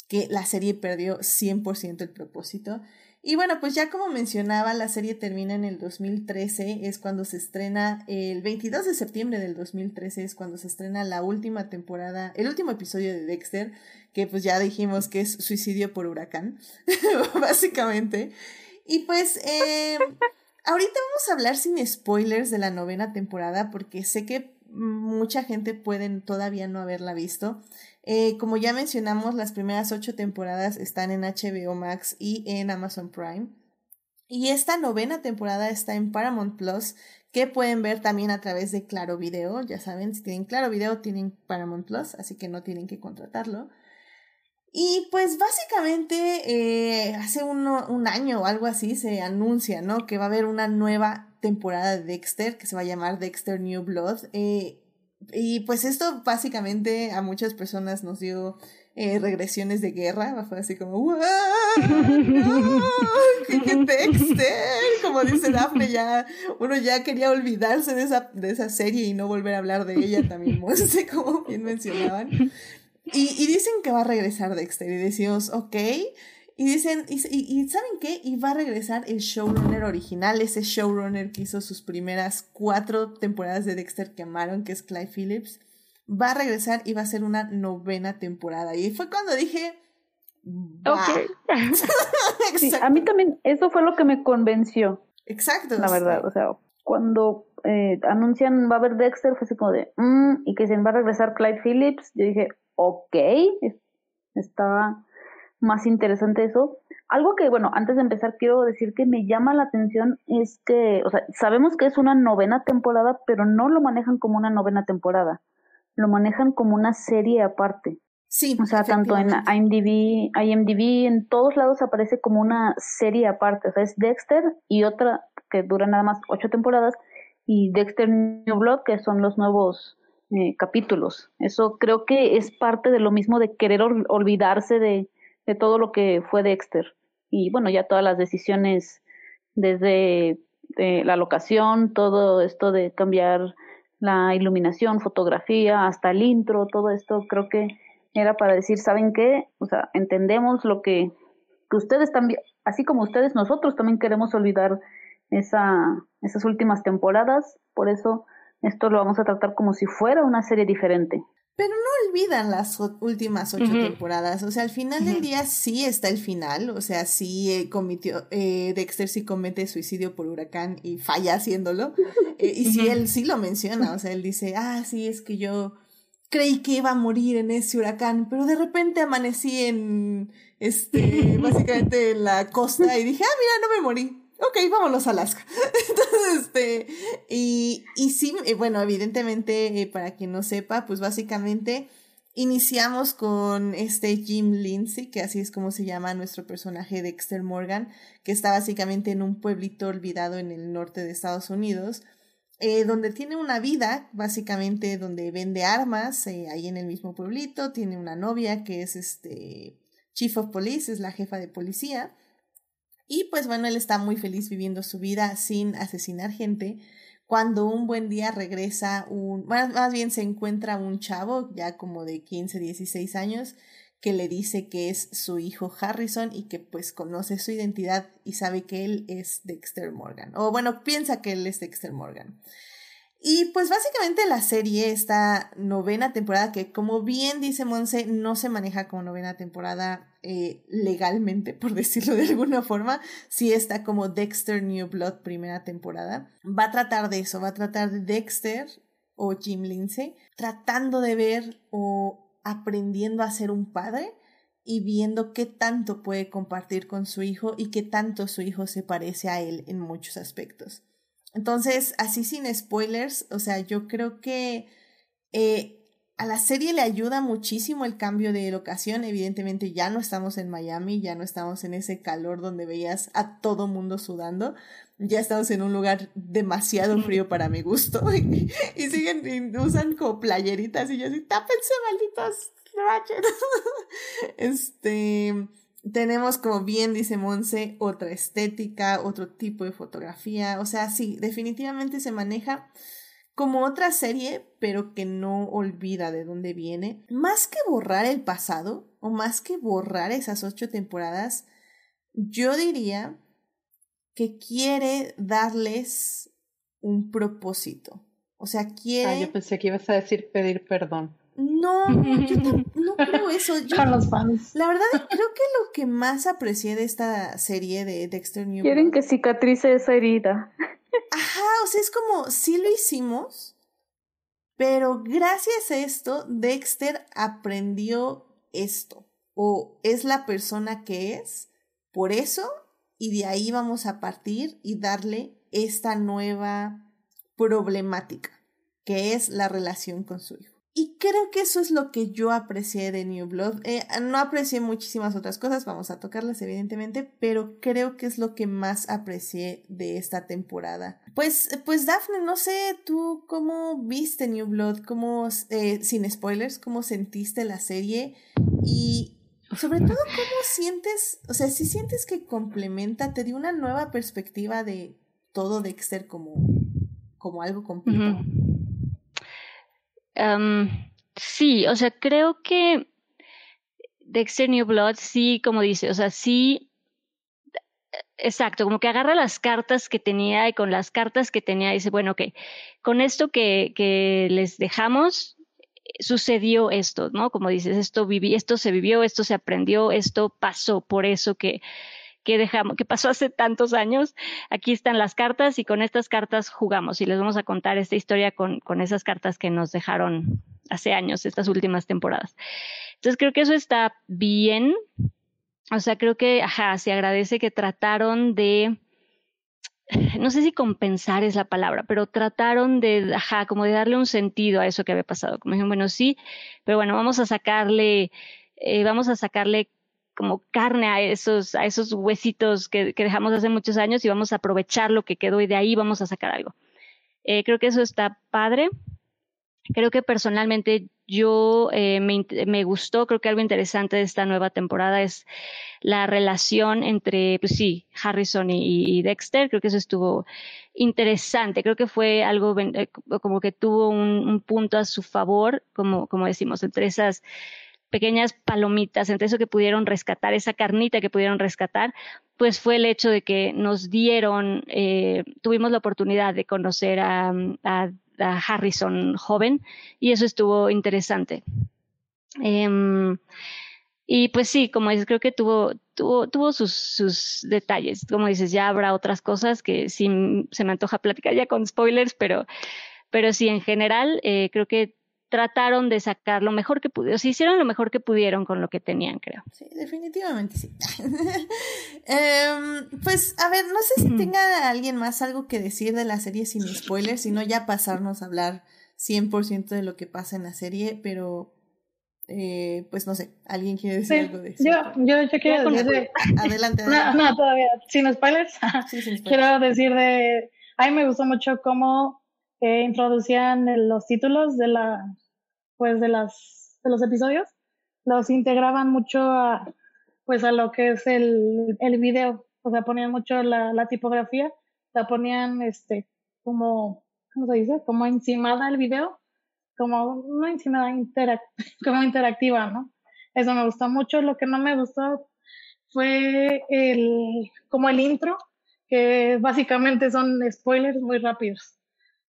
que la serie perdió 100% el propósito. Y bueno, pues ya como mencionaba, la serie termina en el 2013, es cuando se estrena, el 22 de septiembre del 2013 es cuando se estrena la última temporada, el último episodio de Dexter, que pues ya dijimos que es suicidio por huracán, básicamente. Y pues eh, ahorita vamos a hablar sin spoilers de la novena temporada, porque sé que mucha gente puede todavía no haberla visto. Eh, como ya mencionamos, las primeras ocho temporadas están en HBO Max y en Amazon Prime. Y esta novena temporada está en Paramount Plus, que pueden ver también a través de Claro Video. Ya saben, si tienen Claro Video, tienen Paramount Plus, así que no tienen que contratarlo. Y pues básicamente eh, hace un año o algo así se anuncia, ¿no? Que va a haber una nueva temporada de Dexter que se va a llamar Dexter New Blood. Eh, y pues esto básicamente a muchas personas nos dio eh, regresiones de guerra, fue así como, ¡Wow! ¡Qué, Dexter! Como dice Daphne, ya, uno ya quería olvidarse de esa, de esa serie y no volver a hablar de ella también, como bien mencionaban. Y, y dicen que va a regresar Dexter y decimos, ok, y dicen, y, y, ¿saben qué? Y va a regresar el showrunner original, ese showrunner que hizo sus primeras cuatro temporadas de Dexter que amaron, que es Clive Phillips. Va a regresar y va a ser una novena temporada. Y fue cuando dije... a mí también eso fue lo que me convenció. Exacto. La verdad, o sea, cuando eh, anuncian va a haber Dexter, fue así como de, mm", y que se va a regresar Clive Phillips, yo dije, ok, estaba más interesante eso. Algo que, bueno, antes de empezar quiero decir que me llama la atención es que, o sea, sabemos que es una novena temporada, pero no lo manejan como una novena temporada, lo manejan como una serie aparte. Sí. O sea, tanto en IMDb, IMDb, en todos lados aparece como una serie aparte. O sea, es Dexter y otra que dura nada más ocho temporadas y Dexter New Blood, que son los nuevos eh, capítulos. Eso creo que es parte de lo mismo de querer olvidarse de, de todo lo que fue Dexter. Y bueno, ya todas las decisiones desde eh, la locación, todo esto de cambiar la iluminación, fotografía, hasta el intro, todo esto creo que era para decir, ¿saben qué? O sea, entendemos lo que, que ustedes también, así como ustedes, nosotros también queremos olvidar esa, esas últimas temporadas, por eso esto lo vamos a tratar como si fuera una serie diferente. Olvidan las últimas ocho temporadas. O sea, al final del día sí está el final. O sea, sí eh, cometió, eh, Dexter sí comete suicidio por huracán y falla haciéndolo. Eh, y sí, él sí lo menciona. O sea, él dice, ah, sí, es que yo creí que iba a morir en ese huracán, pero de repente amanecí en, este, básicamente en la costa y dije, ah, mira, no me morí ok, vámonos a Alaska. Entonces, este, y, y sí, eh, bueno, evidentemente, para quien no sepa, pues básicamente iniciamos con este Jim Lindsay, que así es como se llama nuestro personaje Dexter Morgan, que está básicamente en un pueblito olvidado en el norte de Estados Unidos. Eh, donde tiene una vida, básicamente donde vende armas, ahí en el mismo pueblito, tiene una novia que es este Chief of Police, es la jefa de policía, y pues bueno, él está muy feliz viviendo su vida sin asesinar gente. Cuando un buen día regresa un, más, bien se encuentra un chavo ya como de 15, 16 años que le dice que es su hijo Harrison y que pues conoce su identidad y sabe que él es Dexter Morgan. O bueno, piensa que él es Dexter Morgan. Y pues básicamente la serie, esta novena temporada, que como bien dice Monse, no se maneja como novena temporada eh, legalmente, por decirlo de alguna forma, si está como Dexter New Blood primera temporada, va a tratar de eso, va a tratar de Dexter o Jim Lindsay tratando de ver o aprendiendo a ser un padre y viendo qué tanto puede compartir con su hijo y qué tanto su hijo se parece a él en muchos aspectos. Entonces, así sin spoilers, o sea, yo creo que Eh, a la serie le ayuda muchísimo el cambio de locación. Evidentemente ya no estamos en Miami, ya no estamos en ese calor donde veías a todo mundo sudando. Ya estamos en un lugar demasiado frío para mi gusto. y, siguen, y usan como playeritas y yo así, tápense malditos este, tenemos como bien dice Monse, otra estética, otro tipo de fotografía. O sea, sí, definitivamente se maneja como otra serie, pero que no olvida de dónde viene. Más que borrar el pasado, o más que borrar esas ocho temporadas, yo diría que quiere darles un propósito. O sea, quiere... Ah, yo pensé que ibas a decir pedir perdón. No, yo no, creo eso. los fans. La verdad, creo que lo que más aprecié de esta serie de Dexter New Quieren que cicatrice esa herida. Ajá, o sea, es como, sí lo hicimos, pero gracias a esto, Dexter aprendió esto, o es la persona que es, por eso, y de ahí vamos a partir y darle esta nueva problemática, que es la relación con su hijo. Y creo que eso es lo que yo aprecié de New Blood. Eh, no aprecié muchísimas otras cosas, vamos a tocarlas evidentemente, pero creo que es lo que más aprecié de esta temporada. Pues, pues Daphne, no sé tú cómo viste New Blood, cómo, eh, sin spoilers, cómo sentiste la serie y sobre todo cómo sientes, o sea, si sientes que complementa, te dio una nueva perspectiva de todo Dexter como, como algo completo sí, o sea, creo que Dexter New Blood sí, como dice, o sea, sí, exacto, como que agarra las cartas que tenía y con las cartas que tenía dice, bueno, ok, con esto que, que les dejamos, sucedió esto, ¿no? Como dices, esto viví, esto se vivió, esto se aprendió, esto pasó, por eso que que dejamos, que pasó hace tantos años. Aquí están las cartas y con estas cartas jugamos y les vamos a contar esta historia con, con esas cartas que nos dejaron hace años, estas últimas temporadas. Entonces creo que eso está bien. O sea, creo que, ajá, se agradece que trataron de, no sé si compensar es la palabra, pero trataron de, ajá, como de darle un sentido a eso que había pasado. Como dijeron, bueno, sí, pero bueno, vamos a sacarle, eh, vamos a sacarle como carne a esos, a esos huesitos que, que, dejamos hace muchos años y vamos a aprovechar lo que quedó y de ahí vamos a sacar algo. Eh, creo que eso está padre. Creo que personalmente yo eh, me, me, gustó, creo que algo interesante de esta nueva temporada es la relación entre, pues sí, Harrison y, y Dexter. Creo que eso estuvo interesante. Creo que fue algo eh, como que tuvo un, un punto a su favor, como, como decimos, entre esas pequeñas palomitas, entre eso que pudieron rescatar, esa carnita que pudieron rescatar, pues fue el hecho de que nos dieron, eh, tuvimos la oportunidad de conocer a, Harrison joven y eso estuvo interesante. Em, y pues sí, como dices, creo que tuvo, tuvo, tuvo sus, sus, detalles. Como dices, ya habrá otras cosas que sí se me antoja platicar ya con spoilers, pero, pero sí, en general, eh, creo que trataron de sacar lo mejor que pudieron, o hicieron lo mejor que pudieron con lo que tenían, creo. Sí, definitivamente sí. Em, pues, a ver, no sé si tenga alguien más algo que decir de la serie sin spoilers, sino ya pasarnos a hablar 100% de lo que pasa en la serie, pero eh, pues no sé, ¿alguien quiere decir algo de eso? Yo, yo, yo quiero decir de... Adelante, No, no, todavía, sin spoilers. Sí, sin spoilers. Quiero decir de... A mí me gustó mucho cómo eh, introducían los títulos de la pues de las de los episodios los integraban mucho a pues a lo que es el, el video. O sea ponían mucho la, la tipografía la ponían este como cómo se dice como encimada el video como no encimada como interactiva no eso me gustó mucho. Lo que no me gustó fue el como el intro que básicamente son spoilers muy rápidos.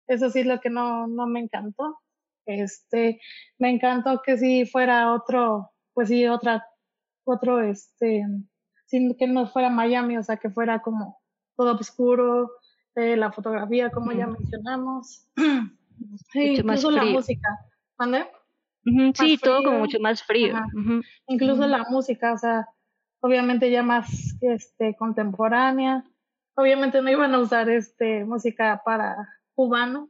Eso sí es lo que no no me encantó este, me encantó que si fuera otro, pues sí, otra, otro, este, sin que no fuera Miami, o sea, que fuera como todo oscuro, eh, la fotografía, como ya mencionamos, incluso la música, ¿vale? sí, todo como mucho más frío. Incluso la música, o sea, obviamente ya más este, contemporánea. Obviamente no iban a usar este música para cubano,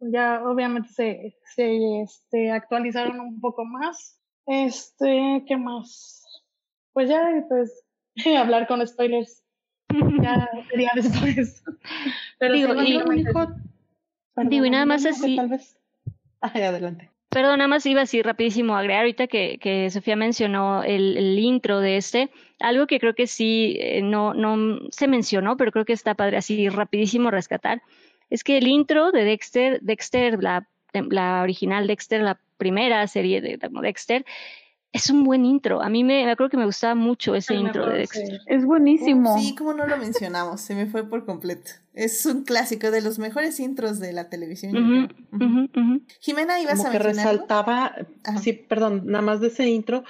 ya obviamente se, se este, actualizaron un poco más. Este, ¿qué más? Pues ya, pues, hablar con spoilers. ya sería después. Pero Digo, sí, y- Digo, y nada más así- Tal vez. Ay, adelante. Perdón, nada más iba así rapidísimo a agregar ahorita que, que Sofía mencionó el, el intro de este, algo que creo que sí eh, no, no se mencionó, pero creo que está padre así rapidísimo rescatar, es que el intro de Dexter, Dexter, la, la original Dexter, la primera serie de, de Dexter, es un buen intro. A mí me, me acuerdo que me gustaba mucho ese intro de. Dexter. Es buenísimo. Sí, como no lo mencionamos, se me fue por completo. Es un clásico de los mejores intros de la televisión. Jimena, ¿ibas Como a que mencionar algo? resaltaba, Ajá. sí, perdón, nada más de ese intro,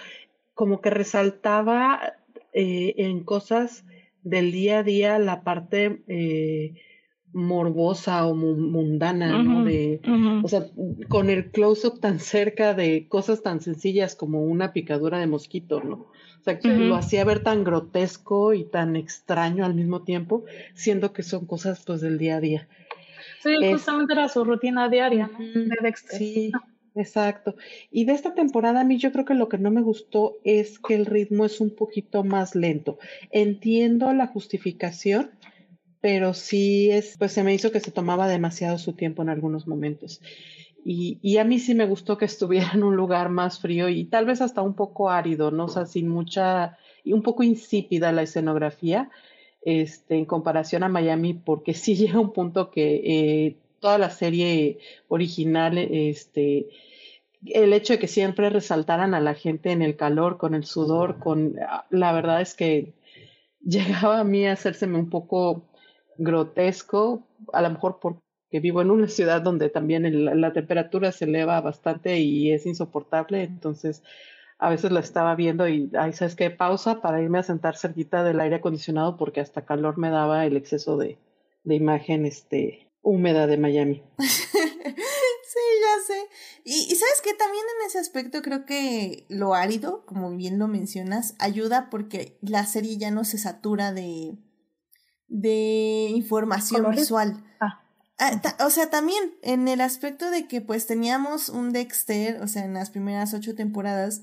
como que resaltaba eh, en cosas del día a día la parte eh, morbosa o mu- mundana, ¿no? De, o sea, con el close-up tan cerca de cosas tan sencillas como una picadura de mosquito, ¿no? O sea, que lo hacía ver tan grotesco y tan extraño al mismo tiempo, siendo que son cosas pues del día a día. Sí, Es- justamente era su rutina diaria, ¿no? De Dexter. Sí, exacto. Y de esta temporada a mí yo creo que lo que no me gustó es que el ritmo es un poquito más lento. Entiendo la justificación, pero sí es, pues se me hizo que se tomaba demasiado su tiempo en algunos momentos. Y, y a mí sí me gustó que estuviera en un lugar más frío y tal vez hasta un poco árido, ¿no? O sea, sin mucha, y un poco insípida la escenografía, este, en comparación a Miami, porque sí llega un punto que eh, toda la serie original, este, el hecho de que siempre resaltaran a la gente en el calor, con el sudor, con, la verdad es que llegaba a mí a hacérseme un poco grotesco, a lo mejor porque vivo en una ciudad donde también la temperatura se eleva bastante y es insoportable, entonces a veces la estaba viendo y, ay, ¿sabes qué? Pausa para irme a sentar cerquita del aire acondicionado porque hasta calor me daba el exceso de, imagen, este, húmeda de Miami. sí, ya sé. Y, y sabes que también en ese aspecto creo que lo árido, como bien lo mencionas, ayuda porque la serie ya no se satura de, de información ¿Colores? visual. Ah. Ah, o sea, también en el aspecto de que pues teníamos un Dexter, o sea, en las primeras ocho temporadas,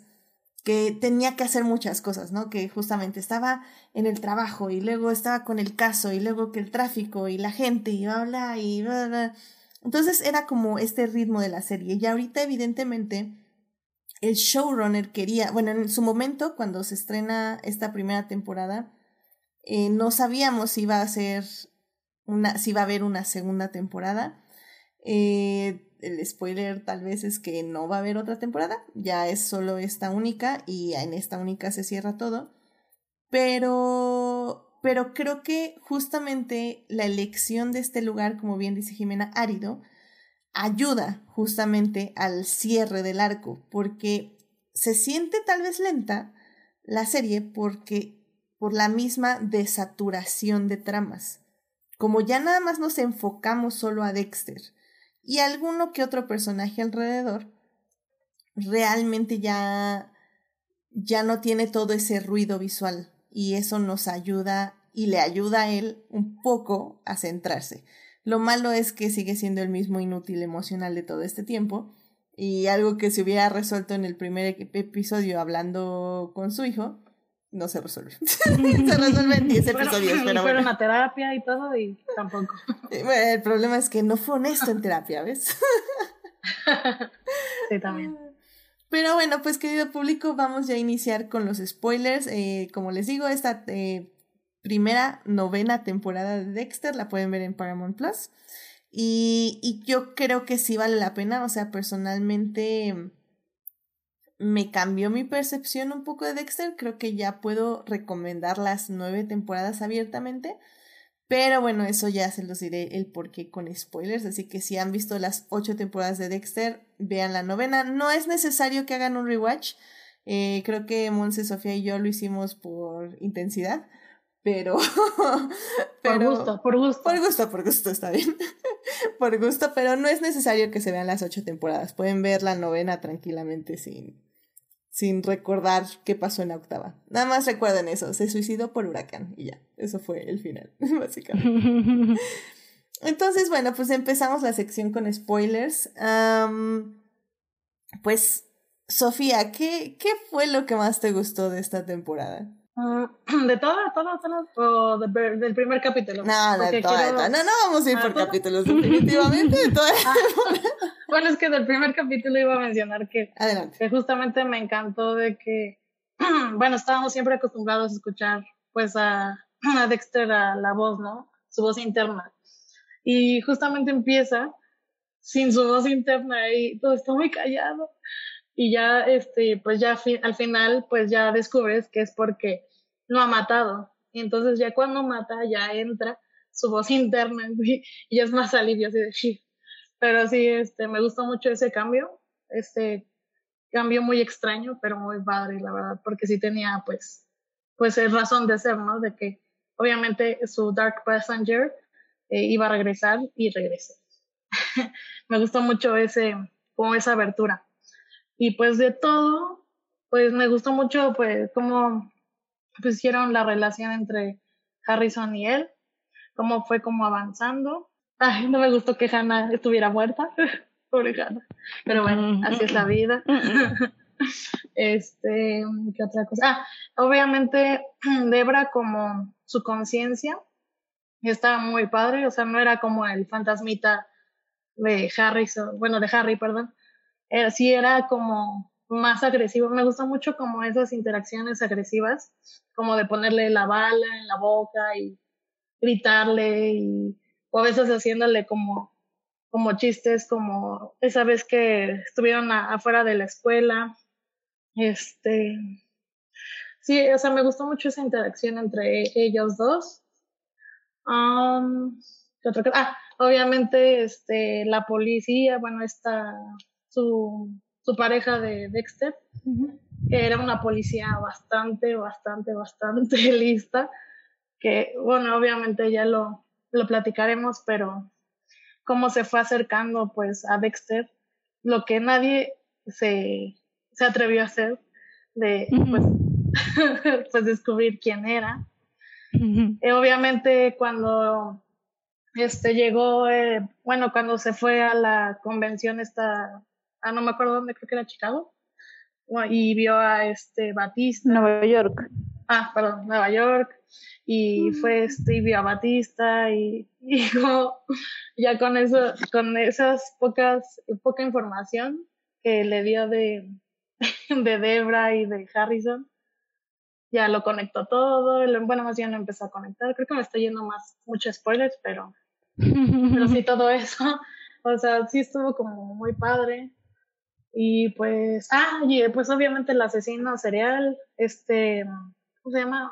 que tenía que hacer muchas cosas, ¿no? Que justamente estaba en el trabajo y luego estaba con el caso y luego que el tráfico y la gente y bla, bla, y bla, bla. Entonces era como este ritmo de la serie. Y ahorita, evidentemente, el showrunner quería, bueno, en su momento, cuando se estrena esta primera temporada, eh, no sabíamos si iba a ser una, si a haber una segunda temporada. Eh, el spoiler tal vez es que no va a haber otra temporada, ya es solo esta única y en esta única se cierra todo. Pero, pero creo que justamente la elección de este lugar, como bien dice Jimena, árido, ayuda justamente al cierre del arco, porque se siente tal vez lenta la serie porque por la misma desaturación de tramas. Como ya nada más nos enfocamos solo a Dexter y alguno que otro personaje alrededor, realmente ya ya no tiene todo ese ruido visual y eso nos ayuda y le ayuda a él un poco a centrarse. Lo malo es que sigue siendo el mismo inútil emocional de todo este tiempo y algo que se hubiera resuelto en el primer ep- episodio hablando con su hijo, no se resuelve. se resuelve en 10 Fueron- episodios, pero fueron bueno. a terapia y todo y tampoco. Bueno, El problema es que no fue honesto en terapia, ¿ves? Sí, también. Pero bueno, pues querido público, vamos ya a iniciar con los spoilers. Eh, como les digo, esta eh, primera novena temporada de Dexter la pueden ver en Paramount Plus. Y, y yo creo que sí vale la pena. O sea, personalmente me cambió mi percepción un poco de Dexter. Creo que ya puedo recomendar las nueve temporadas abiertamente. Pero bueno, eso ya se los diré el porqué con spoilers. Así que si han visto las ocho temporadas de Dexter, vean la novena. No es necesario que hagan un rewatch. Eh, creo que Monse, Sofía y yo lo hicimos por intensidad. Pero. Por pero gusto, por gusto. por gusto, por gusto, está bien. por gusto, pero no es necesario que se vean las ocho temporadas. Pueden ver la novena tranquilamente sin, sin recordar qué pasó en la octava. Nada más recuerden eso, se suicidó por huracán y ya, eso fue el final, básicamente. Entonces, bueno, pues empezamos la sección con spoilers. pues, Sofía, ¿qué, ¿qué fue lo que más te gustó de esta temporada? Mm, de todo, todo, todo, o del primer capítulo. No, de todo, No, no vamos a ir por capítulos, definitivamente de toda ah, Bueno, es que del primer capítulo iba a mencionar que, Adelante. que justamente me encantó de que, bueno, estábamos siempre acostumbrados a escuchar, pues, a, a Dexter a la voz, ¿no? Su voz interna. Y justamente empieza sin su voz interna y todo está muy callado. Y ya, este, pues ya al final, pues ya descubres que es porque no ha matado. Y entonces ya cuando mata, ya entra su voz interna y, es más alivio así de sí. Pero sí, este, me gustó mucho ese cambio, este cambio muy extraño, pero muy padre, la verdad, porque sí tenía, pues, pues razón de ser, ¿no? De que obviamente su Dark Passenger eh, iba a regresar y regresó. me gustó mucho ese, como esa abertura. Y pues de todo, pues me gustó mucho, pues, cómo pusieron la relación entre Harrison y él, cómo fue como avanzando. Ay, no me gustó que Hannah estuviera muerta, pobre Hannah. Pero bueno, así es la vida. este, ¿qué otra cosa? Ah, obviamente Debra como su conciencia estaba muy padre, o sea, no era como el fantasmita de Harrison, bueno, de Harry, perdón. Era, sí era como más agresivo. Me gusta mucho como esas interacciones agresivas, como de ponerle la bala en la boca y gritarle y o a veces haciéndole como como chistes como esa vez que estuvieron afuera de la escuela. Este sí, o sea, me gustó mucho esa interacción entre ellos dos. Um, ah, obviamente este la policía, bueno, está su su pareja de Dexter, que era una policía bastante, bastante, bastante lista, que bueno, obviamente ya lo, lo platicaremos, pero cómo se fue acercando pues a Dexter, lo que nadie se, se atrevió a hacer, de pues, pues descubrir quién era. Eh, obviamente cuando este llegó, eh, bueno, cuando se fue a la convención esta ah, no me acuerdo dónde, creo que era Chicago, y vio a este Batista. Nueva York. Ah, perdón, Nueva York, y fue este, y vio a Batista, y, y ya con eso, con esas pocas, poca información que le dio de, de Debra y de Harrison, ya lo conectó todo, bueno, más bien lo empezó a conectar, creo que me estoy yendo más, muchos spoilers, pero, pero sí todo eso, o sea, sí estuvo como muy padre, y pues, ah, y pues obviamente el asesino serial, este, ¿cómo se llama?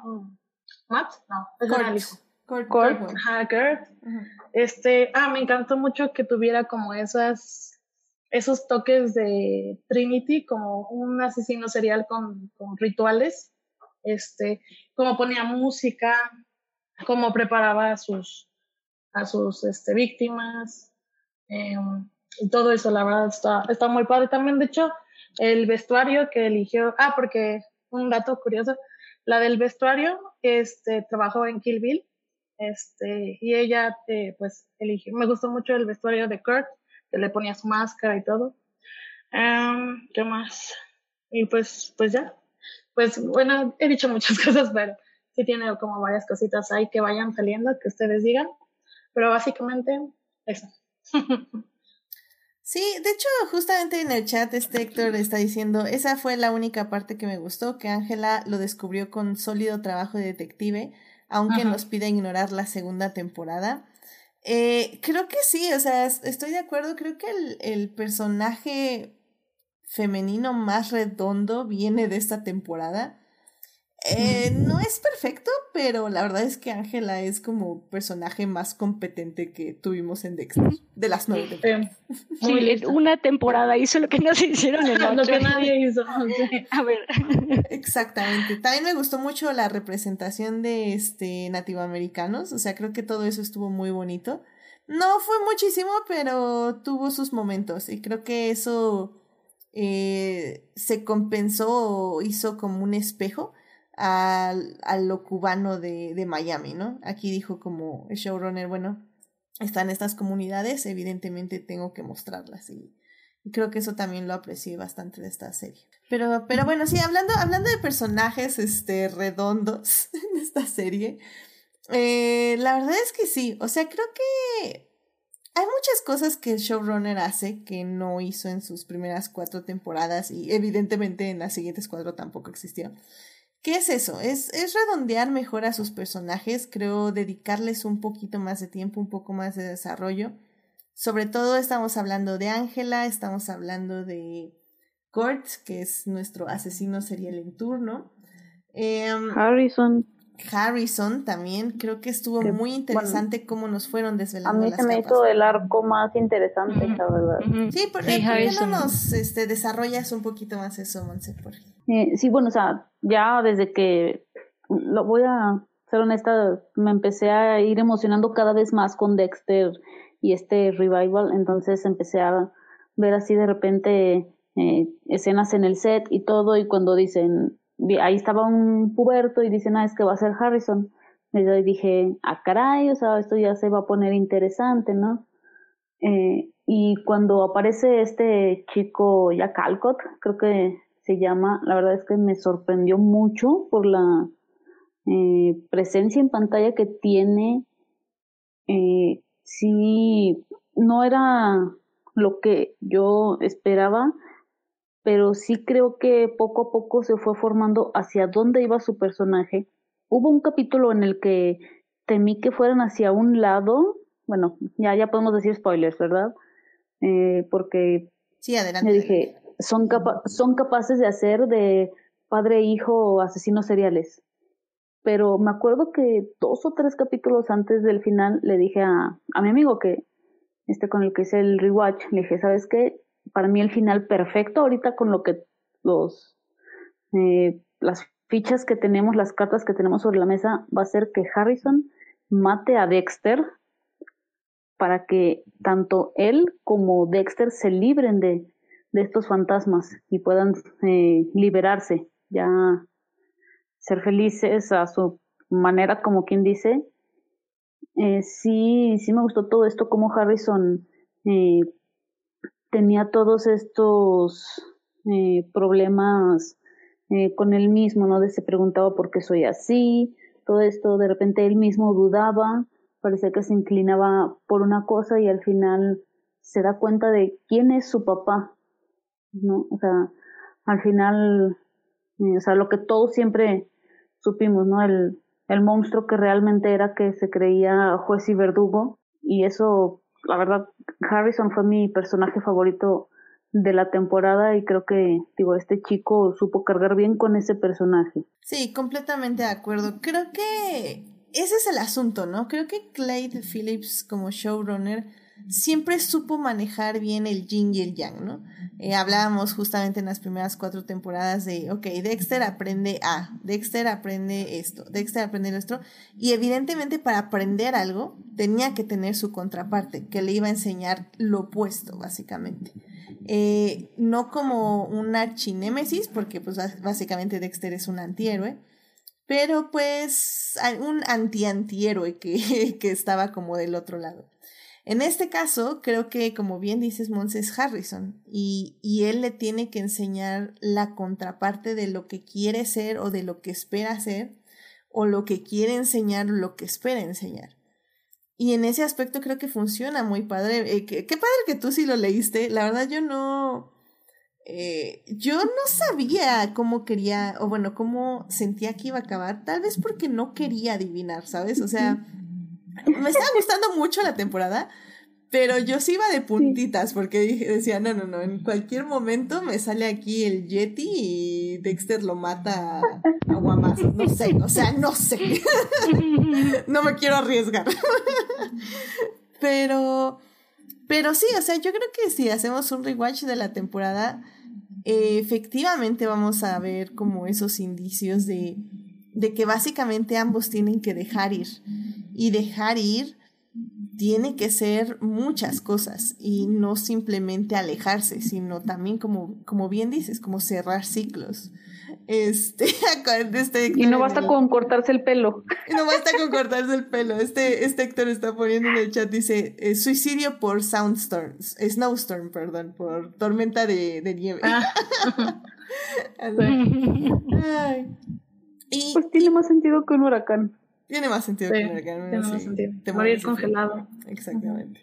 Matt, no, es el hijo. Kurt, Kurt, Kurt. Este, ah, me encantó mucho que tuviera como esas, esos toques de Trinity, como un asesino serial con, con rituales, este, como ponía música, cómo preparaba a sus, a sus este, víctimas. Eh, todo eso, la verdad, está, está muy padre. También, de hecho, el vestuario que eligió, ah, porque un dato curioso, la del vestuario, este, trabajó en Kill Bill, este, y ella, eh, pues, eligió, me gustó mucho el vestuario de Kurt, que le ponía su máscara y todo. Um, ¿Qué más? Y pues, pues ya. Pues, bueno, he dicho muchas cosas, pero sí tiene como varias cositas ahí que vayan saliendo, que ustedes digan. Pero básicamente, eso. Sí, de hecho, justamente en el chat este Héctor está diciendo, esa fue la única parte que me gustó, que Ángela lo descubrió con sólido trabajo de detective, aunque nos pide ignorar la segunda temporada. Eh, creo que sí, o sea, estoy de acuerdo, creo que el, el personaje femenino más redondo viene de esta temporada. Eh, no es perfecto, pero la verdad es que Ángela es como personaje más competente que tuvimos en Dexter, de las nueve temporadas. Sí, una temporada hizo lo que no se hicieron en Lo que nadie hizo. A ver. Exactamente. También me gustó mucho la representación de este nativoamericanos, o sea, creo que todo eso estuvo muy bonito. No fue muchísimo, pero tuvo sus momentos y creo que eso eh, se compensó o hizo como un espejo a, lo cubano de, de, Miami, ¿no? Aquí dijo como el showrunner, bueno, están estas comunidades, evidentemente tengo que mostrarlas y creo que eso también lo aprecié bastante de esta serie. Pero, pero bueno, sí, hablando, hablando de personajes este, redondos en esta serie, eh, la verdad es que sí, o sea, creo que hay muchas cosas que el showrunner hace que no hizo en sus primeras cuatro temporadas y evidentemente en las siguientes cuatro tampoco existió. ¿Qué es eso? Es, es redondear mejor a sus personajes, creo dedicarles un poquito más de tiempo, un poco más de desarrollo. Sobre todo estamos hablando de Ángela, estamos hablando de Kurt, que es nuestro asesino serial en turno. Em, Harrison. Harrison también, creo que estuvo muy interesante cómo nos fueron desvelando. A mí se me hizo el arco más interesante, la verdad. Sí, ¿por, qué no nos este, desarrollas un poquito más eso, Monse? Eh, sí, bueno, o sea, ya desde que, lo voy a ser honesta, me empecé a ir emocionando cada vez más con Dexter y este revival, entonces empecé a ver así de repente eh, escenas en el set y todo, y cuando dicen, ahí estaba un puberto y dicen, ah, es que va a ser Harrison. Y dije, ah, caray, o sea, esto ya se va a poner interesante, ¿no? Eh, y cuando aparece este chico ya Calcott, creo que se llama, la verdad es que me sorprendió mucho por la eh, presencia en pantalla que tiene. Eh, sí, no era lo que yo esperaba, pero sí creo que poco a poco se fue formando hacia dónde iba su personaje. Hubo un capítulo en el que temí que fueran hacia un lado, bueno, ya, ya podemos decir spoilers, ¿verdad? Eh, porque sí, adelante. me dije, son, capa son capaces de hacer de padre e hijo asesinos seriales. Pero me acuerdo que dos o tres capítulos antes del final le dije a, a mi amigo que, este con el que hice el rewatch, le dije, ¿sabes qué? Para mí el final perfecto ahorita con lo que los eh, las fichas que tenemos, las cartas que tenemos sobre la mesa, va a ser que Harrison mate a Dexter para que tanto él como Dexter se libren de, de estos fantasmas y puedan eh, liberarse, ya ser felices a su manera, como quien dice. Eh, sí, sí me gustó todo esto, como Harrison eh, tenía todos estos eh, problemas eh, con él mismo, ¿no? De se preguntaba por qué soy así, todo esto, de repente él mismo dudaba, parecía que se inclinaba por una cosa y al final se da cuenta de quién es su papá, ¿no? O sea, al final, eh, o sea, lo que todos siempre supimos, ¿no? El, el monstruo que realmente era que se creía juez y verdugo y eso la verdad, Harrison fue mi personaje favorito de la temporada y creo que, digo, este chico supo cargar bien con ese personaje. Sí, completamente de acuerdo. Creo que ese es el asunto, ¿no? Creo que Clyde Phillips como showrunner siempre supo manejar bien el yin y el yang, ¿no? Eh, hablábamos justamente en las primeras cuatro temporadas de, ok, Dexter aprende A, Dexter aprende esto, Dexter aprende esto, y evidentemente para aprender algo tenía que tener su contraparte, que le iba a enseñar lo opuesto, básicamente. Eh, no como un archinémesis, porque pues básicamente Dexter es un antihéroe, pero pues un anti-antihéroe que, que estaba como del otro lado. En este caso, creo que, como bien dices, Mons es Harrison y, y, él le tiene que enseñar la contraparte de lo que quiere ser o de lo que espera ser o lo que quiere enseñar lo que espera enseñar. Y en ese aspecto creo que funciona muy padre. Eh, qué, padre que tú sí lo leíste. La verdad yo no... Eh, yo no sabía cómo quería, o bueno, cómo sentía que iba a acabar. Tal vez porque no quería adivinar, ¿sabes? O sea me estaba gustando mucho la temporada, pero yo sí iba de puntitas porque decía, no, no, no, en cualquier momento me sale aquí el Yeti y Dexter lo mata a guamazos. No sé, o sea, no sé. no me quiero arriesgar. pero, pero sí, o sea, yo creo que si hacemos un rewatch de la temporada, efectivamente vamos a ver como esos indicios de, de que básicamente ambos tienen que dejar ir y dejar ir tiene que ser muchas cosas y no simplemente alejarse, sino también como, como bien dices, como cerrar ciclos. Este, este y no basta con cortarse el pelo. Y no basta con cortarse el pelo. Este, este Héctor está poniendo en el chat, dice, eh, suicidio por Soundstorm, Snowstorm, perdón, por tormenta de, de nieve. Ah. Y, pues tiene más sentido que un huracán. Tiene más sentido que. Tiene más sentido. Te Morir congelado. Exactamente.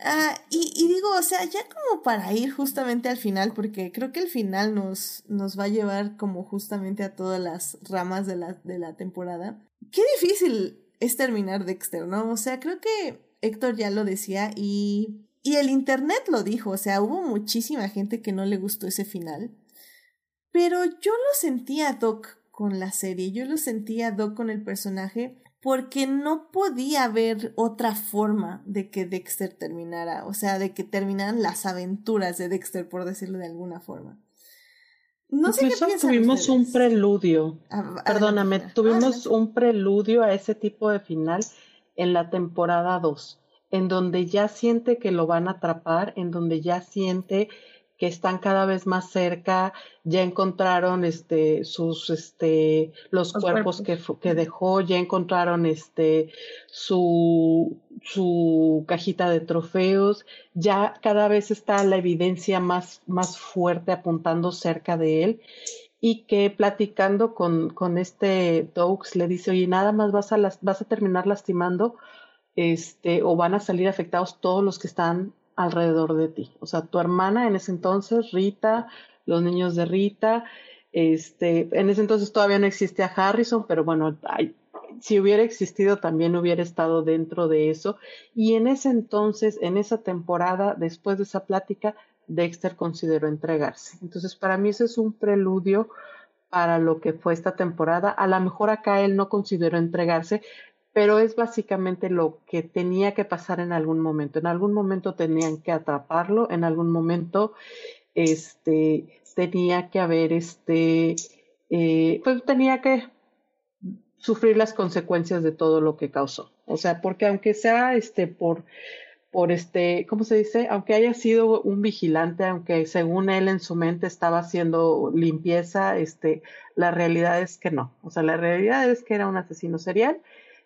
Ah, y, y, digo, o sea, ya como para ir justamente al final, porque creo que el final nos, nos va a llevar como justamente a todas las ramas de la, de la temporada. Qué difícil es terminar Dexter, ¿no? O sea, creo que Héctor ya lo decía y, y el Internet lo dijo, o sea, hubo muchísima gente que no le gustó ese final. Pero yo lo sentía Doc con la serie, yo lo sentía Doc con el personaje porque no podía haber otra forma de que Dexter terminara, o sea, de que terminaran las aventuras de Dexter, por decirlo de alguna forma. No sé qué tuvimos un preludio, ah, perdóname, tuvimos un preludio a ese tipo de final en la temporada 2, en donde ya siente que lo van a atrapar, en donde ya siente que están cada vez más cerca, ya encontraron este sus este los, cuerpos, Que, que, dejó, ya encontraron este su su cajita de trofeos, ya cada vez está la evidencia más más fuerte apuntando cerca de él y que platicando con, con este Dogs le dice, "Oye, nada más vas a las, vas a terminar lastimando este o van a salir afectados todos los que están alrededor de ti. O sea, tu hermana en ese entonces, Rita, los niños de Rita, este, en ese entonces todavía no existía Harrison, pero bueno, si hubiera existido también hubiera estado dentro de eso. Y en ese entonces, en esa temporada, después de esa plática, Dexter consideró entregarse. Entonces, para mí ese es un preludio para lo que fue esta temporada. A lo mejor acá él no consideró entregarse, pero es básicamente lo que tenía que pasar en algún momento. En algún momento tenían que atraparlo, en algún momento este, tenía que haber, este, eh, pues tenía que sufrir las consecuencias de todo lo que causó. O sea, porque aunque sea este por por este, ¿cómo se dice? Aunque haya sido un vigilante, aunque según él en su mente estaba haciendo limpieza, este, la realidad es que no. O sea, la realidad es que era un asesino serial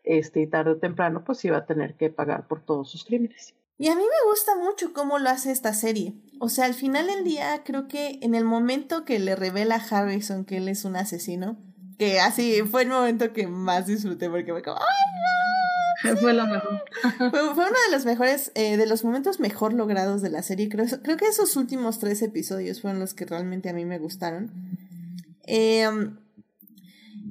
este, y tarde o temprano pues iba a tener que pagar por todos sus crímenes. Y a mí me gusta mucho cómo lo hace esta serie. O sea, al final del día creo que en el momento que le revela a Harrison que él es un asesino, que así fue el momento que más disfruté porque fue como ¡ay, Fue lo mejor. fue, uno de los mejores, eh, de los momentos mejor logrados de la serie. Creo, creo que esos últimos tres episodios fueron los que realmente a mí me gustaron. Eh,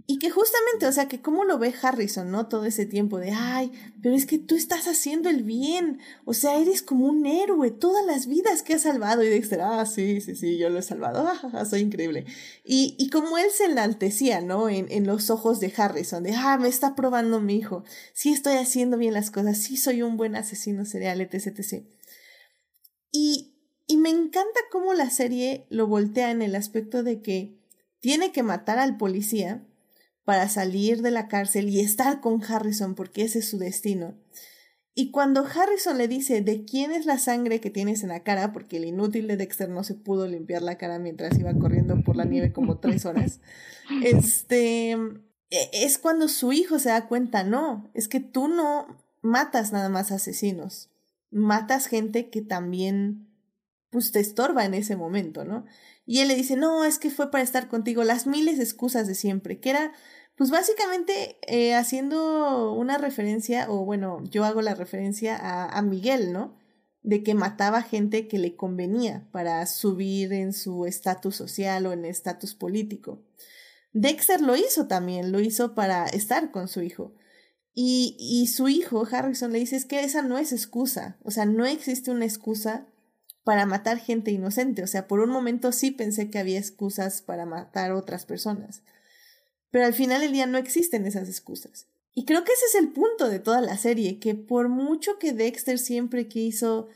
y que justamente, o sea, que cómo lo ve Harrison, ¿no? Todo ese tiempo de, ay, pero es que tú estás haciendo el bien, o sea, eres como un héroe, todas las vidas que has salvado. Y Dexter, ah, sí, sí, sí, yo lo he salvado, ah, soy increíble. Y, y como él se enaltecía, ¿no? En, en los ojos de Harrison, de, ah, me está probando mi hijo, sí estoy haciendo bien las cosas, sí soy un buen asesino serial, etc, etc. Y, y me encanta cómo la serie lo voltea en el aspecto de que tiene que matar al policía, para salir de la cárcel y estar con Harrison porque ese es su destino. Y cuando Harrison le dice de quién es la sangre que tienes en la cara, porque el inútil de Dexter no se pudo limpiar la cara mientras iba corriendo por la nieve como tres horas, este e, es cuando su hijo se da cuenta, no, es que tú no matas nada más asesinos, matas gente que también pues te estorba en ese momento, ¿no? Y él le dice, no, es que fue para estar contigo, las miles de excusas de siempre, que era pues básicamente eh, haciendo una referencia, o bueno, yo hago la referencia a, a Miguel, ¿no? De que mataba gente que le convenía para subir en su estatus social o en estatus político. Dexter lo hizo también, lo hizo para estar con su hijo. Y, y su hijo, Harrison, le dice, es que esa no es excusa, o sea, no existe una excusa para matar gente inocente, o sea, por un momento sí pensé que había excusas para matar otras personas pero al final del día no existen esas excusas. Y creo que ese es el punto de toda la serie, que por mucho que Dexter siempre quiso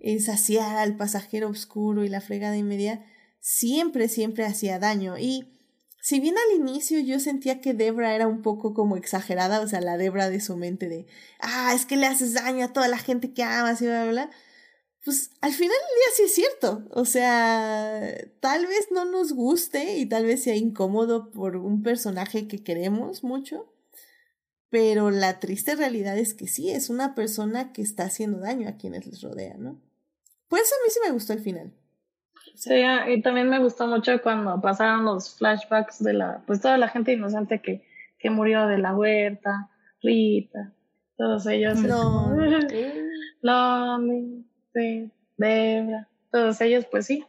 eh, saciar al pasajero oscuro y la fregada y media, siempre, siempre hacía daño. Y si bien al inicio yo sentía que Debra era un poco como exagerada, o sea, la Debra de su mente de, ah, es que le haces daño a toda la gente que amas y bla, bla, bla, pues al final del día sí es cierto. O sea, tal vez no nos guste y tal vez sea incómodo por un personaje que queremos mucho, pero la triste realidad es que sí, es una persona que está haciendo daño a quienes les rodean, ¿no? Pues a mí sí me gustó el final. Sí, y también me gustó mucho cuando pasaron los flashbacks de la, pues toda la gente inocente que, que murió de la huerta, Rita, todos ellos. No. Sí, Debra, todos ellos, pues sí.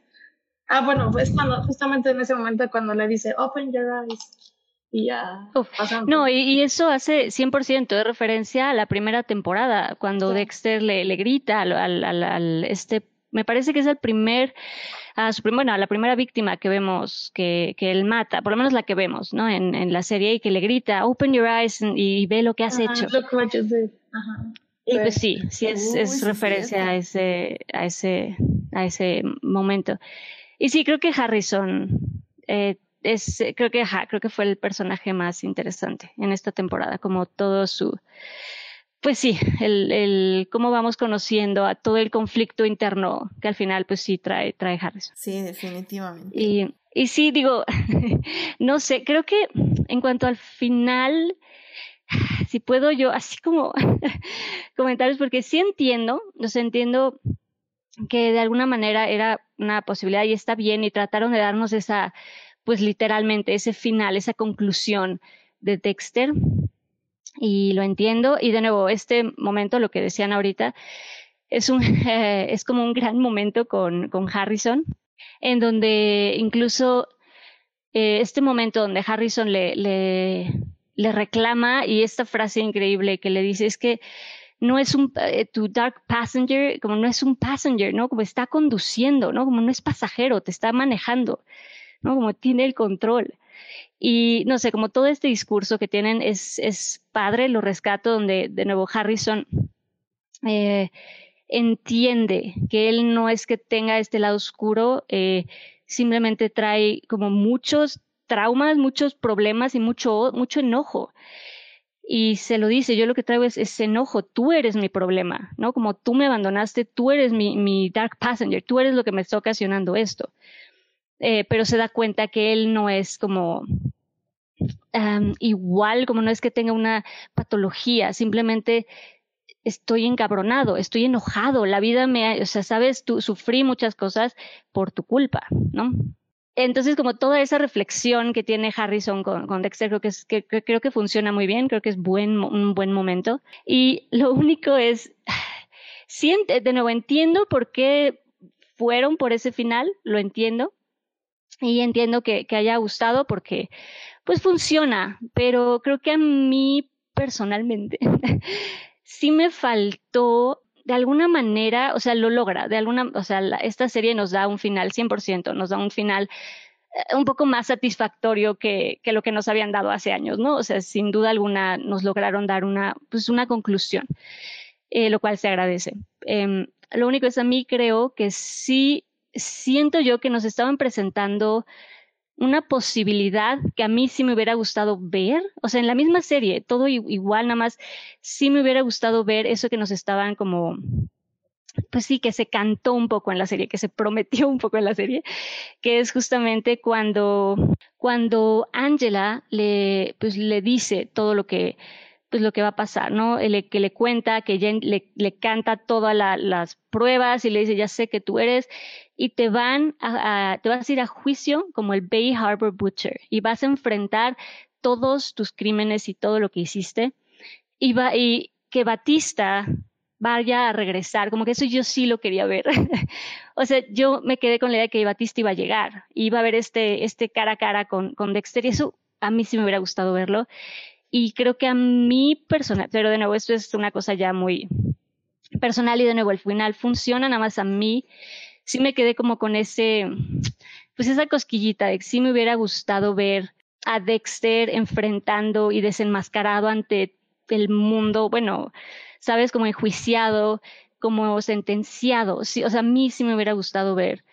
Ah, bueno, pues cuando, justamente en ese momento cuando le dice, open your eyes, y ya. Uf, No, y, y eso hace 100% de referencia a la primera temporada, cuando Sí. Dexter le, le grita al, al, al- al- este, me parece que es el primer, a su bueno, a la primera víctima que vemos que, que él mata, por lo menos la que vemos, ¿no? En, en la serie y que le grita, open your eyes y ve lo que has Ajá, hecho. Ajá. Y pues sí, sí es, es referencia a ese, a ese, a ese momento. Y sí, creo que Harrison eh, es, creo que, ajá, creo que fue el personaje más interesante en esta temporada, como todo su, pues sí, el, el cómo vamos conociendo a todo el conflicto interno que al final, pues sí trae, trae Harrison. Sí, definitivamente. Y, y sí, digo, no sé, creo que en cuanto al final, si puedo yo, así como comentarios, porque sí entiendo, sea, entiendo que de alguna manera era una posibilidad y está bien y trataron de darnos esa, pues literalmente, ese final, esa conclusión de Dexter. Y lo entiendo. Y de nuevo, este momento, lo que decían ahorita, es, un, es como un gran momento con, con Harrison, en donde incluso eh, este momento donde Harrison le, le reclama y esta frase increíble que le dice es que no es un, eh, tu dark passenger, como no es un passenger, ¿no? Como está conduciendo, ¿no? Como no es pasajero, te está manejando, ¿no? Como tiene el control. Y no sé, como todo este discurso que tienen es, es padre, lo rescato, donde de nuevo Harrison eh, entiende que él no es que tenga este lado oscuro, eh, simplemente trae como muchos traumas, muchos problemas y mucho, mucho enojo. Y se lo dice, yo lo que traigo es ese enojo, tú eres mi problema, ¿no? Como tú me abandonaste, tú eres mi, mi dark passenger, tú eres lo que me está ocasionando esto. Eh, pero se da cuenta que él no es como igual, como no es que tenga una patología, simplemente estoy encabronado, estoy enojado, la vida me, o sea, sabes, tú sufrí muchas cosas por tu culpa, ¿no? Entonces, como toda esa reflexión que tiene Harrison con, con Dexter, creo que, es, que, que, creo que funciona muy bien, creo que es buen, un buen momento. Y lo único es, de nuevo, entiendo por qué fueron por ese final, lo entiendo, y entiendo que, que haya gustado porque, pues, funciona, pero creo que a mí personalmente sí me faltó de alguna manera, o sea, lo logra, de alguna, o sea, esta serie nos da un final 100%, nos da un final eh, un poco más satisfactorio que, que, lo que nos habían dado hace años, ¿no? O sea, sin duda alguna nos lograron dar una, pues una conclusión, eh, lo cual se agradece. Eh, lo único es a mí creo que sí siento yo que nos estaban presentando una posibilidad que a mí sí me hubiera gustado ver, o sea, en la misma serie, todo igual, nada más, sí me hubiera gustado ver eso que nos estaban como, pues sí, que se cantó un poco en la serie, que se prometió un poco en la serie, que es justamente cuando, cuando Angela le, pues le dice todo lo que, pues lo que va a pasar, ¿no? El, que le cuenta, que le, le canta todas la, las pruebas y le dice, ya sé que tú eres, y te van a, a, te vas a ir a juicio como el Bay Harbor Butcher y vas a enfrentar todos tus crímenes y todo lo que hiciste y, y que Batista vaya a regresar, como que eso yo sí lo quería ver. o sea, yo me quedé con la idea de que Batista iba a llegar, iba a ver este, este cara a cara con, con Dexter y eso a mí sí me hubiera gustado verlo. Y creo que a mí personal, pero de nuevo, esto es una cosa ya muy personal y de nuevo el final funciona, nada más a mí sí me quedé como con ese, pues esa cosquillita de que sí me hubiera gustado ver a Dexter enfrentando y desenmascarado ante el mundo, bueno, sabes, como enjuiciado, como sentenciado, sí, o sea, a mí sí me hubiera gustado ver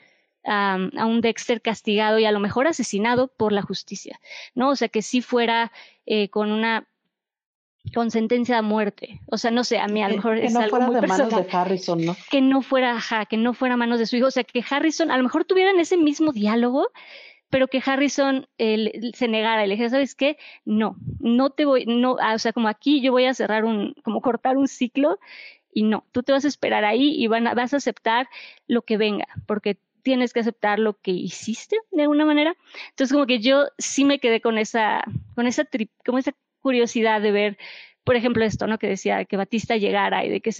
a un Dexter castigado y a lo mejor asesinado por la justicia, ¿no? O sea, que sí fuera eh, con una con sentencia a muerte. O sea, no sé, a mí a lo mejor que es no algo fuera muy de personal. manos de Harrison, ¿no? Que no fuera, ajá, que no fuera a manos de su hijo. O sea, que Harrison, a lo mejor tuvieran ese mismo diálogo, pero que Harrison eh, se negara y le dijera, ¿sabes qué? No, no te voy, no, ah, o sea, como aquí yo voy a cerrar un, como cortar un ciclo y no, tú te vas a esperar ahí y van a- vas a aceptar lo que venga, porque tienes que aceptar lo que hiciste de alguna manera. Entonces, como que yo sí me quedé con esa, con esa, tri- como esa curiosidad de ver, por ejemplo, esto, ¿no? Que decía que Batista llegara y de que,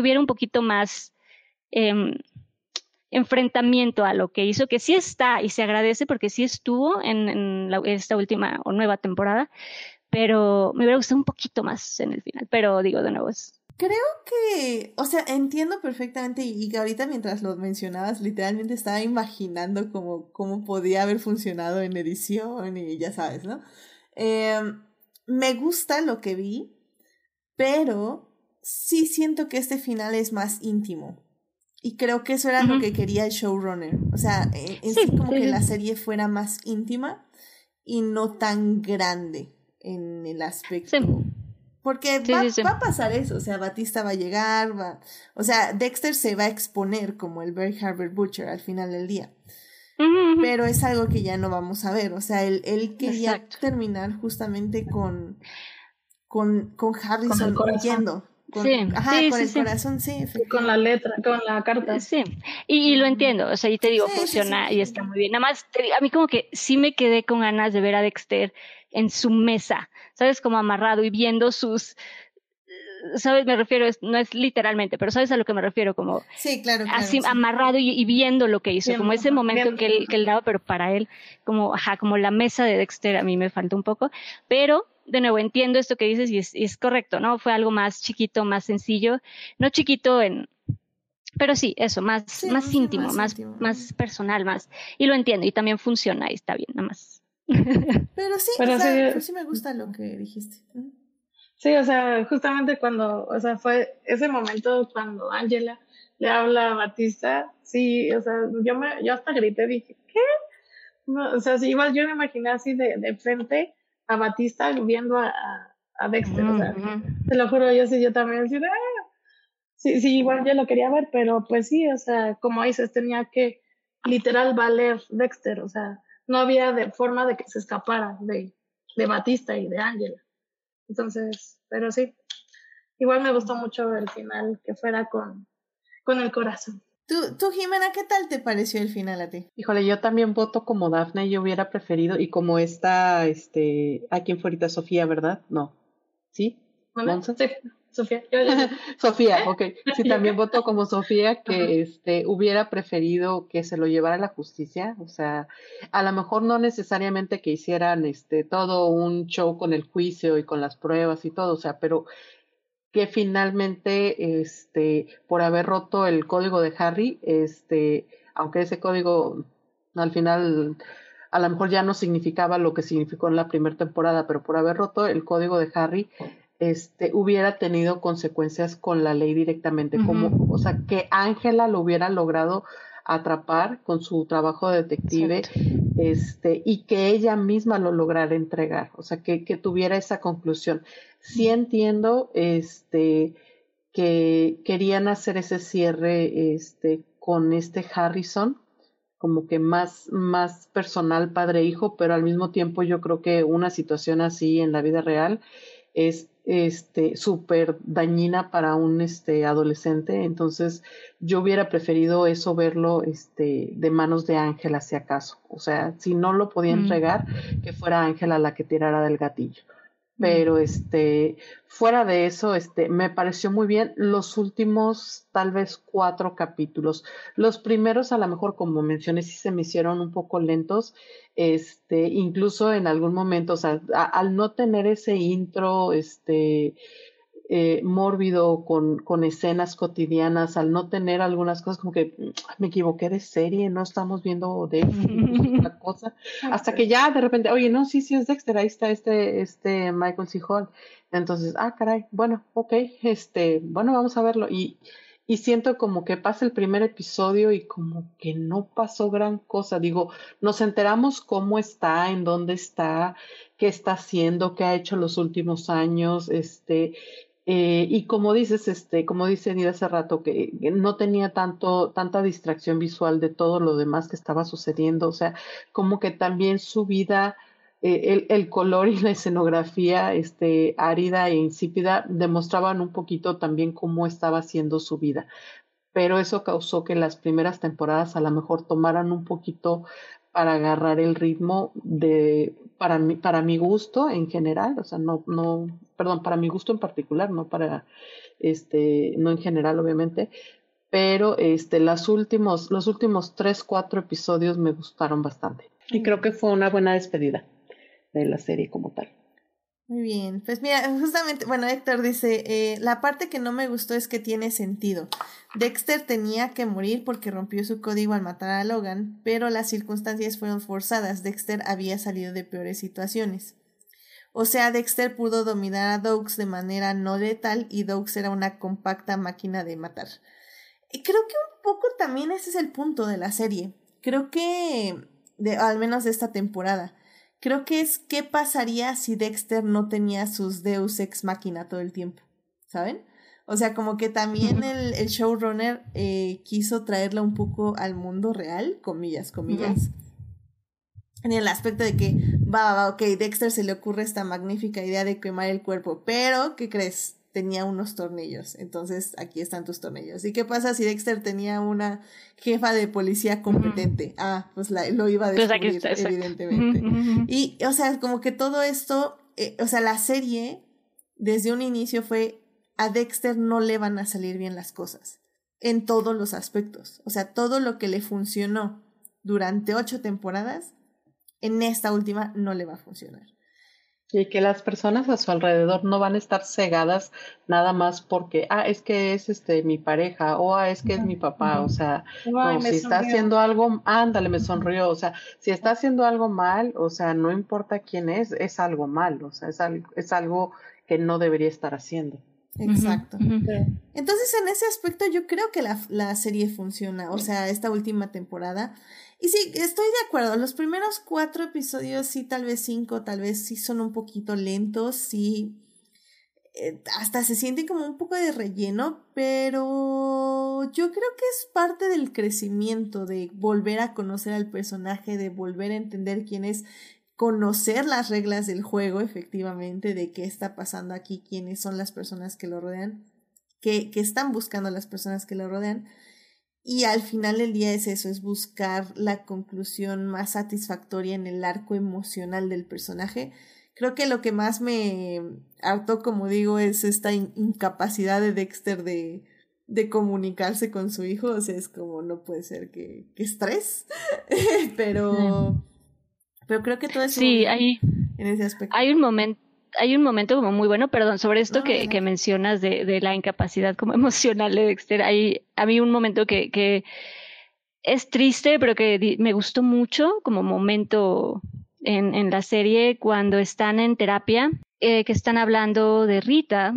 hubiera un poquito más em, enfrentamiento a lo que hizo, que sí está y se agradece porque sí estuvo en, esta última o nueva temporada, pero me hubiera gustado un poquito más en el final. Pero digo, de nuevo, es Creo que, o sea, entiendo perfectamente y, que ahorita mientras lo mencionabas, literalmente estaba imaginando cómo, cómo podía haber funcionado en edición y ya sabes, ¿no? Em, me gusta lo que vi, pero sí siento que este final es más íntimo. Y creo que eso era lo que quería el showrunner. O sea, Sí, sí como sí, que la serie fuera más íntima y no tan grande en el aspecto. Sí. Porque Sí, va, sí, sí. va a pasar eso, o sea, Batista va a llegar, va, o sea, Dexter se va a exponer como el Barry Harbor Butcher al final del día, pero es algo que ya no vamos a ver, o sea, él, él quería Exacto. terminar justamente con, con, con Harrison huyendo, con, Sí, ajá, sí, con sí, el sí. corazón, sí, Y con la letra, con la carta. Sí, y, y lo entiendo, o sea, y te digo, funciona sí. y está muy bien. Nada más, te digo, a mí como que sí me quedé con ganas de ver a Dexter en su mesa, ¿sabes? Como amarrado y viendo sus, ¿sabes? Me refiero, no es literalmente, pero ¿sabes a lo que me refiero? Como Sí, claro, claro. así sí. amarrado y, y viendo lo que hizo, como ese momento viendo. que él, que él daba, pero para él, como, ajá, como la mesa de Dexter a mí me falta un poco, pero de nuevo entiendo esto que dices y es, y es correcto, ¿no? Fue algo más chiquito, más sencillo, no chiquito en, pero sí, eso, más, Sí, más íntimo, más más, íntimo. más personal, más, y lo entiendo y también funciona y está bien, nada más. Pero sí, Pero o sea, sí- pues sí me gusta lo que dijiste. Sí, o sea, justamente cuando, o sea, fue ese momento cuando Angela le habla a Batista, sí, o sea, yo me, yo hasta grité, dije, ¿qué? No, o sea, sí, igual yo me imaginé así de, de frente a Batista viendo a, a, a Dexter, o sea, te lo juro, yo sí, yo también, así de, "Ah". sí, sí, igual yo lo quería ver, pero pues sí, o sea, como dices, tenía que literal valer Dexter, o sea, no había de forma de que se escapara de, de Batista y de Angela. Entonces, pero sí, igual me gustó mucho el final, que fuera con, con el corazón. Tú, tú, Jimena, ¿qué tal te pareció el final a ti? Híjole, yo también voto como Daphne, yo hubiera preferido, y como esta, este, ¿a quién fue ahorita? Sofía, ¿verdad? No. ¿Sí? Sí, Sofía. Sofía, ok. Sí, también voto como Sofía que este hubiera preferido que se lo llevara a la justicia, o sea, a lo mejor no necesariamente que hicieran este todo un show con el juicio y con las pruebas y todo, o sea, pero que finalmente este por haber roto el código de Harry, este, aunque ese código al final a lo mejor ya no significaba lo que significó en la primera temporada, pero por haber roto el código de Harry, este, hubiera tenido consecuencias con la ley directamente, como, o sea, que Ángela lo hubiera logrado atrapar con su trabajo de detective, este, y que ella misma lo lograra entregar, o sea, que, que tuviera esa conclusión. Sí entiendo, este, que querían hacer ese cierre, este, con este Harrison, como que más, más personal padre-hijo, pero al mismo tiempo yo creo que una situación así en la vida real es este súper dañina para un este adolescente entonces yo hubiera preferido eso verlo este de manos de Ángela si acaso o sea si no lo podía Mm. entregar que fuera Ángela la que tirara del gatillo Mm. Pero este fuera de eso este me pareció muy bien los últimos tal vez cuatro capítulos. Los primeros a lo mejor como mencioné sí se me hicieron un poco lentos este incluso en algún momento o sea a- al no tener ese intro este eh, mórbido con, con escenas cotidianas, al no tener algunas cosas como que "Mm, me equivoqué de serie, no estamos viendo de otra cosa, hasta que ya de repente, oye, no, sí, sí es Dexter, ahí está este, este Michael C. Hall. Entonces, ah, caray, bueno, ok, este, bueno, vamos a verlo. Y, y siento como que pasa el primer episodio y como que no pasó gran cosa. Digo, nos enteramos cómo está, en dónde está, qué está haciendo, qué ha hecho los últimos años, este, eh, y como dices, este, como dice Nida hace rato, que, no tenía tanto, tanta distracción visual de todo lo demás que estaba sucediendo. O sea, como que también su vida eh, el, el, color y la escenografía este, árida e insípida demostraban un poquito también cómo estaba siendo su vida. Pero eso causó que las primeras temporadas a lo mejor tomaran un poquito para agarrar el ritmo de, para mi, para mi gusto en general, o sea, no, no, perdón, para mi gusto en particular, no para, este, no en general, obviamente, pero este, las últimos, los últimos tres, cuatro episodios me gustaron bastante. Y creo que fue una buena despedida de la serie como tal. Muy bien, pues mira, justamente, bueno, Héctor dice, eh, la parte que no me gustó es que tiene sentido. Dexter tenía que morir porque rompió su código al matar a Logan, pero las circunstancias fueron forzadas. Dexter había salido de peores situaciones. O sea, Dexter pudo dominar a Doux de manera no letal y Doux era una compacta máquina de matar. Y creo que un poco también ese es el punto de la serie. Creo que, de, al menos de esta temporada creo que es qué pasaría si Dexter no tenía sus Deus ex máquina todo el tiempo, ¿saben? O sea, como que también el, el showrunner eh, quiso traerla un poco al mundo real, comillas, comillas. En el aspecto de que, va, va, ok, Dexter se le ocurre esta magnífica idea de quemar el cuerpo, pero, ¿qué crees? Tenía unos tornillos. Entonces, aquí están tus tornillos. ¿Y qué pasa si Dexter tenía una jefa de policía competente? Ah, pues la, lo iba a pues descubrir, evidentemente. Y, o sea, como que todo esto, eh, o sea, la serie, desde un inicio fue, a Dexter no le van a salir bien las cosas. En todos los aspectos. O sea, todo lo que le funcionó durante ocho temporadas, en esta última no le va a funcionar. Y que las personas a su alrededor no van a estar cegadas nada más porque, ah, es que es este mi pareja, o ah, es que es mi papá, o sea, si está haciendo algo, ándale, me sonrió, o sea, si está haciendo algo mal, o sea, no importa quién es, es algo mal, o sea, es algo, es algo que no debería estar haciendo. Exacto. Entonces, en ese aspecto, yo creo que la, la serie funciona, o sea, esta última temporada y sí, estoy de acuerdo. Los primeros cuatro episodios, sí, tal vez cinco, tal vez sí son un poquito lentos, sí. Eh, hasta se siente como un poco de relleno, pero yo creo que es parte del crecimiento, de volver a conocer al personaje, de volver a entender quién es, conocer las reglas del juego, efectivamente, de qué está pasando aquí, quiénes son las personas que lo rodean, que, que están buscando las personas que lo rodean. Y al final del día es eso, es buscar la conclusión más satisfactoria en el arco emocional del personaje. Creo que lo que más me hartó, como digo, es esta incapacidad de Dexter de, de comunicarse con su hijo. O sea, es como, no puede ser que, que estrés. pero, pero creo que todo eso. Sí, hay, en ese aspecto. Hay un momento hay un momento como muy bueno, perdón, sobre esto que, que, mencionas de, de, la incapacidad como emocional de Dexter. Hay a mí un momento que, que es triste, pero que me gustó mucho como momento en, en la serie cuando están en terapia, eh, que están hablando de Rita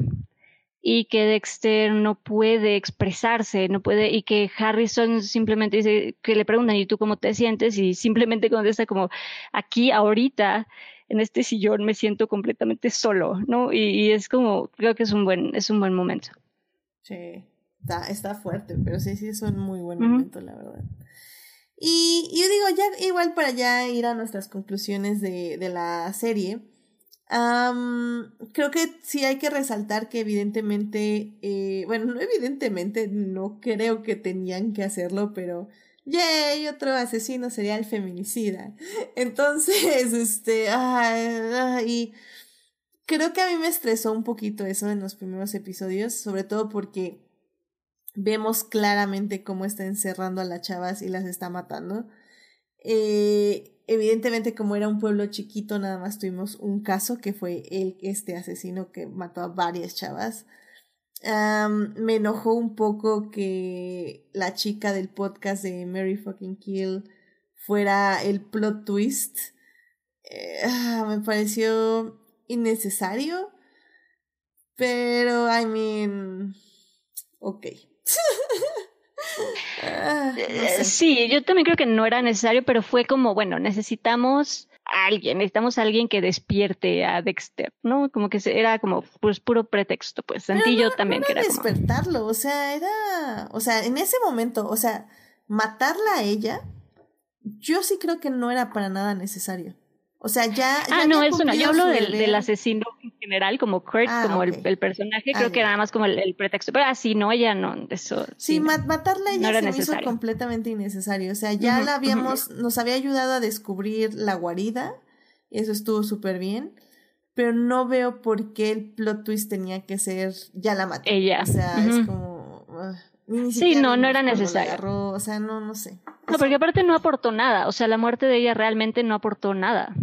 y que Dexter no puede expresarse, no puede, y que Harrison simplemente dice, que le preguntan, ¿y tú cómo te sientes? Y simplemente contesta como, aquí, ahorita, en este sillón me siento completamente solo, ¿no? Y, es como, creo que es un buen, es un buen momento. Sí, está, está fuerte, pero sí, sí es un muy buen momento, la verdad. Y yo digo, ya igual para ya ir a nuestras conclusiones de, de la serie, creo que sí hay que resaltar que evidentemente, eh, bueno, no evidentemente, no creo que tenían que hacerlo, pero ¡Yay! Otro asesino sería el feminicida. Entonces, este, y creo que a mí me estresó un poquito eso en los primeros episodios, sobre todo porque vemos claramente cómo está encerrando a las chavas y las está matando. Eh, evidentemente, como era un pueblo chiquito, nada más tuvimos un caso que fue el, este asesino que mató a varias chavas me enojó un poco que la chica del podcast de Mary Fucking Kill fuera el plot twist. Eh, ah, me pareció innecesario. Pero, I mean, ok. Ah, no Eh, sé. Sí, yo también creo que no era necesario, pero fue como, bueno, necesitamos alguien, necesitamos a alguien que despierte a Dexter, ¿no? Como que era como pues puro pretexto, pues. Yo no- también no que era era como... despertarlo, o sea, era, o sea, en ese momento, o sea, matarla a ella, yo sí creo que no era para nada necesario. O sea, ya. Ah, no, eso no. Yo hablo del, del asesino en general, como Kurt, Ah, como el, el personaje. Ah, Creo que ya. nada más como el, el pretexto. Pero así, no, ella no. Eso. Sí, matarla ella no se me hizo completamente innecesario. O sea, ya la habíamos, nos había ayudado a descubrir la guarida. Y eso estuvo súper bien. Pero no veo por qué el plot twist tenía que ser ya la maté. Ella. O sea, es como. ah, ni Sí, no, no era necesario. agarró, o sea, no, no sé. No, porque aparte no aportó nada. O sea, la muerte de ella realmente no aportó nada.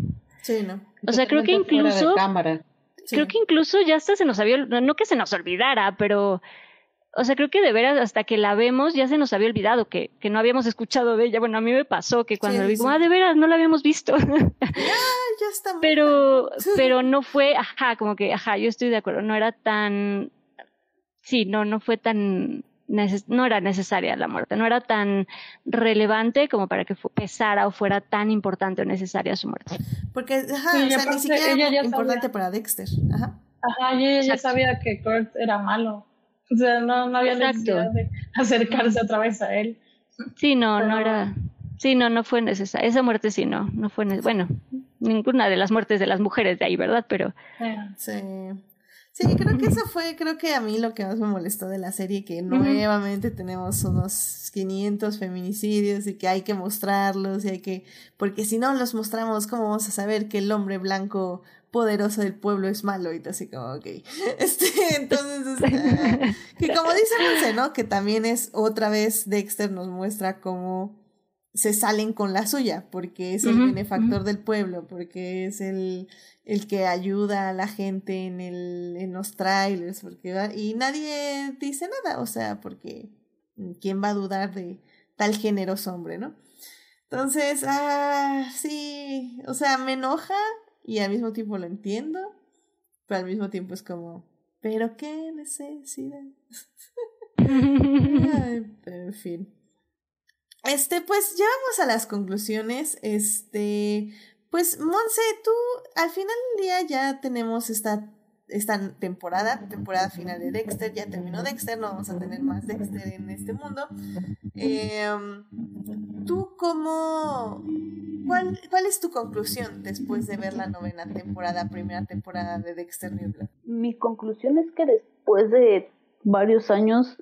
Sí, no. O sea, creo que incluso-. Sí. Creo que incluso ya hasta se nos había, no que se nos olvidara, pero, o sea, creo que de veras hasta que la vemos ya se nos había olvidado que, que no habíamos escuchado de ella. Bueno, a mí me pasó que cuando Sí, vi, sí. ah, de veras, no la habíamos visto. Ah, ya está. pero, pero no fue, ajá, como que, ajá, yo estoy de acuerdo, no era tan, sí, no, no fue tan, no era necesaria la muerte, no era tan relevante como para que pesara o fuera tan importante o necesaria su muerte. Porque, ajá, Sí, o y sea, ni aparte siquiera ella ya era importante sabía. para Dexter. Ajá. Ajá, y ella ya sabía que Kurt era malo. O sea, no, no había Exacto. necesidad de acercarse otra vez a él. Sí, no, no era. Sí, no, no fue necesaria. Esa muerte sí, no, no fue necesaria. Bueno, ninguna de las muertes de las mujeres de ahí, ¿verdad? Pero Eh, Sí. Sí, creo que eso fue, creo que a mí lo que más me molestó de la serie, que nuevamente tenemos unos 500 feminicidios y que hay que mostrarlos y hay que, porque si no los mostramos, ¿cómo vamos a saber que el hombre blanco poderoso del pueblo es malo? Y así como, ok. Este, entonces, que como dice Monse, ¿no? Que también es otra vez Dexter nos muestra cómo se salen con la suya, porque es el benefactor del pueblo, porque es el, el que ayuda a la gente en, el, en los trailers, porque y nadie dice nada, o sea, porque ¿quién va a dudar de tal generoso hombre, no? Entonces, ah, sí, o sea, me enoja y al mismo tiempo lo entiendo, pero al mismo tiempo es como, ¿pero qué necesidad? Ay, pero en fin. Este, pues ya vamos a las conclusiones. Este, pues, Monse, tú al final del día ya tenemos esta, esta temporada, temporada final de Dexter. Ya terminó Dexter, no vamos a tener más Dexter en este mundo. Em, ¿Tú cómo... ¿Cuál, ¿Cuál es tu conclusión después de ver la novena temporada, primera temporada de Dexter New? Mi conclusión es que después de varios años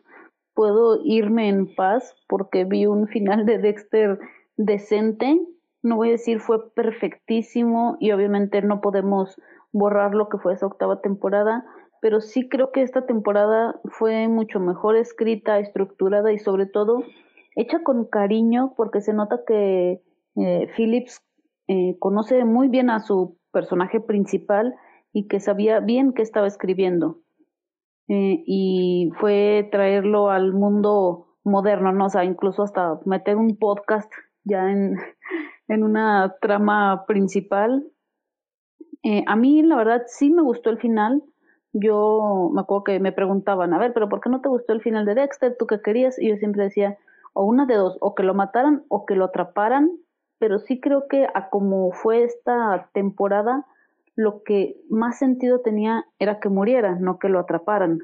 puedo irme en paz porque vi un final de Dexter decente. No voy a decir fue perfectísimo y obviamente no podemos borrar lo que fue esa octava temporada, pero sí creo que esta temporada fue mucho mejor escrita, estructurada y sobre todo hecha con cariño porque se nota que eh, Phillips eh, conoce muy bien a su personaje principal y que sabía bien qué estaba escribiendo. Eh, y fue traerlo al mundo moderno, ¿no? O sea, incluso hasta meter un podcast ya en, en una trama principal. Eh, a mí, la verdad, sí me gustó el final. Yo me acuerdo que me preguntaban, a ver, pero ¿por qué no te gustó el final de Dexter? ¿Tú qué querías? Y yo siempre decía, o una de dos, o que lo mataran o que lo atraparan, pero sí creo que a como fue esta temporada, lo que más sentido tenía era que muriera, no que lo atraparan,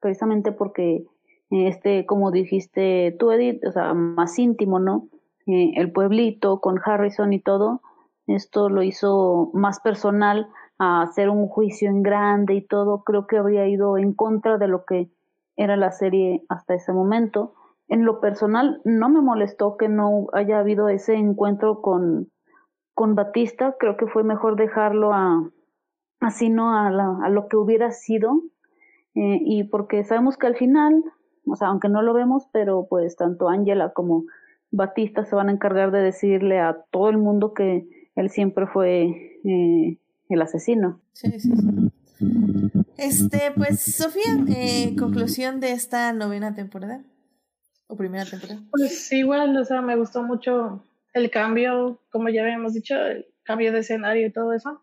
precisamente porque eh, este, como dijiste tú, Edith, o sea, más íntimo, ¿no? Eh, el pueblito con Harrison y todo, esto lo hizo más personal a hacer un juicio en grande y todo, creo que habría ido en contra de lo que era la serie hasta ese momento. En lo personal, no me molestó que no haya habido ese encuentro con, con Batista, creo que fue mejor dejarlo a, así, ¿no? A, la, a lo que hubiera sido, eh, y porque sabemos que al final, o sea, aunque no lo vemos, pero pues tanto Angela como Batista se van a encargar de decirle a todo el mundo que él siempre fue eh, el asesino. Sí, sí, sí. Este, pues, Sofía, eh, conclusión de esta novena temporada. O primera temporada. Pues igual, o sea, me gustó mucho el cambio, como ya habíamos dicho, el cambio de escenario y todo eso.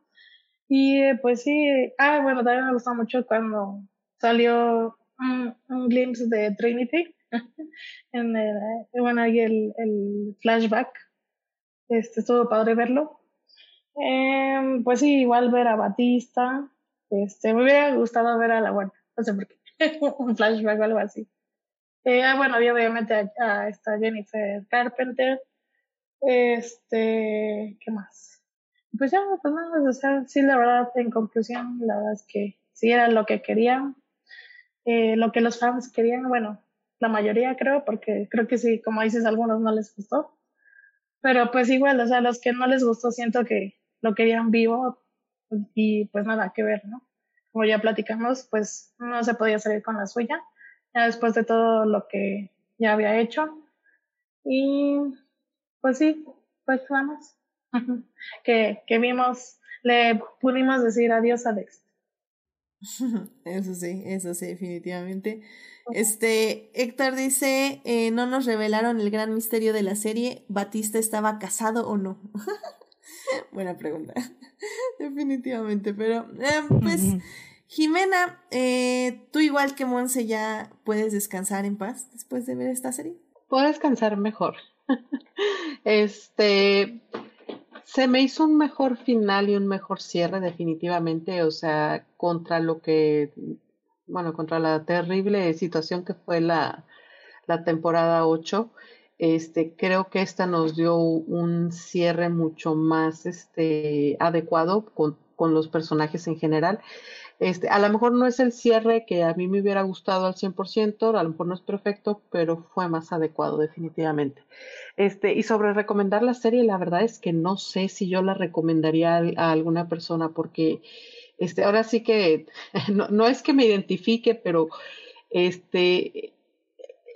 Y eh, pues sí, ah, bueno, también me gustó mucho cuando salió un, un glimpse de Trinity, en el, bueno, ahí el, flashback. Este, estuvo padre verlo. Eh, pues sí, igual ver a Batista. Este, me hubiera gustado ver a la buena, no sé por qué, un flashback o algo así. Eh, ah, bueno, había obviamente a, esta Jennifer Carpenter. Este, ¿qué más? Pues ya, pues nada, o sea, sí, la verdad, en conclusión, la verdad es que sí era lo que querían, eh, lo que los fans querían, bueno, la mayoría creo, porque creo que sí, como dices, algunos no les gustó. Pero pues igual, o sea, los que no les gustó siento que lo querían vivo y pues nada que ver, ¿no? Como ya platicamos, pues no se podía salir con la suya, ya después de todo lo que ya había hecho. Y pues sí, pues vamos, que, que vimos, le pudimos decir adiós a Dex. Eso sí, eso sí, definitivamente. Este, Héctor dice, eh, no nos revelaron el gran misterio de la serie, ¿Batista estaba casado o no? Buena pregunta, definitivamente, pero eh, pues Jimena, eh, tú igual que Monse ya puedes descansar en paz después de ver esta serie. Puedo descansar mejor. este, se me hizo un mejor final y un mejor cierre definitivamente, o sea, contra lo que, bueno, contra la terrible situación que fue la, la temporada 8. Este, creo que esta nos dio un cierre mucho más este, adecuado con, con los personajes en general. Este, a lo mejor no es el cierre que a mí me hubiera gustado al 100%, a lo mejor no es perfecto, pero fue más adecuado definitivamente. Este, y sobre recomendar la serie, la verdad es que no sé si yo la recomendaría a, alguna persona porque este, ahora sí que no, no es que me identifique, pero este,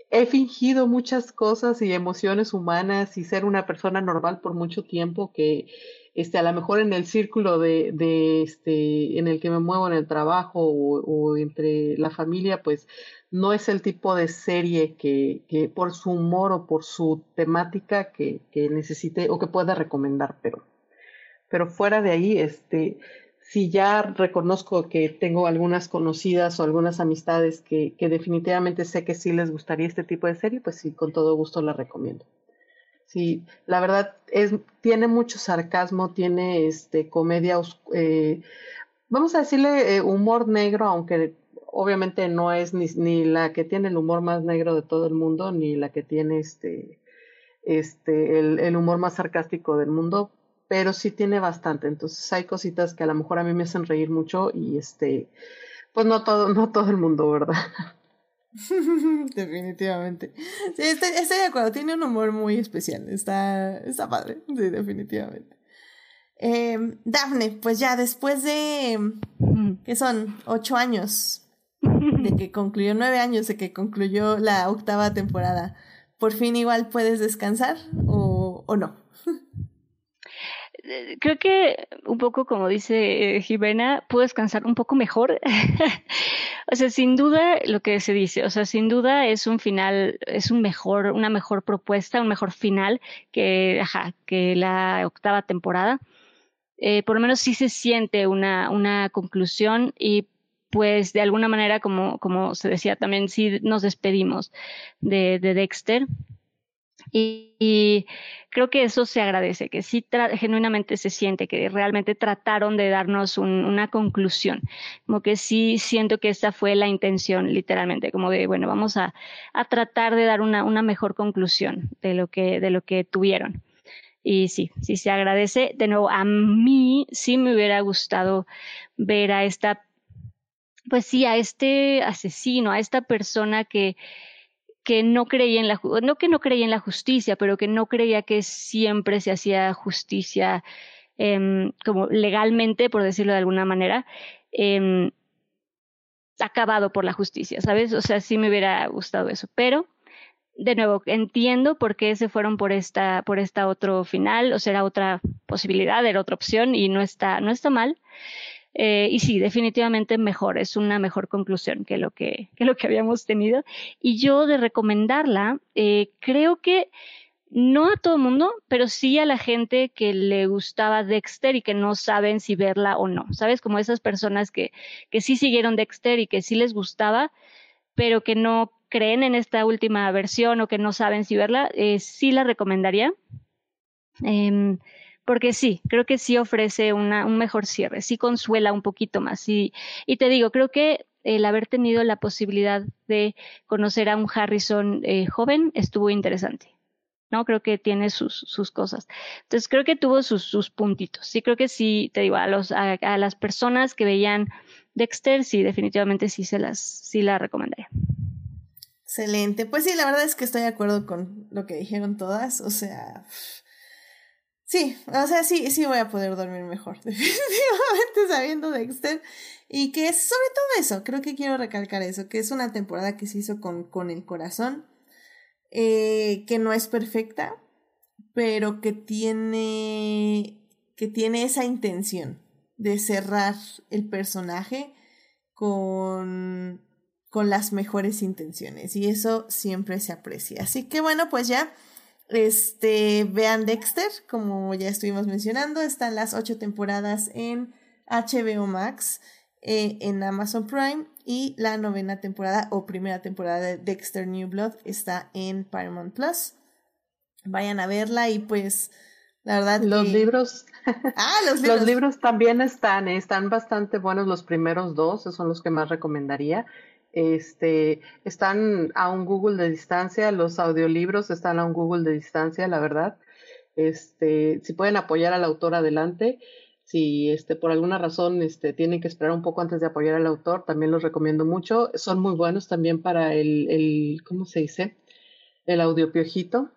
he fingido muchas cosas y emociones humanas y ser una persona normal por mucho tiempo que este, a lo mejor en el círculo de, este, en el que me muevo en el trabajo o, entre la familia, pues no es el tipo de serie que, por su humor o por su temática que, que necesite o que pueda recomendar, pero, pero fuera de ahí, este, si ya reconozco que tengo algunas conocidas o algunas amistades que, que definitivamente sé que sí les gustaría este tipo de serie, pues sí, con todo gusto la recomiendo. Sí, la verdad es, tiene mucho sarcasmo, tiene este comedia, eh, vamos a decirle eh, humor negro, aunque obviamente no es ni, ni, la que tiene el humor más negro de todo el mundo, ni la que tiene este, este, el, el humor más sarcástico del mundo, pero sí tiene bastante. Entonces hay cositas que a lo mejor a mí me hacen reír mucho y este, pues no todo, no todo el mundo, ¿verdad? definitivamente. Sí, estoy, de acuerdo. Tiene un humor muy especial. Está, está padre. Sí, definitivamente. Eh, Dafne, pues ya después de. ¿Qué son? Ocho años. De que concluyó, nueve años de que concluyó la octava temporada. ¿Por fin igual puedes descansar o, o no? Eh, creo que un poco como dice Jimena, puedo descansar un poco mejor. o sea, sin duda lo que se dice, o sea, sin duda es un final, es un mejor, una mejor propuesta, un mejor final que, ajá, que la octava temporada. Eh, por lo menos sí se siente una, una conclusión y pues de alguna manera, como, como se decía también, sí nos despedimos de, de Dexter. Y, creo que eso se agradece, que sí genuinamente se siente, que realmente trataron de darnos una conclusión, como que sí siento que esa fue la intención, literalmente, como de, bueno, vamos a, a tratar de dar una, una mejor conclusión de lo que, de lo que tuvieron. Y sí, sí se agradece. De nuevo, a mí sí me hubiera gustado ver a esta, pues sí, a este asesino, a esta persona que, que no creía en la no que no creía en la justicia, pero que no creía que siempre se hacía justicia eh, como legalmente, por decirlo de alguna manera, eh, acabado por la justicia, ¿sabes? O sea, sí me hubiera gustado eso, pero de nuevo entiendo por qué se fueron por esta por esta otro final, o sea, era otra posibilidad, era otra opción y no está no está mal. Eh, y sí, definitivamente mejor, es una mejor conclusión que lo que, que, lo que habíamos tenido. Y yo de recomendarla, eh, creo que no a todo el mundo, pero sí a la gente que le gustaba Dexter y que no saben si verla o no. ¿Sabes? Como esas personas que, que sí siguieron Dexter y que sí les gustaba, pero que no creen en esta última versión o que no saben si verla, eh, sí la recomendaría. Em, porque sí, creo que sí ofrece una, un mejor cierre, sí consuela un poquito más. Y, y te digo, creo que el haber tenido la posibilidad de conocer a un Harrison eh, joven estuvo interesante. ¿no? Creo que tiene sus, cosas. Entonces creo que tuvo sus, puntitos. Sí, creo que sí, te digo, a, los, a las personas que veían Dexter, sí, definitivamente sí se las, sí la recomendaría. Excelente. Pues sí, la verdad es que estoy de acuerdo con lo que dijeron todas. O sea, Sí, o sea, sí, sí voy a poder dormir mejor, definitivamente sabiendo Dexter. Y que sobre todo eso, creo que quiero recalcar eso, que es una temporada que se hizo con, con el corazón, eh, que no es perfecta, pero que tiene, que tiene esa intención de cerrar el personaje con, con las mejores intenciones. Y eso siempre se aprecia. Así que bueno, pues ya este, vean Dexter, como ya estuvimos mencionando, están las ocho temporadas en HBO Max, eh, en Amazon Prime, y la novena temporada o primera temporada de Dexter New Blood está en Paramount Plus. Vayan a verla y pues, la verdad. Los libros. Ah, los libros. los libros también están, eh, están bastante buenos los primeros dos, esos son los que más recomendaría. Este, están a un Google de distancia, los audiolibros están a un Google de distancia, la verdad. Este, si pueden apoyar al autor adelante, si este, por alguna razón este, tienen que esperar un poco antes de apoyar al autor, también los recomiendo mucho. Son muy buenos también para el, el ¿cómo se dice? El audio piojito.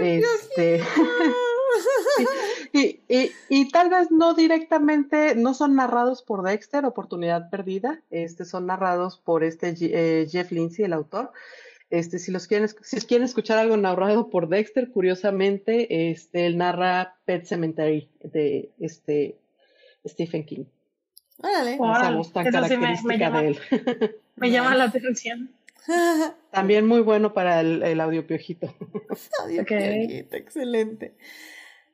este, y, y, y, tal vez no directamente, no son narrados por Dexter, Oportunidad Perdida, este, son narrados por este eh, Jeff Lindsay, el autor. Este, si los quieren, si quieren escuchar algo narrado por Dexter, curiosamente, este, él narra Pet Cemetery de este Stephen King. Órale. Esa voz tan característica sí me, me llama, de él. me llama la atención. También muy bueno para el, el audio piojito. audio okay. piojito, excelente.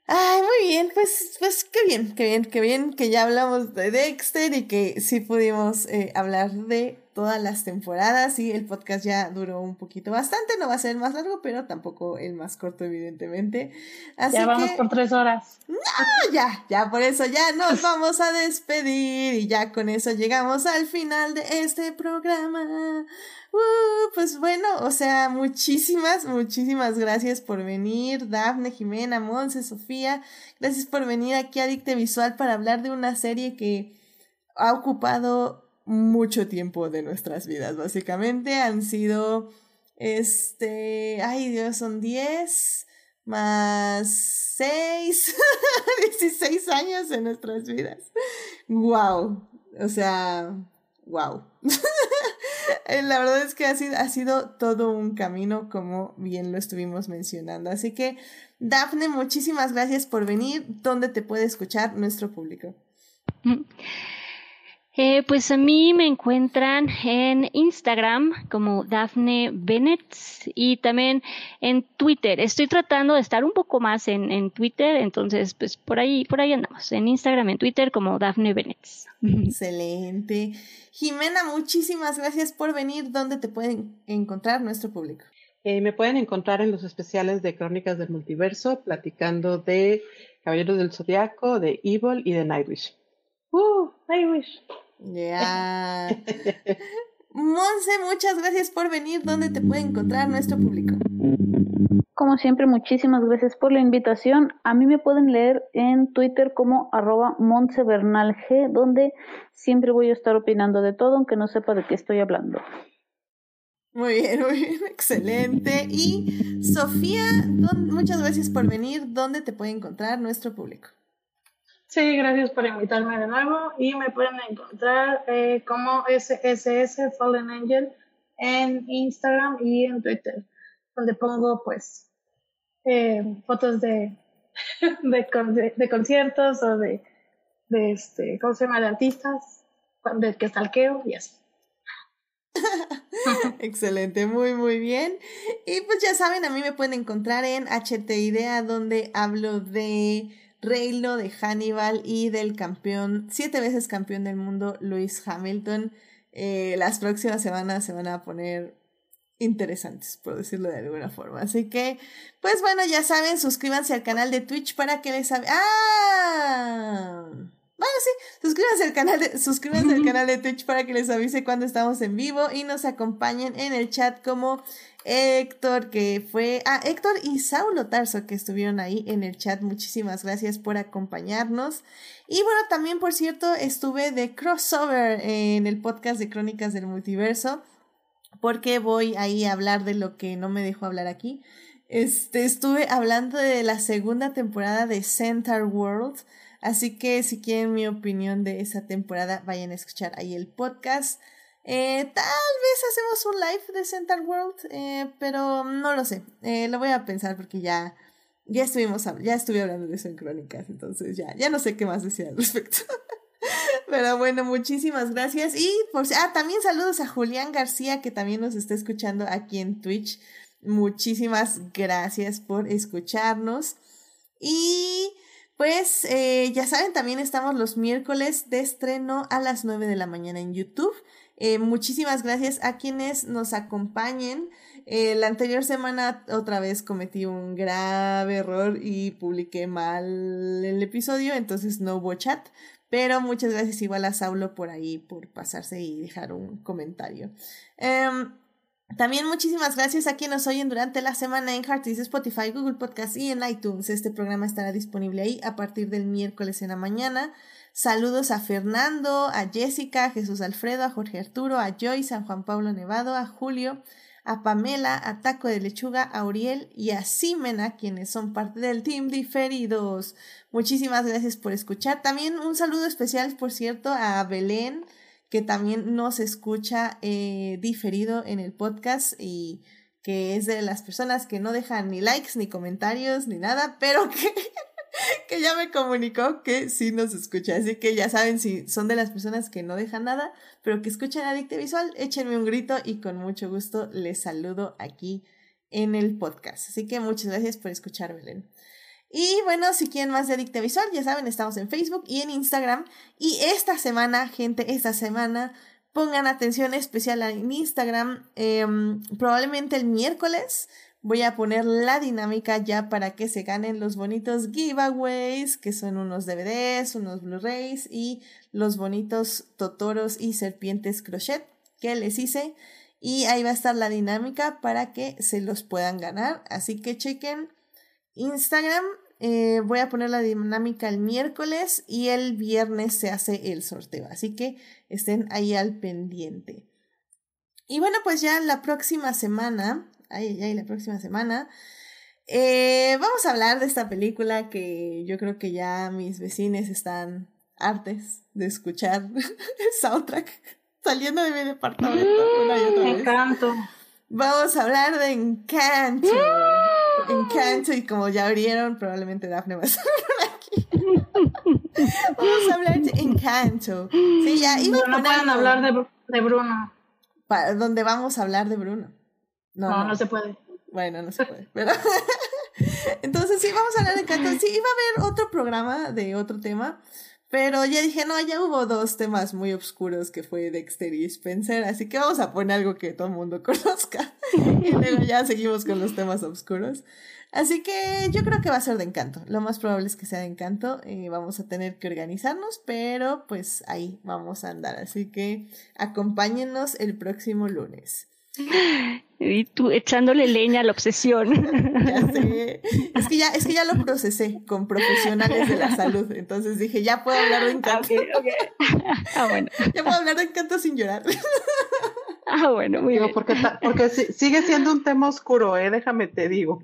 Ay, muy bien, pues, pues qué bien, qué bien, qué bien que ya hablamos de Dexter y que sí pudimos eh, hablar de todas las temporadas y el podcast ya duró un poquito bastante, no va a ser el más largo, pero tampoco el más corto, evidentemente. Así ya vamos que... por tres horas. No, ya, ya por eso ya nos vamos a despedir y ya con eso llegamos al final de este programa. Uh, pues bueno, o sea, muchísimas, muchísimas gracias por venir, Dafne, Jimena, Monse, Sofía. Gracias por venir aquí a Dicte Visual para hablar de una serie que ha ocupado mucho tiempo de nuestras vidas, básicamente. Han sido, este, ay Dios, son 10 más 6, 16 años de nuestras vidas. ¡Wow! O sea, wow. La verdad es que ha sido, ha sido todo un camino, como bien lo estuvimos mencionando. Así que, Dafne, muchísimas gracias por venir. ¿Dónde te puede escuchar nuestro público? Eh, pues a mí me encuentran en Instagram como Daphne Bennett y también en Twitter. Estoy tratando de estar un poco más en, en Twitter, entonces pues por ahí, por ahí andamos, en Instagram, en Twitter como Daphne Bennett. Excelente. Jimena, muchísimas gracias por venir. ¿Dónde te pueden encontrar nuestro público? Eh, me pueden encontrar en los especiales de Crónicas del Multiverso, platicando de Caballeros del Zodiaco, de Evil y de Nightwish. ¡Uh! Nightwish. Ya. Monse, muchas gracias por venir. ¿Dónde te puede encontrar nuestro público? Como siempre, muchísimas gracias por la invitación. A mí me pueden leer en Twitter como arroba G, donde siempre voy a estar opinando de todo, aunque no sepa de qué estoy hablando. Muy bien, muy bien, excelente. Y Sofía, muchas gracias por venir. ¿Dónde te puede encontrar nuestro público? Sí, gracias por invitarme de nuevo y me pueden encontrar eh, como SSS Fallen Angel en Instagram y en Twitter, donde pongo pues eh, fotos de, de, de, conciertos o de, este, ¿cómo se llama? De artistas, de que stalkeo y así. Excelente, muy muy bien. Y pues ya saben, a mí me pueden encontrar en HT Idea, donde hablo de Reino de Hannibal y del campeón, siete veces campeón del mundo, Lewis Hamilton. Eh, las próximas semanas se van a poner interesantes, por decirlo de alguna forma. Así que, pues bueno, ya saben, suscríbanse al canal de Twitch para que les... ¡Ah! Bueno, sí, suscríbanse al canal de, suscríbanse al canal de Twitch para que les avise cuando estamos en vivo y nos acompañen en el chat como Héctor, que fue, ah, Héctor y Saulo Tarso que estuvieron ahí en el chat. Muchísimas gracias por acompañarnos. Y bueno, también, por cierto, estuve de crossover en el podcast de Crónicas del Multiverso, porque voy ahí a hablar de lo que no me dejó hablar aquí. Este, estuve hablando de la segunda temporada de Center World Así que si quieren mi opinión de esa temporada, vayan a escuchar ahí el podcast. Eh, tal vez hacemos un live de Central World, eh, pero no lo sé. Eh, lo voy a pensar porque ya, ya estuvimos, ya estuve hablando de eso en Crónicas, entonces ya, ya no sé qué más decir al respecto. pero bueno, muchísimas gracias. Y por ah, también saludos a Julián García, que también nos está escuchando aquí en Twitch. Muchísimas gracias por escucharnos. Y pues eh, ya saben, también estamos los miércoles de estreno a las 9 de la mañana en YouTube. Eh, muchísimas gracias a quienes nos acompañen. Eh, la anterior semana otra vez cometí un grave error y publiqué mal el episodio, entonces no hubo chat. Pero muchas gracias igual a Saulo por ahí, por pasarse y dejar un comentario. Em, también muchísimas gracias a quienes nos oyen durante la semana en Heartis, Spotify, Google Podcast y en iTunes. Este programa estará disponible ahí a partir del miércoles en la mañana. Saludos a Fernando, a Jessica, a Jesús Alfredo, a Jorge Arturo, a Joyce, a Juan Pablo Nevado, a Julio, a Pamela, a Taco de Lechuga, a Uriel y a Simena, quienes son parte del team diferidos. Muchísimas gracias por escuchar. También un saludo especial, por cierto, a Belén, que también nos escucha eh, diferido en el podcast y que es de las personas que no dejan ni likes, ni comentarios, ni nada, pero que, que ya me comunicó que sí nos escucha. Así que ya saben, si son de las personas que no dejan nada, pero que escuchan Adicte Visual, échenme un grito y con mucho gusto les saludo aquí en el podcast. Así que muchas gracias por escuchar, Belén. Y bueno, si quieren más de Adicta Visual, ya saben, estamos en Facebook y en Instagram. Y esta semana, gente, esta semana, pongan atención especial en Instagram. Em, probablemente el miércoles voy a poner la dinámica ya para que se ganen los bonitos giveaways, que son unos DVDs, unos Blu-rays y los bonitos totoros y serpientes crochet que les hice. Y ahí va a estar la dinámica para que se los puedan ganar. Así que chequen Instagram. Eh, voy a poner la dinámica el miércoles y el viernes se hace el sorteo. Así que estén ahí al pendiente. Y bueno, pues ya la próxima semana, ay, ay, la próxima semana, eh, vamos a hablar de esta película que yo creo que ya mis vecinos están hartes de escuchar el soundtrack saliendo de mi departamento una y otra vez. Encanto. Vamos a hablar de Encanto. Encanto y como ya abrieron, probablemente Daphne va a estar aquí. Vamos a hablar de Encanto. Sí, ya no, no pueden hablar de, de Bruno. Para, donde vamos a hablar de Bruno. No, no, no, se puede. Bueno, no se puede. Pero Entonces sí, vamos a hablar de Encanto. Sí, iba a haber otro programa de otro tema, pero ya dije, no, ya hubo dos temas muy oscuros que fue Dexter y Spencer, así que vamos a poner algo que todo el mundo conozca. y luego ya seguimos con los temas oscuros. Así que yo creo que va a ser de encanto. Lo más probable es que sea de encanto. y vamos a tener que organizarnos, pero pues ahí vamos a andar. Así que acompáñenos el próximo lunes. Y tú echándole leña a la obsesión. Ya sé. Es que ya, es que ya lo procesé con profesionales de la salud. Entonces dije, ya puedo hablar de encanto. Ah, bueno. Ya puedo hablar de encanto sin llorar. Ah, bueno, muy bien. Porque, porque sigue siendo un tema oscuro, ¿eh? Déjame te digo.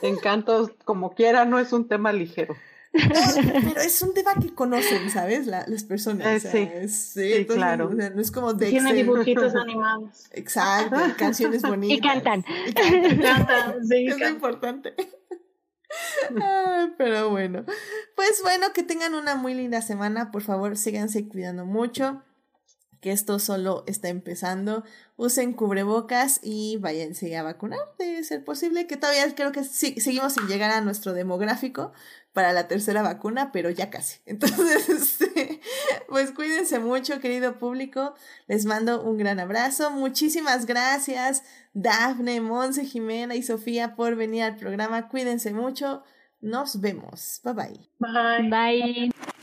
Encanto, como quiera, no es un tema ligero. pero es un tema que conocen, ¿sabes? las personas. Eh, sí, claro. no es como de Tiene dibujitos animados. Exacto, canciones bonitas. Y cantan. Y cantan. sí, es lo importante. pero bueno, pues bueno, que tengan una muy linda semana. Por favor, síganse cuidando mucho. Que esto solo está empezando. Usen cubrebocas y váyanse a vacunar, de ser posible. Que todavía creo que sí, seguimos sin llegar a nuestro demográfico, para la tercera vacuna, pero ya casi. Entonces, este, pues cuídense mucho, querido público. Les mando un gran abrazo. Muchísimas gracias, Dafne, Monse, Jimena y Sofía, por venir al programa. Cuídense mucho. Nos vemos. Bye bye. Bye. Bye.